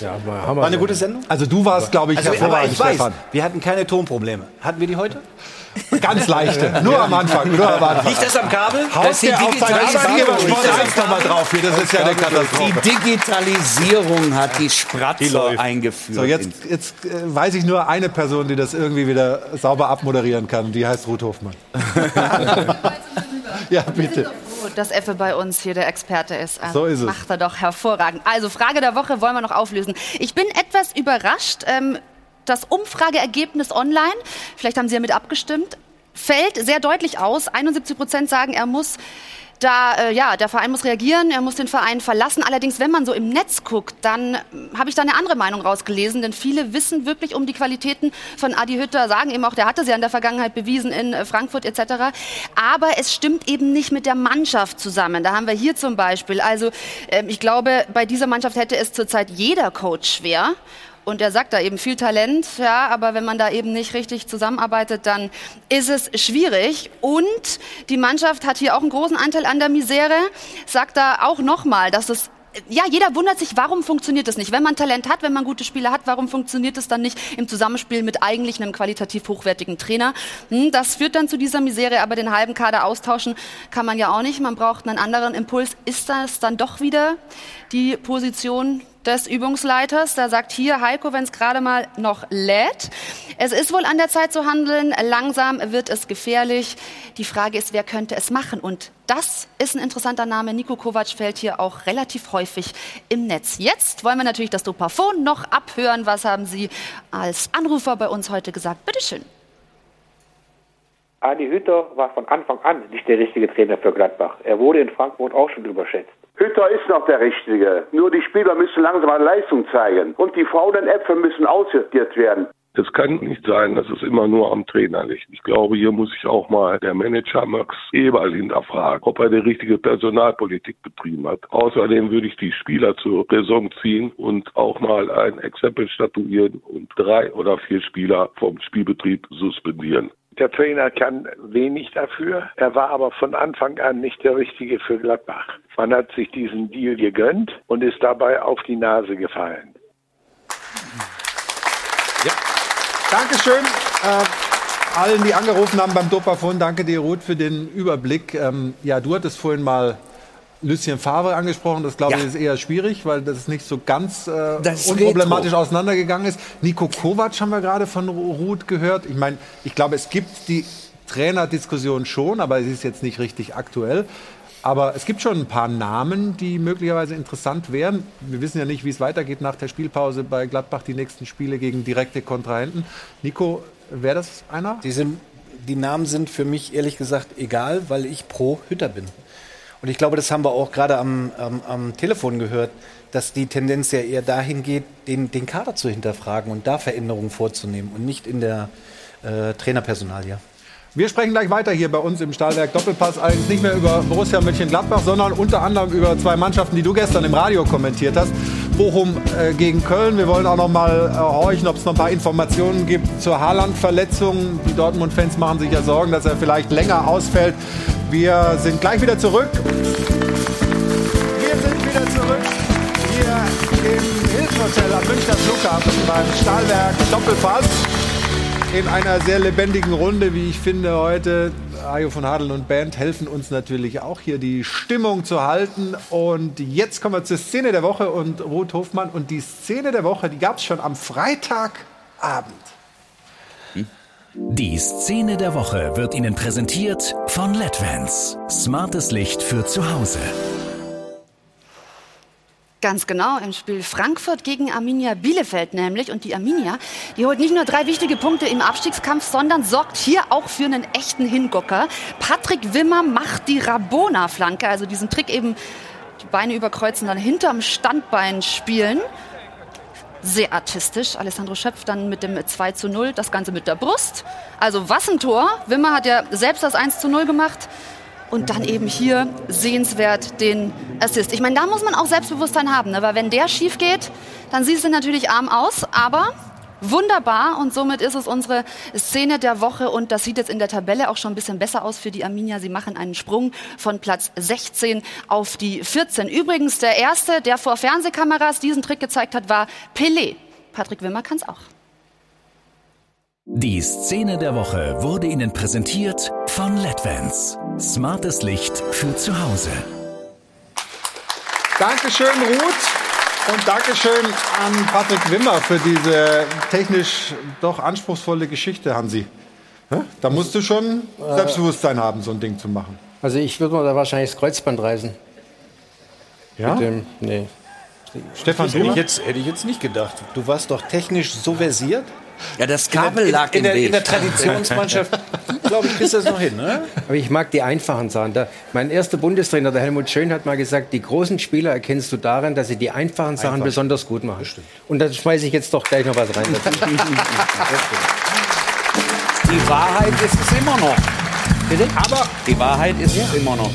Ja, haben wir War eine gute Sendung? Also du warst, glaube ich, Also, aber hervorragend, ich weiß, Stefan. wir hatten keine Tonprobleme. Hatten wir die heute? Ganz leichte. (laughs) Nur am Anfang. Nur am Anfang. Liegt das am Kabel? Haut der auf seinen Arbeitgeber Sport 1 nochmal drauf hier. Das ist ja eine Die Katastrophe. Digitalisierung hat die Spratzer eingeführt. So, jetzt, jetzt äh, weiß ich nur eine Person, die das irgendwie wieder sauber abmoderieren kann. Die heißt Ruth Hofmann. (laughs) ja, bitte. Dass Effe bei uns hier der Experte ist. Also So ist es. Macht er doch hervorragend. Also, Frage der Woche wollen wir noch auflösen. Ich bin etwas überrascht. Ähm, das Umfrageergebnis online, vielleicht haben Sie ja mit abgestimmt, fällt sehr deutlich aus. 71 Prozent sagen, er muss da, äh, ja, der Verein muss reagieren, er muss den Verein verlassen. Allerdings, wenn man so im Netz guckt, dann ähm, habe ich da eine andere Meinung rausgelesen, denn viele wissen wirklich um die Qualitäten von Adi Hütter, sagen eben auch, der hatte sie ja in der Vergangenheit bewiesen in äh, Frankfurt etc. Aber es stimmt eben nicht mit der Mannschaft zusammen. Da haben wir hier zum Beispiel, also ähm, ich glaube, bei dieser Mannschaft hätte es zurzeit jeder Coach schwer. Und er sagt da eben viel Talent, ja, aber wenn man da eben nicht richtig zusammenarbeitet, dann ist es schwierig. Und die Mannschaft hat hier auch einen großen Anteil an der Misere. Sagt da auch nochmal, dass es ja, jeder wundert sich, warum funktioniert das nicht? Wenn man Talent hat, wenn man gute Spieler hat, warum funktioniert es dann nicht im Zusammenspiel mit eigentlich einem qualitativ hochwertigen Trainer? Hm, das führt dann zu dieser Misere, aber den halben Kader austauschen kann man ja auch nicht. Man braucht einen anderen Impuls. Ist das dann doch wieder die Position des Übungsleiters. Da sagt hier Heiko, wenn es gerade mal noch lädt. Es ist wohl an der Zeit zu handeln. Langsam wird es gefährlich. Die Frage ist, wer könnte es machen? Und das ist ein interessanter Name. Nico Kovac fällt hier auch relativ häufig im Netz. Jetzt wollen wir natürlich das Dopafon noch abhören. Was haben Sie als Anrufer bei uns heute gesagt? Bitteschön. Adi Hütter war von Anfang an nicht der richtige Trainer für Gladbach. Er wurde in Frankfurt auch schon überschätzt. Hütter ist noch der Richtige. Nur die Spieler müssen langsam mal Leistung zeigen. Und die faulen Äpfel müssen aussortiert werden. Es kann nicht sein, dass es immer nur am Trainer liegt. Ich glaube, hier muss sich auch mal der Manager Max Eberl hinterfragen, ob er die richtige Personalpolitik betrieben hat. Außerdem würde ich die Spieler zur Raison ziehen und auch mal ein Exempel statuieren und drei oder vier Spieler vom Spielbetrieb suspendieren. Der Trainer kann wenig dafür. Er war aber von Anfang an nicht der Richtige für Gladbach. Man hat sich diesen Deal gegönnt und ist dabei auf die Nase gefallen. Dankeschön. Äh, allen, die angerufen haben beim Dopafon, danke dir, Ruth, für den Überblick. Ähm, ja, du hattest vorhin mal Lucien Favre angesprochen. Das glaube ich ist eher schwierig, weil das nicht so ganz äh, unproblematisch retro. auseinandergegangen ist. Nico Kovac haben wir gerade von Ruth gehört. Ich meine, ich glaube, es gibt die Trainerdiskussion schon, aber sie ist jetzt nicht richtig aktuell. Aber es gibt schon ein paar Namen, die möglicherweise interessant wären. Wir wissen ja nicht, wie es weitergeht nach der Spielpause bei Gladbach, die nächsten Spiele gegen direkte Kontrahenten. Nico, wäre das einer? Die, sind, die Namen sind für mich ehrlich gesagt egal, weil ich pro Hütter bin. Und ich glaube, das haben wir auch gerade am, am, am Telefon gehört, dass die Tendenz ja eher dahin geht, den, den Kader zu hinterfragen und da Veränderungen vorzunehmen und nicht in der äh, Trainerpersonalie. Wir sprechen gleich weiter hier bei uns im Stahlwerk Doppelpass. Allerdings nicht mehr über Borussia Mönchengladbach, sondern unter anderem über zwei Mannschaften, die du gestern im Radio kommentiert hast. Bochum äh, gegen Köln. Wir wollen auch noch mal äh, horchen, ob es noch ein paar Informationen gibt zur Haaland-Verletzung. Die Dortmund-Fans machen sich ja Sorgen, dass er vielleicht länger ausfällt. Wir sind gleich wieder zurück. Wir sind wieder zurück hier im Hilfshotel am Münchner Flughafen beim Stahlwerk Doppelpass in einer sehr lebendigen Runde, wie ich finde, heute. Ajo von Hadeln und Band helfen uns natürlich auch hier die Stimmung zu halten. Und jetzt kommen wir zur Szene der Woche und Ruth Hofmann. Und die Szene der Woche, die gab es schon am Freitagabend. Die Szene der Woche wird Ihnen präsentiert von LEDVANCE. Smartes Licht für zu Hause. Ganz genau, im Spiel Frankfurt gegen Arminia Bielefeld nämlich. Und die Arminia, die holt nicht nur drei wichtige Punkte im Abstiegskampf, sondern sorgt hier auch für einen echten Hingucker. Patrick Wimmer macht die Rabona-Flanke, also diesen Trick eben, die Beine überkreuzen, dann hinterm Standbein spielen. Sehr artistisch. Alessandro Schöpf dann mit dem 2 zu 0, das Ganze mit der Brust. Also was ein Tor. Wimmer hat ja selbst das 1 zu 0 gemacht und dann eben hier sehenswert den Assist. Ich meine, da muss man auch Selbstbewusstsein haben, ne? weil wenn der schief geht, dann sieht es natürlich arm aus, aber wunderbar und somit ist es unsere Szene der Woche und das sieht jetzt in der Tabelle auch schon ein bisschen besser aus für die Arminia. Sie machen einen Sprung von Platz 16 auf die 14. Übrigens, der erste, der vor Fernsehkameras diesen Trick gezeigt hat, war Pelé. Patrick Wimmer kann es auch. Die Szene der Woche wurde Ihnen präsentiert von LEDVANCE. Smartes Licht für zu Hause. Dankeschön, Ruth. Und Dankeschön an Patrick Wimmer für diese technisch doch anspruchsvolle Geschichte, Hansi. Da musst du schon Selbstbewusstsein haben, so ein Ding zu machen. Also ich würde mir da wahrscheinlich das Kreuzband reißen. Ja? Mit dem, nee. Stefan, hätte ich, jetzt, hätte ich jetzt nicht gedacht. Du warst doch technisch so versiert. Ja, das Kabel in der, lag in, im der, Weg. in der Traditionsmannschaft, (laughs) glaube ich, kriegst du das noch hin. Ne? Aber ich mag die einfachen Sachen. Da, mein erster Bundestrainer, der Helmut Schön, hat mal gesagt, die großen Spieler erkennst du daran, dass sie die einfachen Sachen Einfach. besonders gut machen. Und da schmeiße ich jetzt doch gleich noch was rein. (laughs) Die Wahrheit ist es immer noch. Bitte? Aber die Wahrheit ist es immer noch.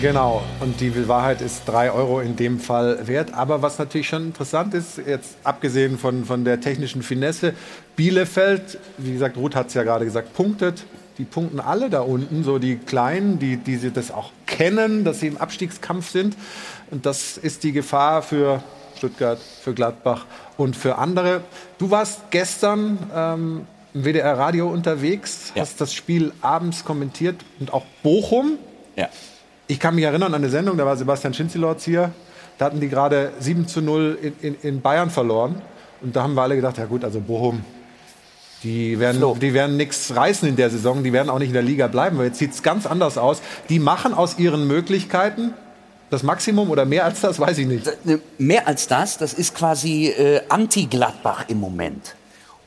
Genau, und die Wahrheit ist 3 Euro in dem Fall wert. Aber was natürlich schon interessant ist, jetzt abgesehen von, von der technischen Finesse, Bielefeld, wie gesagt, Ruth hat es ja gerade gesagt, punktet. Die punkten alle da unten, so die Kleinen, die, die sie das auch kennen, dass sie im Abstiegskampf sind. Und das ist die Gefahr für Stuttgart, für Gladbach und für andere. Du warst gestern ähm, im WDR-Radio unterwegs, hast das Spiel abends kommentiert und auch Bochum. Ja. Ich kann mich erinnern an eine Sendung, da war Sebastian Schinzelorz hier. Da hatten die gerade 7 zu 0 in, in, in Bayern verloren. Und da haben wir alle gedacht, ja gut, also Bochum, die werden, die werden nichts reißen in der Saison, die werden auch nicht in der Liga bleiben. Aber jetzt sieht es ganz anders aus. Die machen aus ihren Möglichkeiten das Maximum oder mehr als das, weiß ich nicht. Mehr als das, das ist quasi äh, Anti-Gladbach im Moment.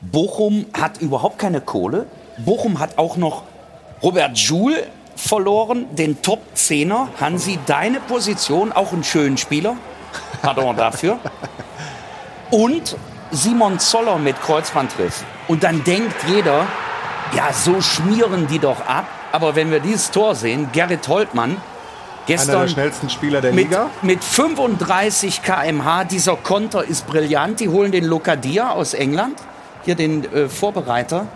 Bochum hat überhaupt keine Kohle. Bochum hat auch noch Robert Joule verloren, den Top-Zehner. Hansi, deine Position, auch einen schönen Spieler. Pardon dafür. Und Simon Zoller mit Kreuzbandriss. Und dann denkt jeder, ja, so schmieren die doch ab. Aber wenn wir dieses Tor sehen, Gerrit Holtmann, gestern Einer der schnellsten Spieler der mit, Liga. mit 35 km/h, dieser Konter ist brillant. Die holen den Lokadia aus England, hier den äh, Vorbereiter,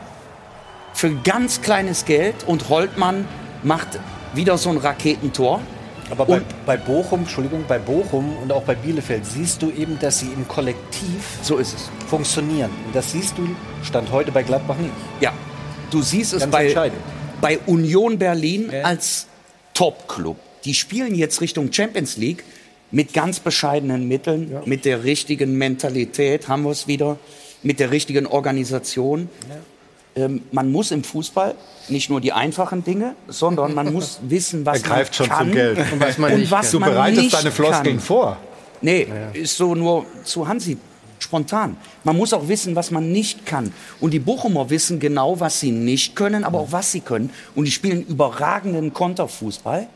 für ein ganz kleines Geld. Und Holtmann macht wieder so ein Raketentor. Aber bei, bei Bochum, Entschuldigung, bei Bochum und auch bei Bielefeld siehst du eben, dass sie im Kollektiv so ist es. funktionieren. Und das siehst du Stand heute bei Gladbach nicht. Ja, du siehst es bei, bei Union Berlin als Top-Club. Die spielen jetzt Richtung Champions League mit ganz bescheidenen Mitteln, mit der richtigen Mentalität, haben wir es wieder, mit der richtigen Organisation. ähm, man muss im Fußball nicht nur die einfachen Dinge, sondern man muss (laughs) wissen, was er greift man schon kann zum Geld. und was man nicht Du man bereitest nicht deine Floskeln kann. vor. Nee, ist so nur zu Hansi spontan. Man muss auch wissen, was man nicht kann. Und die Bochumer wissen genau, was sie nicht können, aber auch was sie können. Und die spielen überragenden Konterfußball.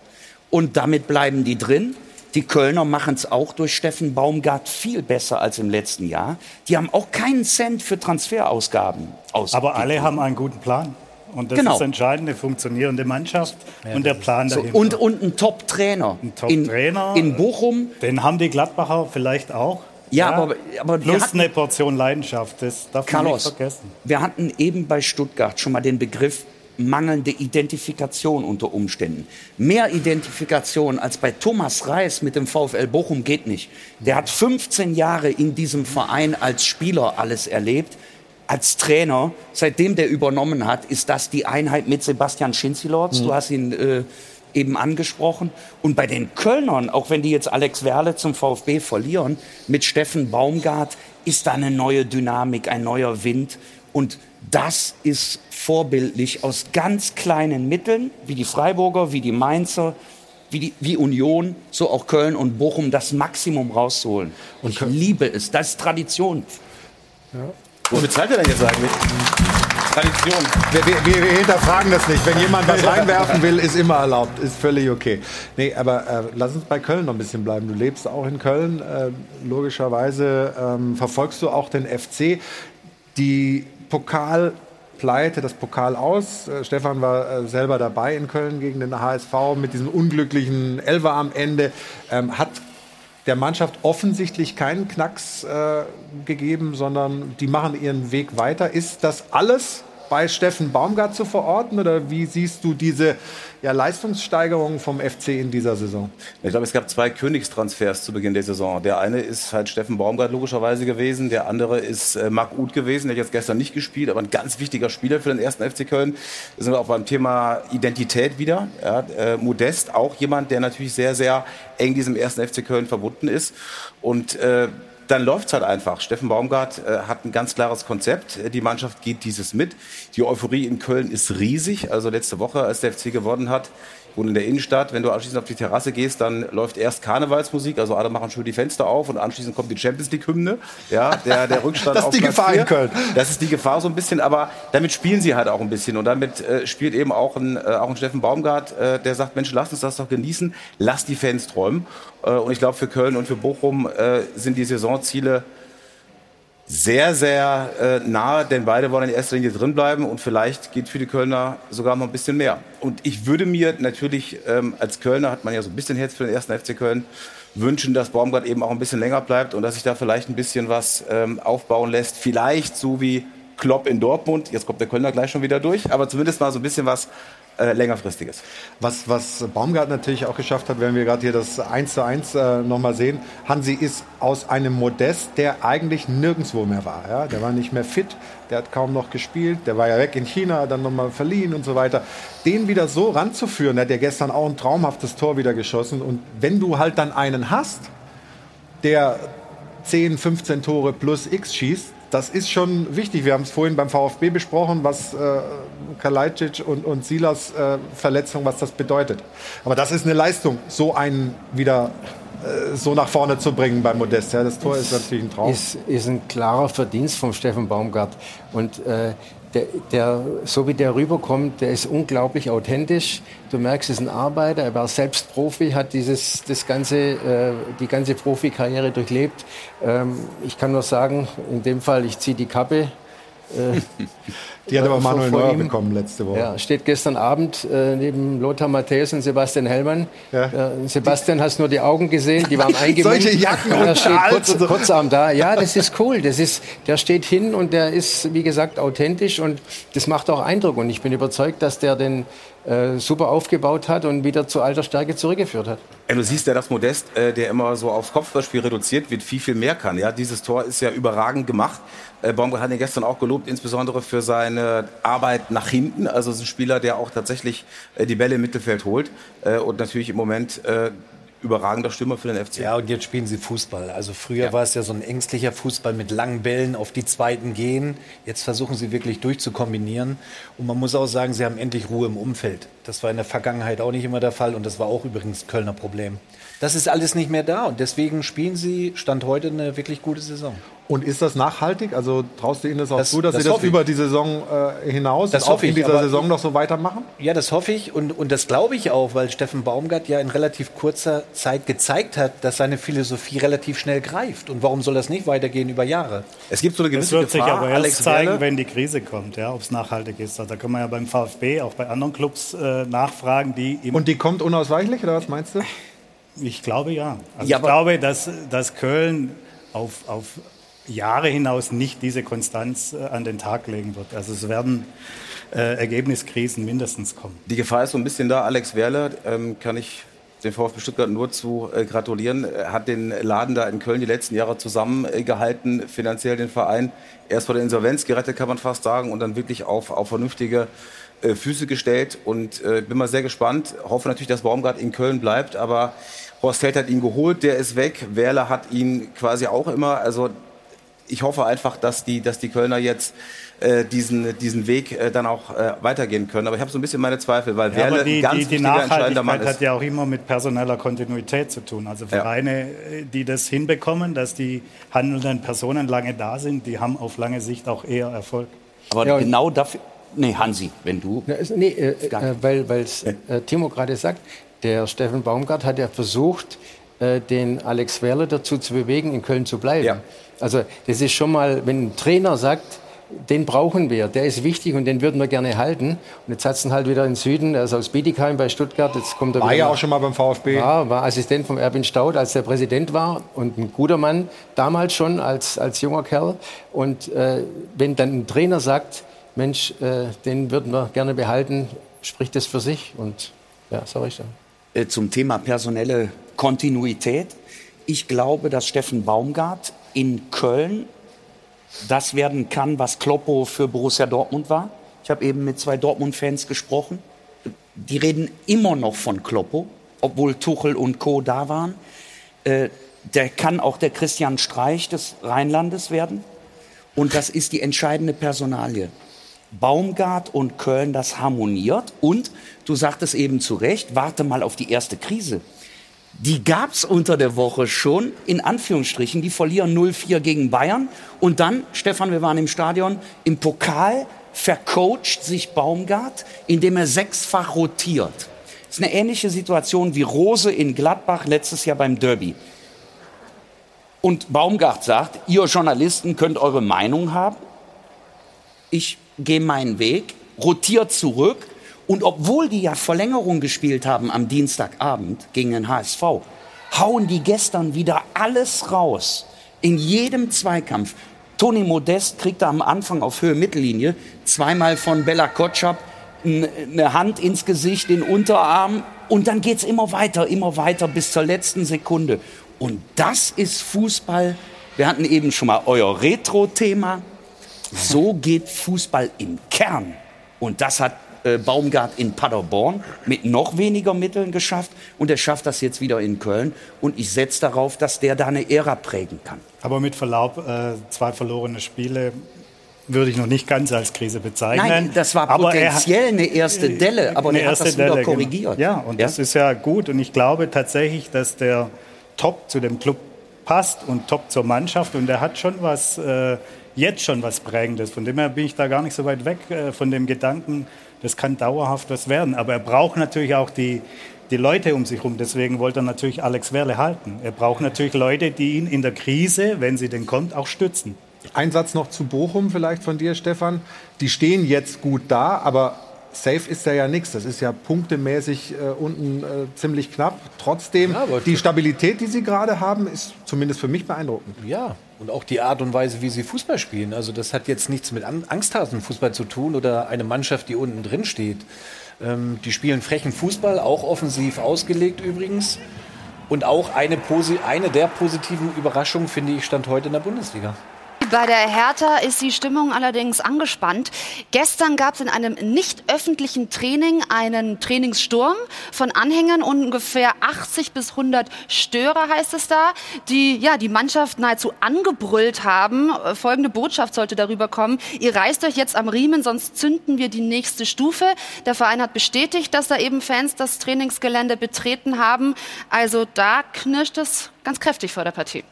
Und damit bleiben die drin. Die Kölner machen es auch durch Steffen Baumgart viel besser als im letzten Jahr. Die haben auch keinen Cent für Transferausgaben ausgegeben. Aber alle haben einen guten Plan. Und das Genau. ist entscheidend, eine funktionierende Mannschaft und der Plan So, dahinter. und, und ein Top-Trainer. Ein Top-Trainer. In, in Bochum. Den haben die Gladbacher vielleicht auch. Ja, aber- aber wir Plus hatten- eine Portion Leidenschaft, das darf man nicht Carlos, vergessen. wir hatten eben bei Stuttgart schon mal den Begriff mangelnde Identifikation unter Umständen. Mehr Identifikation als bei Thomas Reis mit dem VfL Bochum geht nicht. Der hat 15 Jahre in diesem Verein als Spieler alles erlebt. Als Trainer, seitdem der übernommen hat, ist das die Einheit mit Sebastian Schinzilorz. Du hast ihn äh, eben angesprochen. Und bei den Kölnern, auch wenn die jetzt Alex Werle zum VfB verlieren, mit Steffen Baumgart ist da eine neue Dynamik, ein neuer Wind. Und das ist vorbildlich aus ganz kleinen Mitteln, wie die Freiburger, wie die Mainzer, wie, die, wie Union, so auch Köln und Bochum, das Maximum rauszuholen. Und ich liebe es. Das ist Tradition. Wo bezahlt er denn jetzt eigentlich? Tradition. Wir, wir, wir wir hinterfragen das nicht. Wenn jemand was (laughs) reinwerfen will, ist immer erlaubt. Ist völlig okay. Nee, aber äh, lass uns bei Köln noch ein bisschen bleiben. Du lebst auch in Köln. Äh, logischerweise ähm, verfolgst du auch den FC. Die Pokalpleite, das Pokal aus. Äh, Stefan war äh, selber dabei in Köln gegen den HSV mit diesem unglücklichen Elfer am Ende. Ähm, hat der Mannschaft offensichtlich keinen Knacks äh, gegeben, sondern die machen ihren Weg weiter. Ist das alles bei Steffen Baumgart zu verorten oder wie siehst du diese ja, Leistungssteigerung vom FC in dieser Saison? Ich glaube, es gab zwei Königstransfers zu Beginn der Saison. Der eine ist halt Steffen Baumgart logischerweise gewesen. Der andere ist äh, Marc Uth gewesen. Der hat jetzt gestern nicht gespielt, aber ein ganz wichtiger Spieler für den ersten FC Köln. Da sind wir auch beim Thema Identität wieder. Ja, äh, Modest, auch jemand, der natürlich sehr, sehr eng diesem ersten FC Köln verbunden ist. Und äh, dann läuft's halt einfach. Steffen Baumgart äh, hat ein ganz klares Konzept. Äh, Die Mannschaft geht dieses mit. Die Euphorie in Köln ist riesig. Also letzte Woche, als der FC gewonnen hat, wohne in der Innenstadt. Wenn du anschließend auf die Terrasse gehst, dann läuft erst Karnevalsmusik. Also alle machen schön die Fenster auf und anschließend kommt die Champions League Hymne. Ja, der, der Rückstand (laughs) Das ist auf die Platz Gefahr in vier. Köln. Das ist die Gefahr so ein bisschen. Aber damit spielen sie halt auch ein bisschen. Und damit äh, spielt eben auch ein, äh, auch ein Steffen Baumgart, äh, der sagt, Mensch, lass uns das doch genießen. Lass die Fans träumen. Äh, und ich glaube, für Köln und für Bochum äh, sind die Saisonziele sehr, sehr äh, nahe, denn beide wollen in erster Linie drinbleiben und vielleicht geht für die Kölner sogar noch ein bisschen mehr. Und ich würde mir natürlich, ähm, als Kölner hat man ja so ein bisschen Herz für den ersten FC Köln, wünschen, dass Baumgart eben auch ein bisschen länger bleibt und dass sich da vielleicht ein bisschen was ähm, aufbauen lässt. Vielleicht so wie Klopp in Dortmund, jetzt kommt der Kölner gleich schon wieder durch, aber zumindest mal so ein bisschen was äh, längerfristiges. Was, was Baumgart natürlich auch geschafft hat, wenn wir gerade hier das 1 zu 1 äh, nochmal sehen, Hansi ist aus einem Modest, der eigentlich nirgendwo mehr war. Ja? Der war nicht mehr fit, der hat kaum noch gespielt, der war ja weg in China, dann nochmal verliehen und so weiter. Den wieder so ranzuführen, der hat ja gestern auch ein traumhaftes Tor wieder geschossen. Und wenn du halt dann einen hast, der 10, 15 Tore plus X schießt, das ist schon wichtig. Wir haben es vorhin beim VfB besprochen, was äh, Kalajdzic und, und Silas äh, Verletzung, was das bedeutet. Aber das ist eine Leistung, so einen wieder äh, so nach vorne zu bringen beim Modest. Ja, das Tor ist natürlich ein Traum. Ist, ist ein klarer Verdienst vom Steffen Baumgart. Und äh, der, der, so wie der rüberkommt, der ist unglaublich authentisch. Du merkst, es ist ein Arbeiter. Er war selbst Profi, hat dieses, das ganze, äh, die ganze Profikarriere durchlebt. Ähm, ich kann nur sagen, in dem Fall, ich ziehe die Kappe. Äh, Die hat aber vor- Manuel Neuer ihm. bekommen letzte Woche. Ja, steht gestern Abend äh, neben Lothar Matthäus und Sebastian Hellmann. Äh, Sebastian, hast nur die Augen gesehen, die waren eingemummt. (laughs) Solche Jacken Und er steht kurz, und so. kurzarm da. Ja, das ist cool. Das ist, der steht hin und der ist, wie gesagt, authentisch und das macht auch Eindruck. Und ich bin überzeugt, dass der den äh, super aufgebaut hat und wieder zu alter Stärke zurückgeführt hat. Ja, du siehst ja, dass Modest, äh, der immer so aufs Kopfballspiel reduziert wird, viel, viel mehr kann. Ja, dieses Tor ist ja überragend gemacht. Äh, Baumgart hat ihn gestern auch gelobt, insbesondere für seine Arbeit nach hinten. Also es ist ein Spieler, der auch tatsächlich äh, die Bälle im Mittelfeld holt äh, und natürlich im Moment überragender Stürmer für den FC. Ja, und jetzt spielen sie Fußball. Also früher ja. war es ja so ein ängstlicher Fußball mit langen Bällen auf die zweiten gehen. Jetzt versuchen sie wirklich durchzukombinieren. Und man muss auch sagen, sie haben endlich Ruhe im Umfeld. Das war in der Vergangenheit auch nicht immer der Fall und das war auch übrigens Kölner Problem. Das ist alles nicht mehr da und deswegen spielen sie Stand heute eine wirklich gute Saison. Und ist das nachhaltig? Also traust du ihnen das auch das, zu, dass das sie das über die Saison äh, hinaus das auch in dieser Saison noch so weitermachen? Ja, das hoffe ich und, und das glaube ich auch, weil Steffen Baumgart ja in relativ kurzer Zeit gezeigt hat, dass seine Philosophie relativ schnell greift. Und warum soll das nicht weitergehen über Jahre? Es gibt so eine gewisse Das wird Gefahr, sich aber erst Alex zeigen, Werle. wenn die Krise kommt, ja, ob es nachhaltig ist. Also da kann man ja beim VfB, auch bei anderen Clubs äh, nachfragen, die... Und die kommt unausweichlich, oder was meinst du? Ich glaube ja. Also ja, ich glaube, dass, dass Köln auf, auf Jahre hinaus nicht diese Konstanz äh, an den Tag legen wird. Also es werden äh, Ergebniskrisen mindestens kommen. Die Gefahr ist so ein bisschen da. Alex Werle ähm, kann ich dem VfB Stuttgart nur zu äh, gratulieren. Er hat den Laden da in Köln die letzten Jahre zusammengehalten, finanziell den Verein erst vor der Insolvenz gerettet, kann man fast sagen, und dann wirklich auf, auf vernünftige äh, Füße gestellt. Und äh, bin mal sehr gespannt. Hoffe natürlich, dass Baumgart in Köln bleibt, aber Horst Held hat ihn geholt, der ist weg. Werle hat ihn quasi auch immer. Also ich hoffe einfach, dass die, dass die Kölner jetzt äh, diesen, diesen Weg äh, dann auch äh, weitergehen können. Aber ich habe so ein bisschen meine Zweifel, weil ja, Werle die, ein ganz die, die Nachhaltigkeit Mann ist. hat ja auch immer mit personeller Kontinuität zu tun. Also Vereine, ja. Äh, die das hinbekommen, dass die handelnden Personen lange da sind, die haben auf lange Sicht auch eher Erfolg. Aber ja, genau dafür. Nee, Hansi, wenn du. Nee, äh, äh, weil es Timo gerade sagt, der Steffen Baumgart hat ja versucht, äh, den Alex Werle dazu zu bewegen, in Köln zu bleiben. Ja. Also das ist schon mal, wenn ein Trainer sagt, den brauchen wir, der ist wichtig und den würden wir gerne halten. Und jetzt hat es halt wieder im Süden, er ist aus Bietigheim bei Stuttgart. Jetzt kommt er war ja auch schon mal beim VfB. War, war Assistent von Erwin Staud, als der Präsident war und ein guter Mann, damals schon als, als junger Kerl. Und äh, wenn dann ein Trainer sagt, Mensch, äh, den würden wir gerne behalten, spricht das für sich. Und ja, dann. Äh, zum Thema personelle Kontinuität. Ich glaube, dass Steffen Baumgart in Köln das werden kann, was Kloppo für Borussia Dortmund war. Ich habe eben mit zwei Dortmund-Fans gesprochen. Die reden immer noch von Kloppo, obwohl Tuchel und Co. da waren. Äh, der kann auch der Christian Streich des Rheinlandes werden. Und das ist die entscheidende Personalie. Baumgart und Köln das harmoniert. Und du sagtest eben zu Recht, warte mal auf die erste Krise. Die gab's unter der Woche schon, in Anführungsstrichen. Die verlieren 0-4 gegen Bayern. Und dann, Stefan, wir waren im Stadion, im Pokal vercoacht sich Baumgart, indem er sechsfach rotiert. Das ist eine ähnliche Situation wie Rose in Gladbach letztes Jahr beim Derby. Und Baumgart sagt, ihr Journalisten könnt eure Meinung haben. Ich gehe meinen Weg, rotiert zurück. Und obwohl die ja Verlängerung gespielt haben am Dienstagabend gegen den HSV, hauen die gestern wieder alles raus. In jedem Zweikampf. Toni Modest kriegt am Anfang auf Höhe Mittellinie zweimal von Bella Kotschap eine Hand ins Gesicht, den Unterarm und dann geht's immer weiter, immer weiter bis zur letzten Sekunde. Und das ist Fußball. Wir hatten eben schon mal euer Retro-Thema. So geht Fußball im Kern. Und das hat äh, Baumgart in Paderborn mit noch weniger Mitteln geschafft. Und er schafft das jetzt wieder in Köln. Und ich setze darauf, dass der da eine Ära prägen kann. Aber mit Verlaub, äh, zwei verlorene Spiele würde ich noch nicht ganz als Krise bezeichnen. Nein, das war potenziell er, eine erste Delle, aber er hat das Delle, wieder genau. korrigiert. Genau. Ja, und ja? das ist ja gut. Und ich glaube tatsächlich, dass der Top zu dem Club passt und Top zur Mannschaft. Und er hat schon was äh, jetzt schon was Prägendes. Von dem her bin ich da gar nicht so weit weg äh, von dem Gedanken, das kann dauerhaft was werden. Aber er braucht natürlich auch die, die Leute um sich herum. Deswegen wollte er natürlich Alex Werle halten. Er braucht natürlich Leute, die ihn in der Krise, wenn sie denn kommt, auch stützen. Ein Satz noch zu Bochum vielleicht von dir, Stefan. Die stehen jetzt gut da, aber safe ist da ja nichts. Das ist ja punktemäßig äh, unten äh, ziemlich knapp. Trotzdem, ja, die Stabilität, die sie gerade haben, ist zumindest für mich beeindruckend. Ja, und auch die Art und Weise, wie sie Fußball spielen. Also das hat jetzt nichts mit Angsthasenfußball zu tun oder eine Mannschaft, die unten drin steht. Ähm, die spielen frechen Fußball, auch offensiv ausgelegt übrigens. Und auch eine, eine der positiven Überraschungen, finde ich, stand heute in der Bundesliga. Bei der Hertha ist die Stimmung allerdings angespannt. Gestern gab es in einem nicht öffentlichen Training einen Trainingssturm von Anhängern ungefähr 80 bis 100 Störer, heißt es da, die ja, die Mannschaft nahezu angebrüllt haben. Folgende Botschaft sollte darüber kommen. Ihr reißt euch jetzt am Riemen, sonst zünden wir die nächste Stufe. Der Verein hat bestätigt, dass da eben Fans das Trainingsgelände betreten haben. Also da knirscht es ganz kräftig vor der Partie.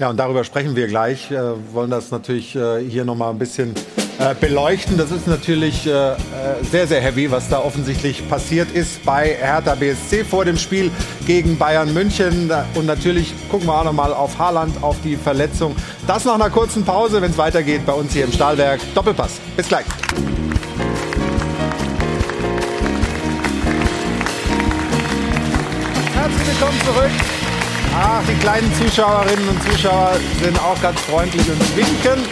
Ja, und darüber sprechen wir gleich. Wir wollen das natürlich äh, hier noch mal ein bisschen äh, beleuchten. Das ist natürlich äh, sehr, sehr heavy, was da offensichtlich passiert ist bei Hertha BSC vor dem Spiel gegen Bayern München. Und natürlich gucken wir auch noch mal auf Haaland, auf die Verletzung. Das nach einer kurzen Pause, wenn es weitergeht bei uns hier im Stahlwerk. Doppelpass. Bis gleich. Herzlich willkommen zurück. Ach, die kleinen Zuschauerinnen und Zuschauer sind auch ganz freundlich und winken.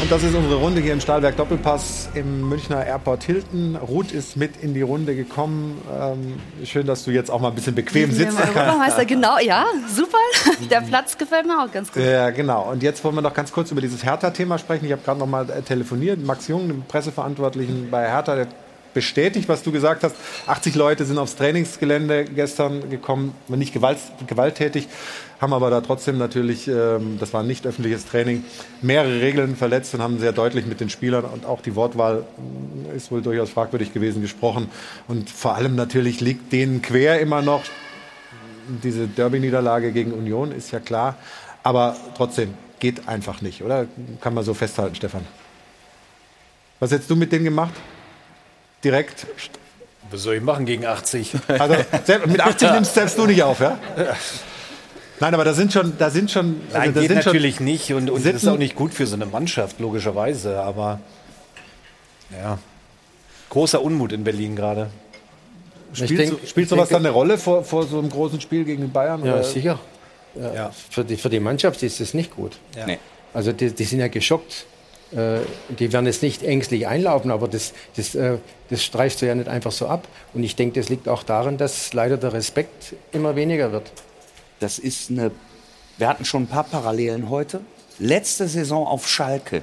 Und das ist unsere Runde hier im Stahlwerk Doppelpass im Münchner Airport Hilton. Ruth ist mit in die Runde gekommen. Ähm, schön, dass du jetzt auch mal ein bisschen bequem sitzt. Europameister, (laughs) genau, ja, super. Der Platz gefällt mir auch ganz gut. Ja, genau. Und jetzt wollen wir noch ganz kurz über dieses Hertha-Thema sprechen. Ich habe gerade noch mal äh, telefoniert. Max Jung, dem Presseverantwortlichen bei Hertha, der bestätigt, was du gesagt hast. 80 Leute sind aufs Trainingsgelände gestern gekommen, nicht gewalt, gewalttätig, haben aber da trotzdem natürlich, ähm, das war ein nicht öffentliches Training, mehrere Regeln verletzt und haben sehr deutlich mit den Spielern und auch die Wortwahl äh, ist wohl durchaus fragwürdig gewesen gesprochen. Und vor allem natürlich liegt denen quer immer noch diese Derby-Niederlage gegen Union, ist ja klar. Aber trotzdem, geht einfach nicht, oder? Kann man so festhalten, Stefan. Was hättest du mit denen gemacht? Direkt. Was soll ich machen gegen 80? (laughs) Also mit 80 nimmst selbst du nicht auf, ja? Nein, aber da sind schon, da sind schon. Also Nein, da geht sind natürlich schon nicht und, und das ist auch nicht gut für so eine Mannschaft logischerweise. Aber ja, großer Unmut in Berlin gerade. Spielt, denk, so, spielt sowas dann eine Rolle vor, vor so einem großen Spiel gegen Bayern? Ja, oder? sicher. Ja, ja. Für, die, für die Mannschaft ist das nicht gut. Ja. Nee. Also die, die sind ja geschockt. Äh, die werden jetzt nicht ängstlich einlaufen, aber das, das, äh, das streichst du ja nicht einfach so ab. Und ich denke, das liegt auch daran, dass leider der Respekt immer weniger wird. Das ist eine. Wir hatten schon ein paar Parallelen heute. Letzte Saison auf Schalke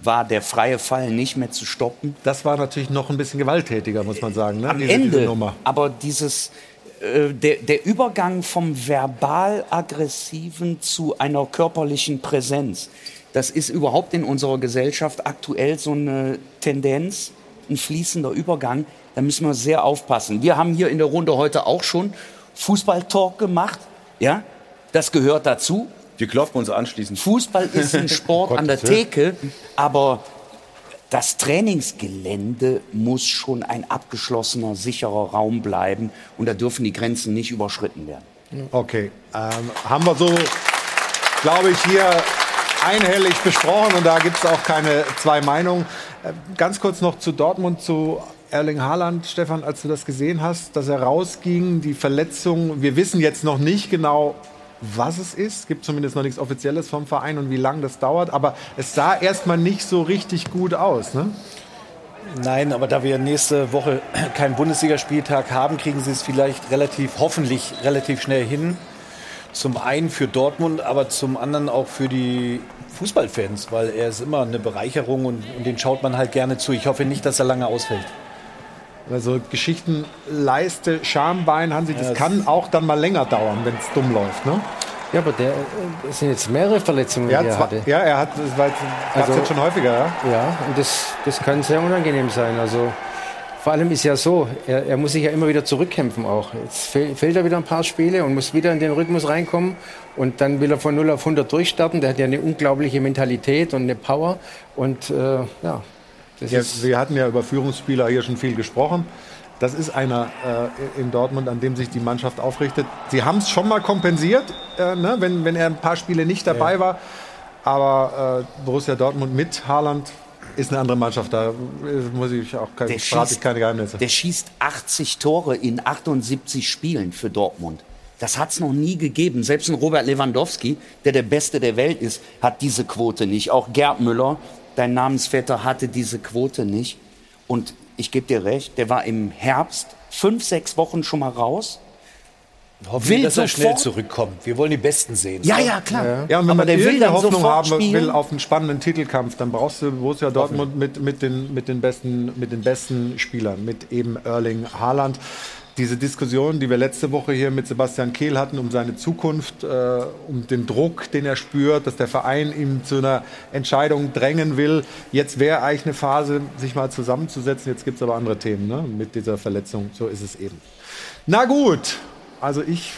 war der freie Fall nicht mehr zu stoppen. Das war natürlich noch ein bisschen gewalttätiger, muss man sagen. Ne? Am diese, Ende. Diese Nummer. Aber dieses äh, der, der Übergang vom verbal-aggressiven zu einer körperlichen Präsenz, das ist überhaupt in unserer Gesellschaft aktuell so eine Tendenz, ein fließender Übergang. Da müssen wir sehr aufpassen. Wir haben hier in der Runde heute auch schon Fußballtalk gemacht. Ja, das gehört dazu. Wir klopfen uns anschließend. Fußball ist ein (laughs) Sport an der Theke, aber das Trainingsgelände muss schon ein abgeschlossener, sicherer Raum bleiben und da dürfen die Grenzen nicht überschritten werden. Okay, ähm, haben wir so, glaube ich, hier einhellig besprochen und da gibt es auch keine zwei Meinungen. Äh, ganz kurz noch zu Dortmund, zu Erling Haaland, Stefan, als du das gesehen hast, dass er rausging, die Verletzung. Wir wissen jetzt noch nicht genau, was es ist. Es gibt zumindest noch nichts Offizielles vom Verein und wie lange das dauert. Aber es sah erstmal nicht so richtig gut aus. Ne? Nein, aber da wir nächste Woche keinen Bundesligaspieltag haben, kriegen sie es vielleicht relativ, hoffentlich relativ schnell hin. Zum einen für Dortmund, aber zum anderen auch für die Fußballfans, weil er ist immer eine Bereicherung und, und den schaut man halt gerne zu. Ich hoffe nicht, dass er lange ausfällt. Also Geschichten, Leiste, Schambein, Hansi, das, ja, das kann auch dann mal länger dauern, wenn es dumm läuft, ne? Ja, aber der, das sind jetzt mehrere Verletzungen, ja, die er hatte. Ja, er hat, das war jetzt, also, jetzt schon häufiger, ja? Ja, und das, das kann sehr unangenehm sein. Also vor allem ist ja so, er, er muss sich ja immer wieder zurückkämpfen auch. Jetzt fehlt er wieder ein paar Spiele und muss wieder in den Rhythmus reinkommen. Und dann will er von 0 auf 100 durchstarten. Der hat ja eine unglaubliche Mentalität und eine Power. Und äh, ja, das ja, ist wir hatten ja über Führungsspieler hier schon viel gesprochen. Das ist einer äh, in Dortmund, an dem sich die Mannschaft aufrichtet. Sie haben es schon mal kompensiert, äh, ne, wenn, wenn er ein paar Spiele nicht dabei ja. war. Aber äh, Borussia Dortmund mit Haaland ist eine andere Mannschaft. Da muss ich auch keine, schießt, keine Geheimnisse. Der schießt 80 Tore in 78 Spielen für Dortmund. Das hat es noch nie gegeben. Selbst ein Robert Lewandowski, der der Beste der Welt ist, hat diese Quote nicht. Auch Gerd Müller, dein Namensvetter, hatte diese Quote nicht. Und ich gebe dir recht, der war im Herbst fünf, sechs Wochen schon mal raus. Hoffen wir, dass er schnell zurückkommt. Wir wollen die Besten sehen. Ja, ja, klar. Ja, ja und wenn Aber man der will Hoffnung haben spielen. will auf einen spannenden Titelkampf, dann brauchst du Borussia Dortmund mit, mit, den, mit, den besten, mit den besten Spielern, mit eben Erling Haaland diese Diskussion, die wir letzte Woche hier mit Sebastian Kehl hatten, um seine Zukunft, äh, um den Druck, den er spürt, dass der Verein ihm zu einer Entscheidung drängen will. Jetzt wäre eigentlich eine Phase, sich mal zusammenzusetzen. Jetzt gibt es aber andere Themen ne? mit dieser Verletzung. So ist es eben. Na gut, also ich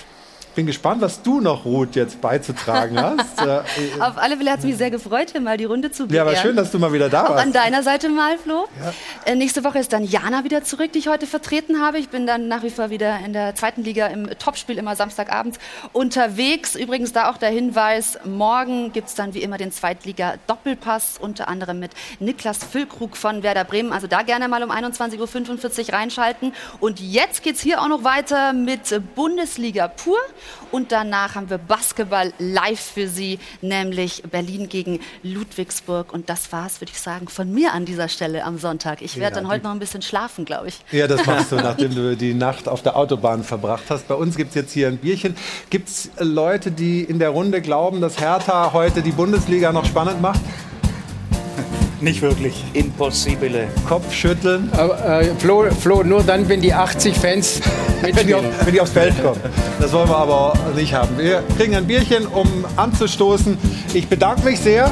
bin gespannt, was du noch, Ruth, jetzt beizutragen hast. (laughs) Äh, Auf alle Fälle hat es mich sehr gefreut, hier mal die Runde zu beehren. Ja, aber schön, dass du mal wieder da Auch warst. an deiner Seite mal, Flo. Ja. Äh, nächste Woche ist dann Jana wieder zurück, die ich heute vertreten habe. Ich bin dann nach wie vor wieder in der zweiten Liga im Topspiel, immer Samstagabends unterwegs. Übrigens da auch der Hinweis, morgen gibt es dann wie immer den Zweitliga-Doppelpass, unter anderem mit Niklas Füllkrug von Werder Bremen. Also da gerne mal um 21.45 Uhr reinschalten. Und jetzt geht es hier auch noch weiter mit Bundesliga pur. Und danach haben wir Basketball live für Sie, nämlich Berlin gegen Ludwigsburg. Und das war es, würde ich sagen, von mir an dieser Stelle am Sonntag. Ich werde ja, dann heute noch ein bisschen schlafen, glaube ich. Ja, das machst du, (laughs) nachdem du die Nacht auf der Autobahn verbracht hast. Bei uns gibt es jetzt hier ein Bierchen. Gibt es Leute, die in der Runde glauben, dass Hertha heute die Bundesliga noch spannend macht? Nicht wirklich. Impossibile. Kopfschütteln. Aber, äh, Flo, Flo, nur dann, wenn die 80 Fans (laughs) wenn, die auf, wenn die aufs Feld kommen. Das wollen wir aber nicht haben. Wir kriegen ein Bierchen, um anzustoßen. Ich bedanke mich sehr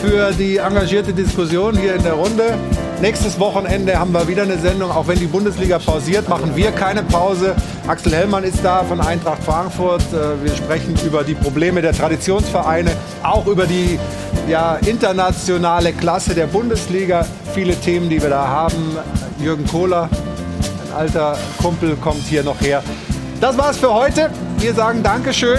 für die engagierte Diskussion hier in der Runde. Nächstes Wochenende haben wir wieder eine Sendung. Auch wenn die Bundesliga pausiert, machen wir keine Pause. Axel Hellmann ist da von Eintracht Frankfurt. Äh, wir sprechen über die Probleme der Traditionsvereine, auch über die ja, internationale Klasse der Bundesliga. Viele Themen, die wir da haben. Jürgen Kohler, ein alter Kumpel, kommt hier noch her. Das war's für heute. Wir sagen Dankeschön.